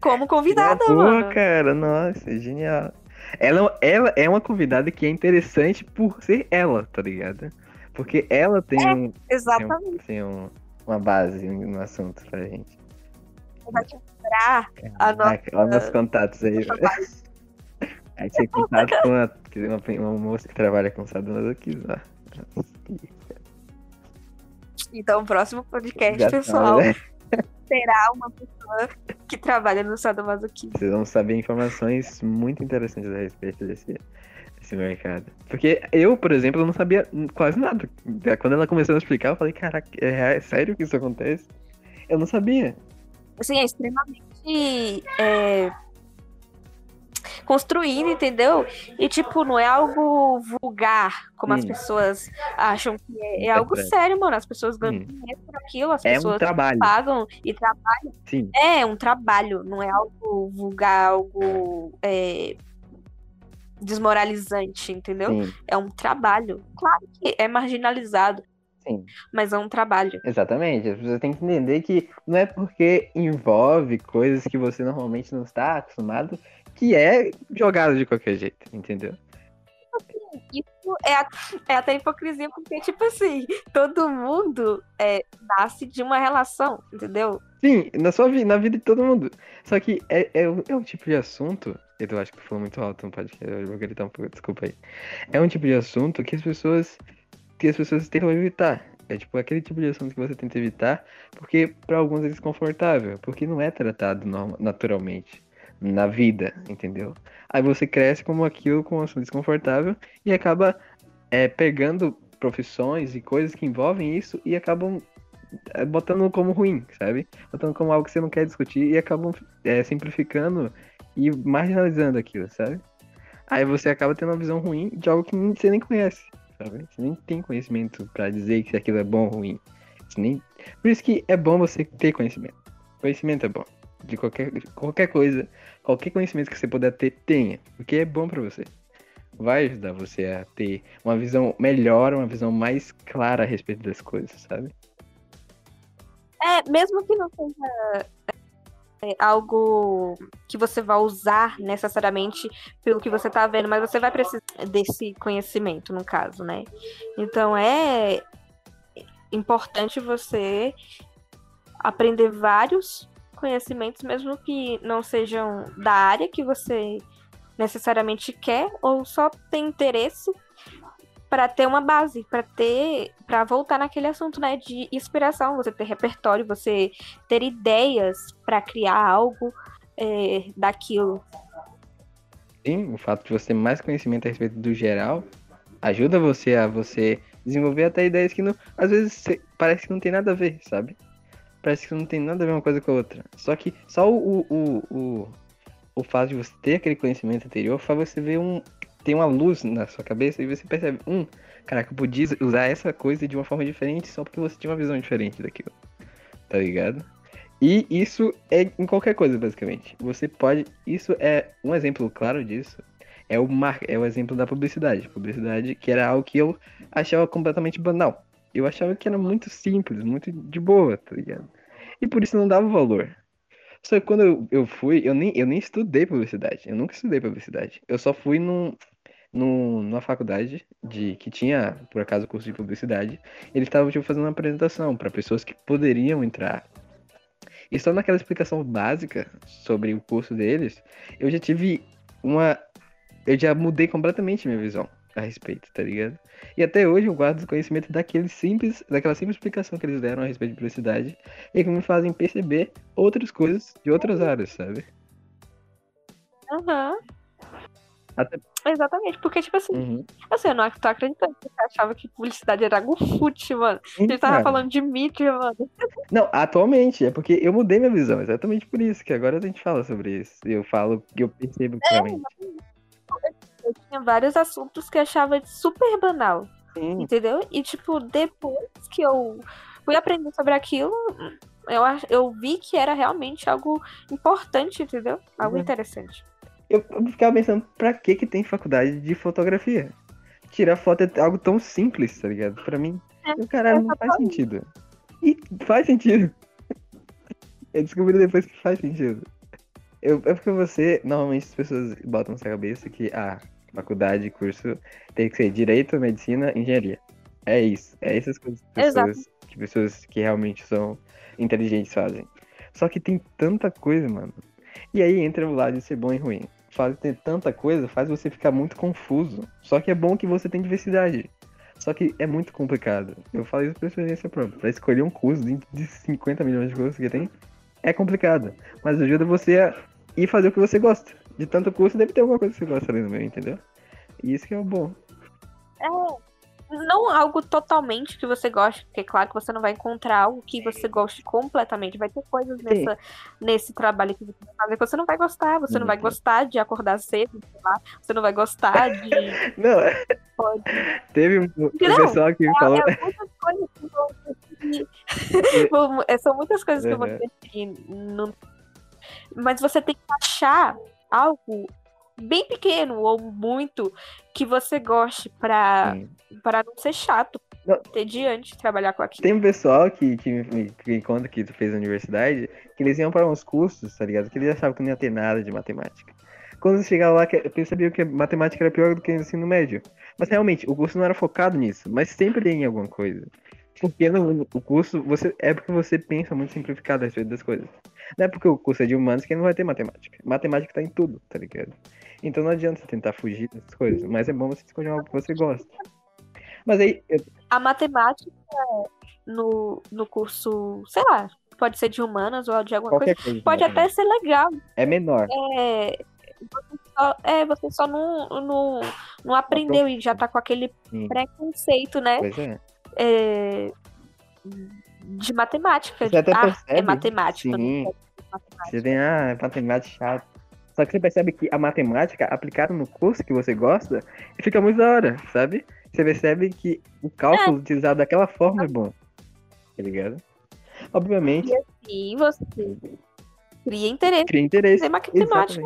como convidada, Boa, mano. cara, nossa, genial. Ela, ela é uma convidada que é interessante por ser ela, tá ligado? Porque ela tem, um, tem, Exatamente. um- tem um- uma base no assunto pra gente. Vai quebrar a nossa. Olha nossos contatos aí. A gente tem contato com uma, uma, uma moça que trabalha com sadomasoquismo. Então, o próximo podcast, Já pessoal, sabe, né? será uma pessoa que trabalha no sadomasoquismo. Vocês vão saber informações muito interessantes a respeito desse, desse mercado. Porque eu, por exemplo, eu não sabia quase nada. Quando ela começou a explicar, eu falei, caraca, é, é sério que isso acontece? Eu não sabia. Assim, é extremamente é, construindo, entendeu? E, tipo, não é algo vulgar, como hum. as pessoas acham que é. É, é algo sério, mano. As pessoas ganham hum. dinheiro por aquilo, as é pessoas um trabalho. pagam e trabalham. Sim. É, um trabalho, não é algo vulgar, algo é, desmoralizante, entendeu? Sim. É um trabalho. Claro que é marginalizado. Sim. Mas é um trabalho. Exatamente. Você tem que entender que não é porque envolve coisas que você normalmente não está acostumado que é jogado de qualquer jeito, entendeu? Isso é, é até hipocrisia, porque, tipo assim, todo mundo é, nasce de uma relação, entendeu? Sim, na sua vida, na vida de todo mundo. Só que é, é, é um tipo de assunto. Eu acho que falou muito alto no podcast, eu vou gritar um pouco, desculpa aí. É um tipo de assunto que as pessoas. que as pessoas tentam evitar. É tipo aquele tipo de assunto que você tenta evitar, porque para alguns é desconfortável, porque não é tratado naturalmente na vida, entendeu? Aí você cresce como aquilo com um assunto desconfortável e acaba é, pegando profissões e coisas que envolvem isso e acabam é, botando como ruim, sabe? Botando como algo que você não quer discutir e acabam é, simplificando e marginalizando aquilo, sabe? Aí você acaba tendo uma visão ruim de algo que você nem conhece, sabe? Você nem tem conhecimento para dizer que aquilo é bom ou ruim. nem... Por isso que é bom você ter conhecimento. Conhecimento é bom. De qualquer, qualquer coisa, qualquer conhecimento que você puder ter, tenha. Porque é bom para você. Vai ajudar você a ter uma visão melhor, uma visão mais clara a respeito das coisas, sabe? É, mesmo que não seja é, algo que você vai usar necessariamente pelo que você está vendo, mas você vai precisar desse conhecimento, no caso, né? Então é importante você aprender vários conhecimentos, mesmo que não sejam da área que você necessariamente quer ou só tem interesse para ter uma base, para ter, para voltar naquele assunto, né, de inspiração, você ter repertório, você ter ideias para criar algo é, daquilo. Sim, o fato de você ter mais conhecimento a respeito do geral ajuda você a você desenvolver até ideias que não, às vezes parece que não tem nada a ver, sabe? Parece que não tem nada a ver uma coisa com a outra. Só que só o, o, o, o fato de você ter aquele conhecimento anterior faz você ver um, tem uma luz na sua cabeça e você percebe, um, caraca, eu podia usar essa coisa de uma forma diferente só porque você tinha uma visão diferente daquilo. Tá ligado? E isso é em qualquer coisa, basicamente. Você pode. Isso é um exemplo claro disso. É o, mar... é o exemplo da publicidade. Publicidade que era algo que eu achava completamente banal. Eu achava que era muito simples, muito de boa, tá ligado? E por isso não dava valor. Só que quando eu, eu fui, eu nem, eu nem estudei publicidade. Eu nunca estudei publicidade. Eu só fui num, num, numa faculdade de que tinha, por acaso, curso de publicidade. Eles estavam tipo, fazendo uma apresentação para pessoas que poderiam entrar. E só naquela explicação básica sobre o curso deles, eu já tive uma. Eu já mudei completamente minha visão a respeito, tá ligado? E até hoje eu guardo o conhecimento daquele simples, daquela simples explicação que eles deram a respeito de publicidade e que me fazem perceber outras coisas de outras áreas, sabe? Aham. Uhum. Até... Exatamente, porque, tipo assim, uhum. assim, eu não tô acreditando que você achava que publicidade era algo fútil, mano. Sim, a gente tava cara. falando de mídia, mano. Não, atualmente, é porque eu mudei minha visão, exatamente por isso, que agora a gente fala sobre isso. Eu falo que eu percebo claramente. É, eu tinha vários assuntos que eu achava super banal. Sim. Entendeu? E, tipo, depois que eu fui aprender sobre aquilo, eu, eu vi que era realmente algo importante, entendeu? Algo uhum. interessante. Eu, eu ficava pensando, pra que que tem faculdade de fotografia? Tirar foto é algo tão simples, tá ligado? Pra mim, é, o caralho, não faz sentido. E faz sentido. Eu descobri depois que faz sentido. Eu, é porque você, normalmente as pessoas botam na sua cabeça que, ah, faculdade, curso, tem que ser direito, medicina, engenharia. É isso. É essas coisas que pessoas, que pessoas que realmente são inteligentes fazem. Só que tem tanta coisa, mano. E aí entra o lado de ser bom e ruim. Ter tanta coisa faz você ficar muito confuso. Só que é bom que você tem diversidade. Só que é muito complicado. Eu falo isso por experiência própria. Pra escolher um curso de 50 milhões de cursos que tem, é complicado. Mas ajuda você a e fazer o que você gosta. De tanto curso, deve ter alguma coisa que você gosta ali no meio, entendeu? E isso que é o bom. É, não algo totalmente que você goste, porque claro que você não vai encontrar algo que você goste completamente. Vai ter coisas nessa, nesse trabalho que você vai fazer que você não vai gostar. Você não vai Uhum. gostar de acordar cedo, sei lá. Você não vai gostar de. Não, Pode. teve um, Entendeu? pessoal que me falou. É é, São muitas coisas que vão Uhum. interferir. no- Mas você tem que achar algo bem pequeno ou muito que você goste pra, Sim. pra não ser chato, ter diante trabalhar com aquilo. Tem um pessoal que, que me, conta que tu fez na universidade, que eles iam para uns cursos, tá ligado? Que eles achavam que não ia ter nada de matemática. Quando eles chegavam lá, eles percebiam que matemática era pior do que ensino médio. Mas realmente, o curso não era focado nisso, mas sempre tem alguma coisa. Porque no, o curso, você é porque você pensa muito simplificado a respeito das coisas. Não é porque o curso é de humanos que não vai ter matemática. Matemática tá em tudo, tá ligado? Então não adianta você tentar fugir dessas coisas, mas é bom você escolher algo que você gosta. Mas aí, eu- A matemática no, no curso, sei lá, pode ser de humanas ou de alguma coisa, coisa. de pode até ser legal. É menor. É, você só, é, você só não, não, não aprendeu e já tá com aquele Sim. preconceito, né? Pois é. é, de matemática. Você até ah, percebe, é matemática. sim. é matemática. Você tem, ah, é matemática chato. Só que você percebe que a matemática aplicada no curso que você gosta fica muito da hora, sabe? Você percebe que o cálculo utilizado daquela forma é bom. Tá ligado? Obviamente, E você cria interesse cria em interesse. fazer matemática.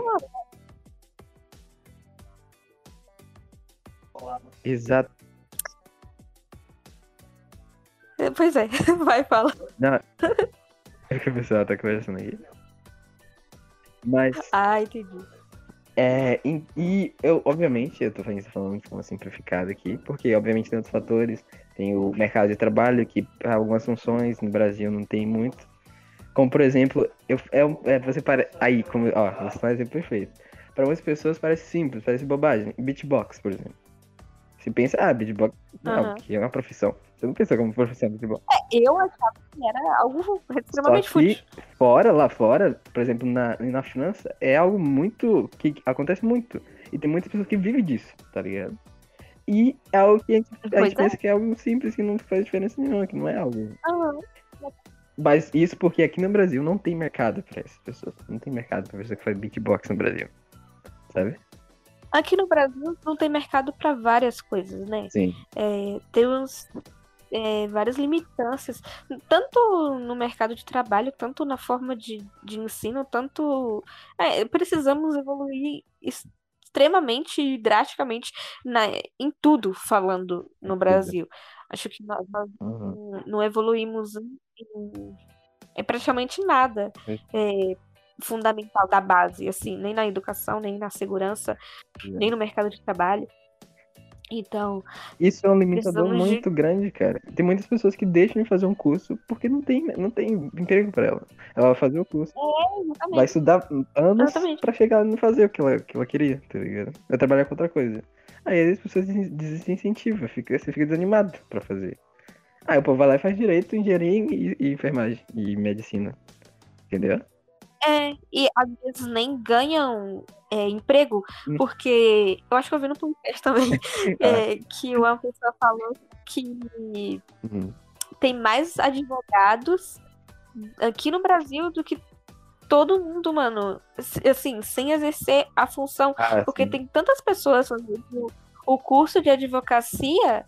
Exato. Pois é, vai falar. Não. É que o pessoal tá conversando aqui. Mas, Ah, entendi. é. E, e eu, obviamente, eu tô falando isso falando de forma simplificada aqui, porque, obviamente, tem outros fatores. Tem o mercado de trabalho, que para algumas funções no Brasil não tem muito. Como, por exemplo, eu, é, é, você para. Aí, como. Ó, você faz um exemplo perfeito. Para muitas pessoas parece simples, parece bobagem. Beatbox, por exemplo. Você pensa, ah, beatbox não, Aham. que é uma profissão. Você não pensa como profissão beatbox. Eu achava que era algo extremamente Só que fútil. fora, lá fora, por exemplo, na, na França, é algo muito. que acontece muito. E tem muitas pessoas que vivem disso, tá ligado? E é algo que a gente, a gente é. pensa que é algo simples, que não faz diferença nenhuma, que não é algo. Aham. Mas isso porque aqui no Brasil não tem mercado pra essas pessoas. Não tem mercado pra pessoa que faz beatbox no Brasil. Sabe? Aqui no Brasil não tem mercado para várias coisas, né? Sim. É, temos é, várias limitâncias, tanto no mercado de trabalho, tanto na forma de, de ensino, tanto. é, precisamos evoluir extremamente e drasticamente na, em tudo falando no Brasil. Acho que nós, nós Uhum. não- evoluímos em, em- em praticamente nada é, fundamental da base, assim, nem na educação, nem na segurança, nem no mercado de trabalho. Então, Isso é um limitador Precisamos de- muito grande, cara. Tem muitas pessoas que deixam de fazer um curso porque não tem, não tem emprego pra ela. Ela vai fazer o curso. exatamente. Vai estudar anos pra chegar e fazer o que ela, que ela queria, tá ligado? Vai trabalhar com outra coisa. Aí as pessoas des- desincentivam, fica, você fica desanimado pra fazer. Aí o povo vai lá e faz direito, engenharia e, e enfermagem e medicina. Entendeu? É, e às vezes nem ganham é, emprego, Hum. porque eu acho que eu vi no podcast também Ah, é, que uma pessoa falou que uhum. tem mais advogados aqui no Brasil do que todo mundo, mano. Assim, sem exercer a função. Ah, Porque sim. tem tantas pessoas fazendo o curso de advocacia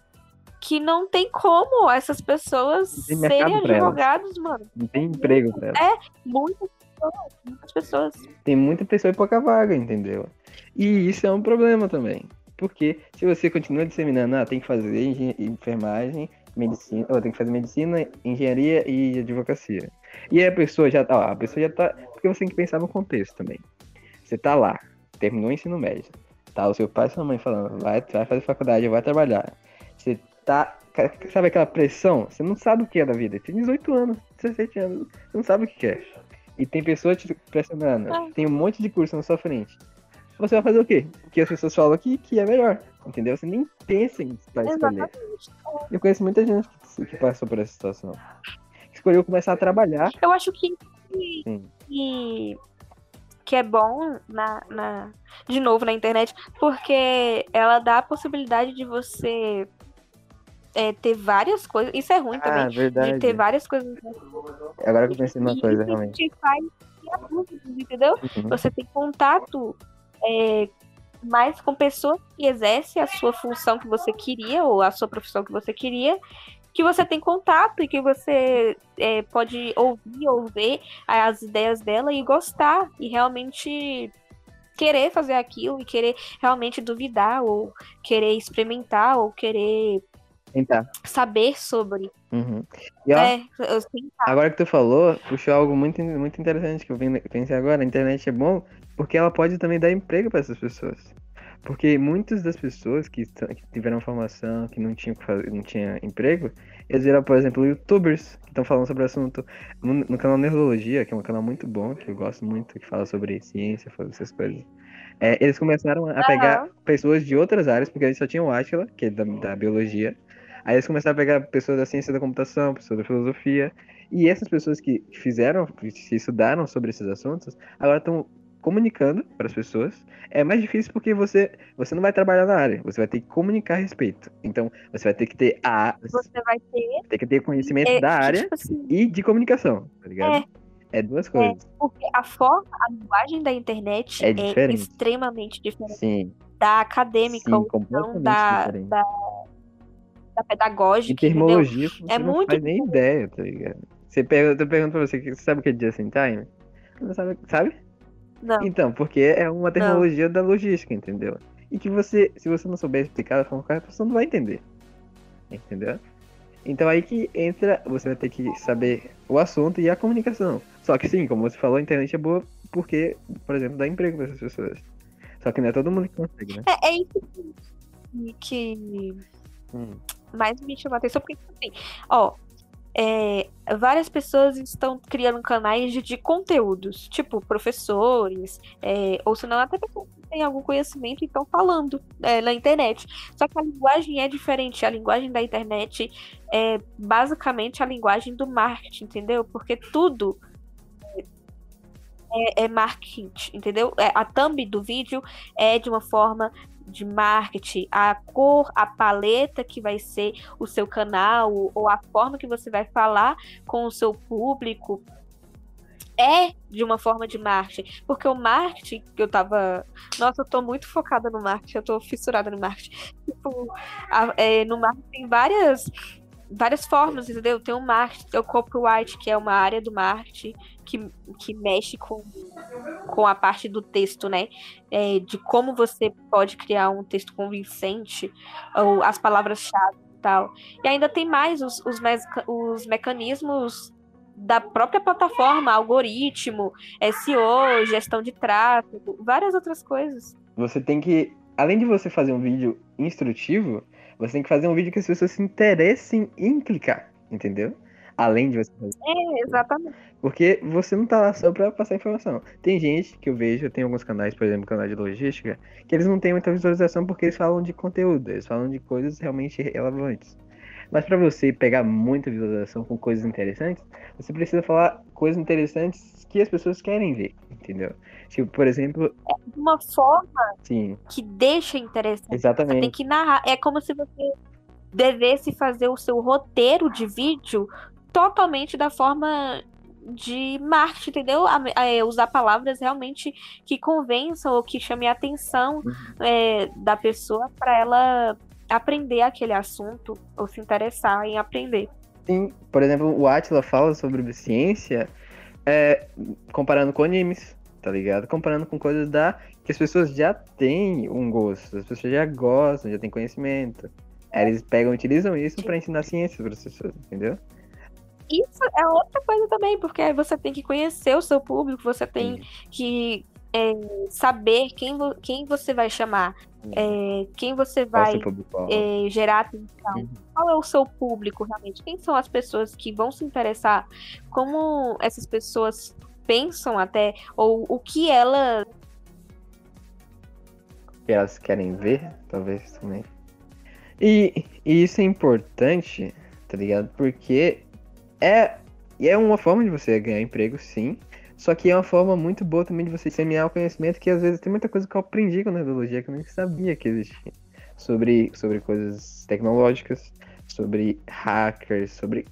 que não tem como essas pessoas serem elas. advogados, mano. Não tem emprego pra ela. Muitas muitas pessoas. Tem muita pessoa e pouca vaga, entendeu? E isso é um problema também. Porque se você continua disseminando, ah, tem que fazer enfermagem, medicina, ou tem que fazer medicina, engenharia e advocacia. E aí a pessoa já tá, a pessoa já tá. Porque você tem que pensar no contexto também. Você tá lá, terminou o ensino médio. Tá o seu pai e sua mãe falando, vai, vai fazer faculdade, vai trabalhar. Você tá. Sabe aquela pressão? Você não sabe o que é da vida. Tem 18 anos, 17 anos, você não sabe o que é. E tem pessoas te pressionando. Ah. Tem um monte de curso na sua frente. Você vai fazer o quê? O que as pessoas falam que, que é melhor. Entendeu? Você nem pensa em escolher. Exatamente. Eu conheço muita gente que, que passou por essa situação. Escolheu começar a trabalhar. Eu acho que, que, que é bom na, na, de novo na internet, porque ela dá a possibilidade de você é, ter várias coisas. Isso é ruim Ah, também. verdade. De ter várias coisas. Agora que eu pensei numa coisa, realmente. te faz dúvidas, entendeu? Uhum. Você tem contato é, mais com pessoas que exercem a sua função que você queria, ou a sua profissão que você queria, que você tem contato e que você é, pode ouvir ou ver as ideias dela e gostar e realmente querer fazer aquilo e querer realmente duvidar ou querer experimentar ou querer Tentar. saber sobre. Uhum. E ó, É, eu agora que tu falou, puxou algo muito, muito interessante que eu pensei agora. A internet é bom porque ela pode também dar emprego para essas pessoas. Porque muitas das pessoas que, que tiveram formação, que não tinham, não tinha emprego, eles viram, por exemplo, youtubers que estão falando sobre o assunto. No, no canal Neurologia, que é um canal muito bom, que eu gosto muito, que fala sobre ciência, sobre essas coisas. É, eles começaram a pegar Aham. pessoas de outras áreas, porque eles só tinham o Átila, que é da, da biologia. Aí eles começaram a pegar pessoas da ciência da computação, pessoas da filosofia. E essas pessoas que fizeram, que estudaram sobre esses assuntos, agora estão comunicando para as pessoas. É mais difícil porque você, você não vai trabalhar na área, você vai ter que comunicar a respeito. Então, você vai ter que ter a Você vai ter. ter que ter conhecimento é, da que, área tipo assim, e de comunicação, tá ligado? É, duas coisas. Porque a forma, a linguagem da internet É é, diferente. extremamente diferente Sim, da acadêmica sim, ou então da, da, da pedagógica, entendeu? termologia, você É não muito faz nem ideia, tá ligado? Você pergunta, eu pergunto pra você, você sabe o que é just in time? Não sabe, sabe? Não. Então, porque é uma tecnologia da logística, entendeu? E que você, se você não souber explicar da forma correta, você não vai entender. Entendeu? Então aí que entra, você vai ter que saber o assunto e a comunicação. Só que sim, como você falou, a internet é boa porque, por exemplo, dá emprego para essas pessoas. Só que não é todo mundo que consegue, né? É, é isso que, que Hum. Mais me chamou a atenção, porque, tipo assim, ó, é, várias pessoas estão criando canais de, de conteúdos, tipo professores, é, ou senão até pessoas que têm algum conhecimento e estão falando é, na internet. Só que a linguagem é diferente. A linguagem da internet é basicamente a linguagem do marketing, entendeu? Porque tudo é, é marketing, entendeu? É, a thumb do vídeo é de uma forma de marketing, a cor, a paleta que vai ser o seu canal, ou a forma que você vai falar com o seu público é de uma forma de marketing. Porque o marketing, que eu tava. Nossa, eu tô muito focada no marketing, eu tô fissurada no marketing. Tipo, a- é, no marketing tem várias. Várias formas, entendeu? Tem o marketing, tem o copyright, que é uma área do marketing que, que mexe com, com a parte do texto, né? É, de como você pode criar um texto convincente, ou as palavras-chave e tal. E ainda tem mais os, os, mes- os mecanismos da própria plataforma, algoritmo, SEO, gestão de tráfego, várias outras coisas. Você tem que, além de você fazer um vídeo instrutivo, você tem que fazer um vídeo que as pessoas se interessem em clicar, entendeu? Além de você fazer. É, exatamente. Porque você não tá lá só pra passar informação. Tem gente que eu vejo, tem alguns canais, por exemplo, canal de logística, que eles não têm muita visualização porque eles falam de conteúdo, eles falam de coisas realmente relevantes. Mas pra você pegar muita visualização com coisas interessantes, você precisa falar coisas interessantes que as pessoas querem ver, entendeu? Tipo, por exemplo, De uma forma sim, que deixa interessante. Você tem exatamente. que narrar. É como se você devesse fazer o seu roteiro de vídeo totalmente da forma de marketing, entendeu? A- a- usar palavras realmente que convençam ou que chamem a atenção é, da pessoa para ela aprender aquele assunto ou se interessar em aprender. Sim, por exemplo, o Atila fala sobre ciência é, comparando com animes, tá ligado? Comparando com coisas da que as pessoas já têm um gosto, as pessoas já gostam, já têm conhecimento. Aí eles pegam e utilizam isso pra ensinar ciência para as pessoas, entendeu? Isso é outra coisa também, porque aí você tem que conhecer o seu público, você tem que é, saber quem, vo- quem você vai chamar, é, quem você vai é, gerar atenção. Uhum. Qual é o seu público realmente? Quem são as pessoas que vão se interessar? Como essas pessoas pensam até, ou o que elas. que elas querem ver, talvez também. E, e isso é importante, tá ligado? Porque é, é uma forma de você ganhar emprego, sim. Só que é uma forma muito boa também de você semear o conhecimento, que às vezes tem muita coisa que eu aprendi com neurologia que eu nem sabia que existia. Sobre, sobre coisas tecnológicas, sobre hackers, sobre,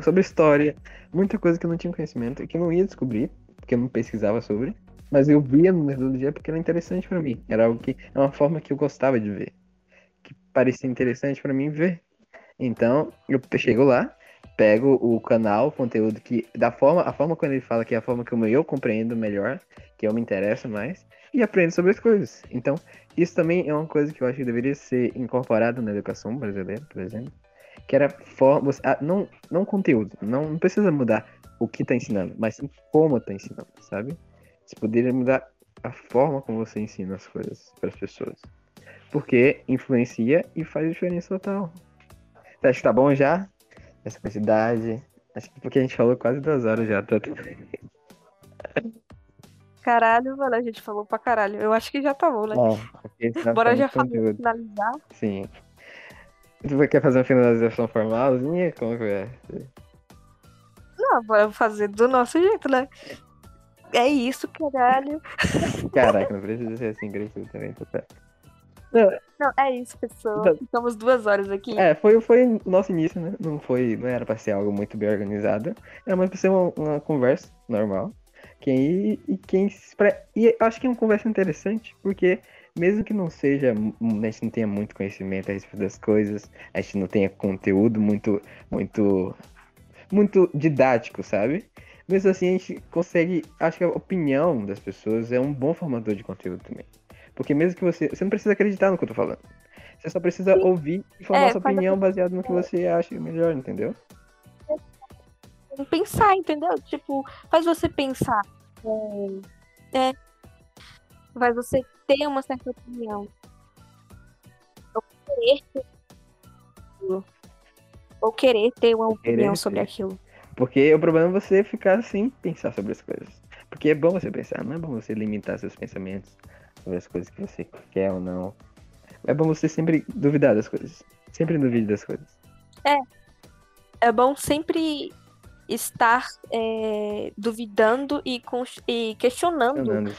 sobre história, muita coisa que eu não tinha conhecimento e que eu não ia descobrir, porque eu não pesquisava sobre. Mas eu via no Nerdologia porque era interessante para mim. Era algo que é uma forma que eu gostava de ver, que parecia interessante para mim ver. Então, eu chego lá, pego o canal, o conteúdo que da forma, a forma quando ele fala que é a forma como eu compreendo melhor, que eu me interesso mais e aprendo sobre as coisas. Então, isso também é uma coisa que eu acho que deveria ser incorporado na educação brasileira, por exemplo, que era forma, ah, não não conteúdo, não, não precisa mudar o que está ensinando, mas sim como está ensinando, sabe? Você poderia mudar a forma como você ensina as coisas para as pessoas. Porque influencia e faz diferença total. Você acha que tá bom já? Essa quantidade. Acho que porque a gente falou quase duas horas já, tá? Caralho, mano, a gente falou pra caralho. Eu acho que já tá bom, né? É, Bora já finalizar. Sim. Tu quer fazer uma finalização formalzinha? Como que é? Não, bora fazer do nosso jeito, né? É isso, caralho. Caraca, não precisa ser assim agressivo também, tá Não, não, é isso, pessoal. Então, Ficamos duas horas aqui. É, foi, foi nosso início, né? Não, foi, não era pra ser algo muito bem organizado. Era mais pra ser uma, uma conversa normal. Quem, e quem E acho que é uma conversa interessante, porque mesmo que não seja, a gente não tenha muito conhecimento a respeito das coisas, a gente não tenha conteúdo muito, muito, muito didático, sabe? Mesmo assim, a gente consegue. Acho que a opinião das pessoas é um bom formador de conteúdo também. Porque mesmo que você. Você não precisa acreditar no que eu tô falando. Você só precisa Sim. ouvir e formar é, sua opinião baseada no que você acha melhor, entendeu? Pensar, entendeu? Tipo, faz você pensar. É, é, faz você ter uma certa opinião. Ou querer ter, ou querer ter uma opinião sobre aquilo. Porque o problema é você ficar sem pensar sobre as coisas. Porque é bom você pensar, não é bom você limitar seus pensamentos sobre as coisas que você quer ou não. É bom você sempre duvidar das coisas. Sempre duvide das coisas. É. É bom sempre estar é, duvidando e, e questionando,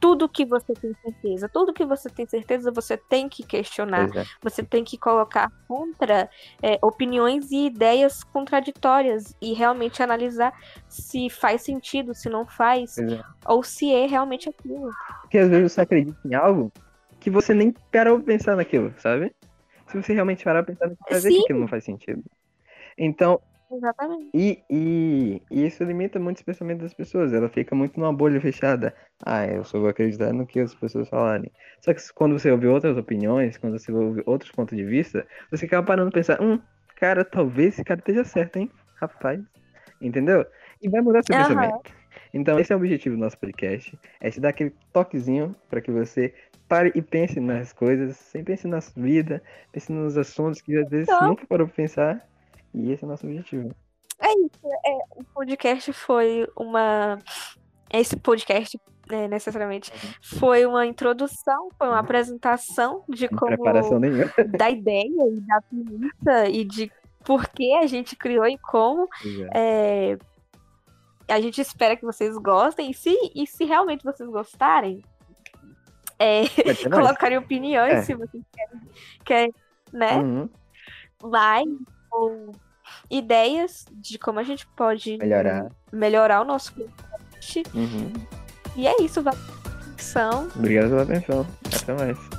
tudo que você tem certeza. Tudo que você tem certeza, você tem que questionar. É. Você tem que colocar contra é, opiniões e ideias contraditórias e realmente analisar se faz sentido, se não faz, é. ou se é realmente aquilo. Porque às vezes você acredita em algo que você nem parou pra pensar naquilo, sabe? Se você realmente parar pra pensar naquilo, vai ver que aquilo não faz sentido. Então, Exatamente. E, e, e, isso limita muito os pensamentos das pessoas. Ela fica muito numa bolha fechada. Ah, eu só vou acreditar no que as pessoas falarem. Só que quando você ouve outras opiniões, quando você ouve outros pontos de vista, você acaba parando pra pensar, hum, cara, talvez esse cara esteja certo, hein? Rapaz. Entendeu? E vai mudar seu uhum. pensamento. Então, esse é o objetivo do nosso podcast. É te dar aquele toquezinho para que você pare e pense nas coisas, sempre pense na sua vida, pense nos assuntos que às vezes então... nunca parou pra pensar. E esse é o nosso objetivo. É isso. É, o podcast foi uma. Esse podcast, né, necessariamente, uhum. foi uma introdução, foi uma apresentação de como. Preparação nenhuma. Da ideia e da premissa e de por que a gente criou e como. É. É, a gente espera que vocês gostem. E se, e se realmente vocês gostarem, é, colocarem opiniões é. se vocês querem, querem né? Uhum. Like ou ideias de como a gente pode melhorar, melhorar o nosso podcast. Uhum. E é isso, valeu Obrigado pela atenção. Até mais.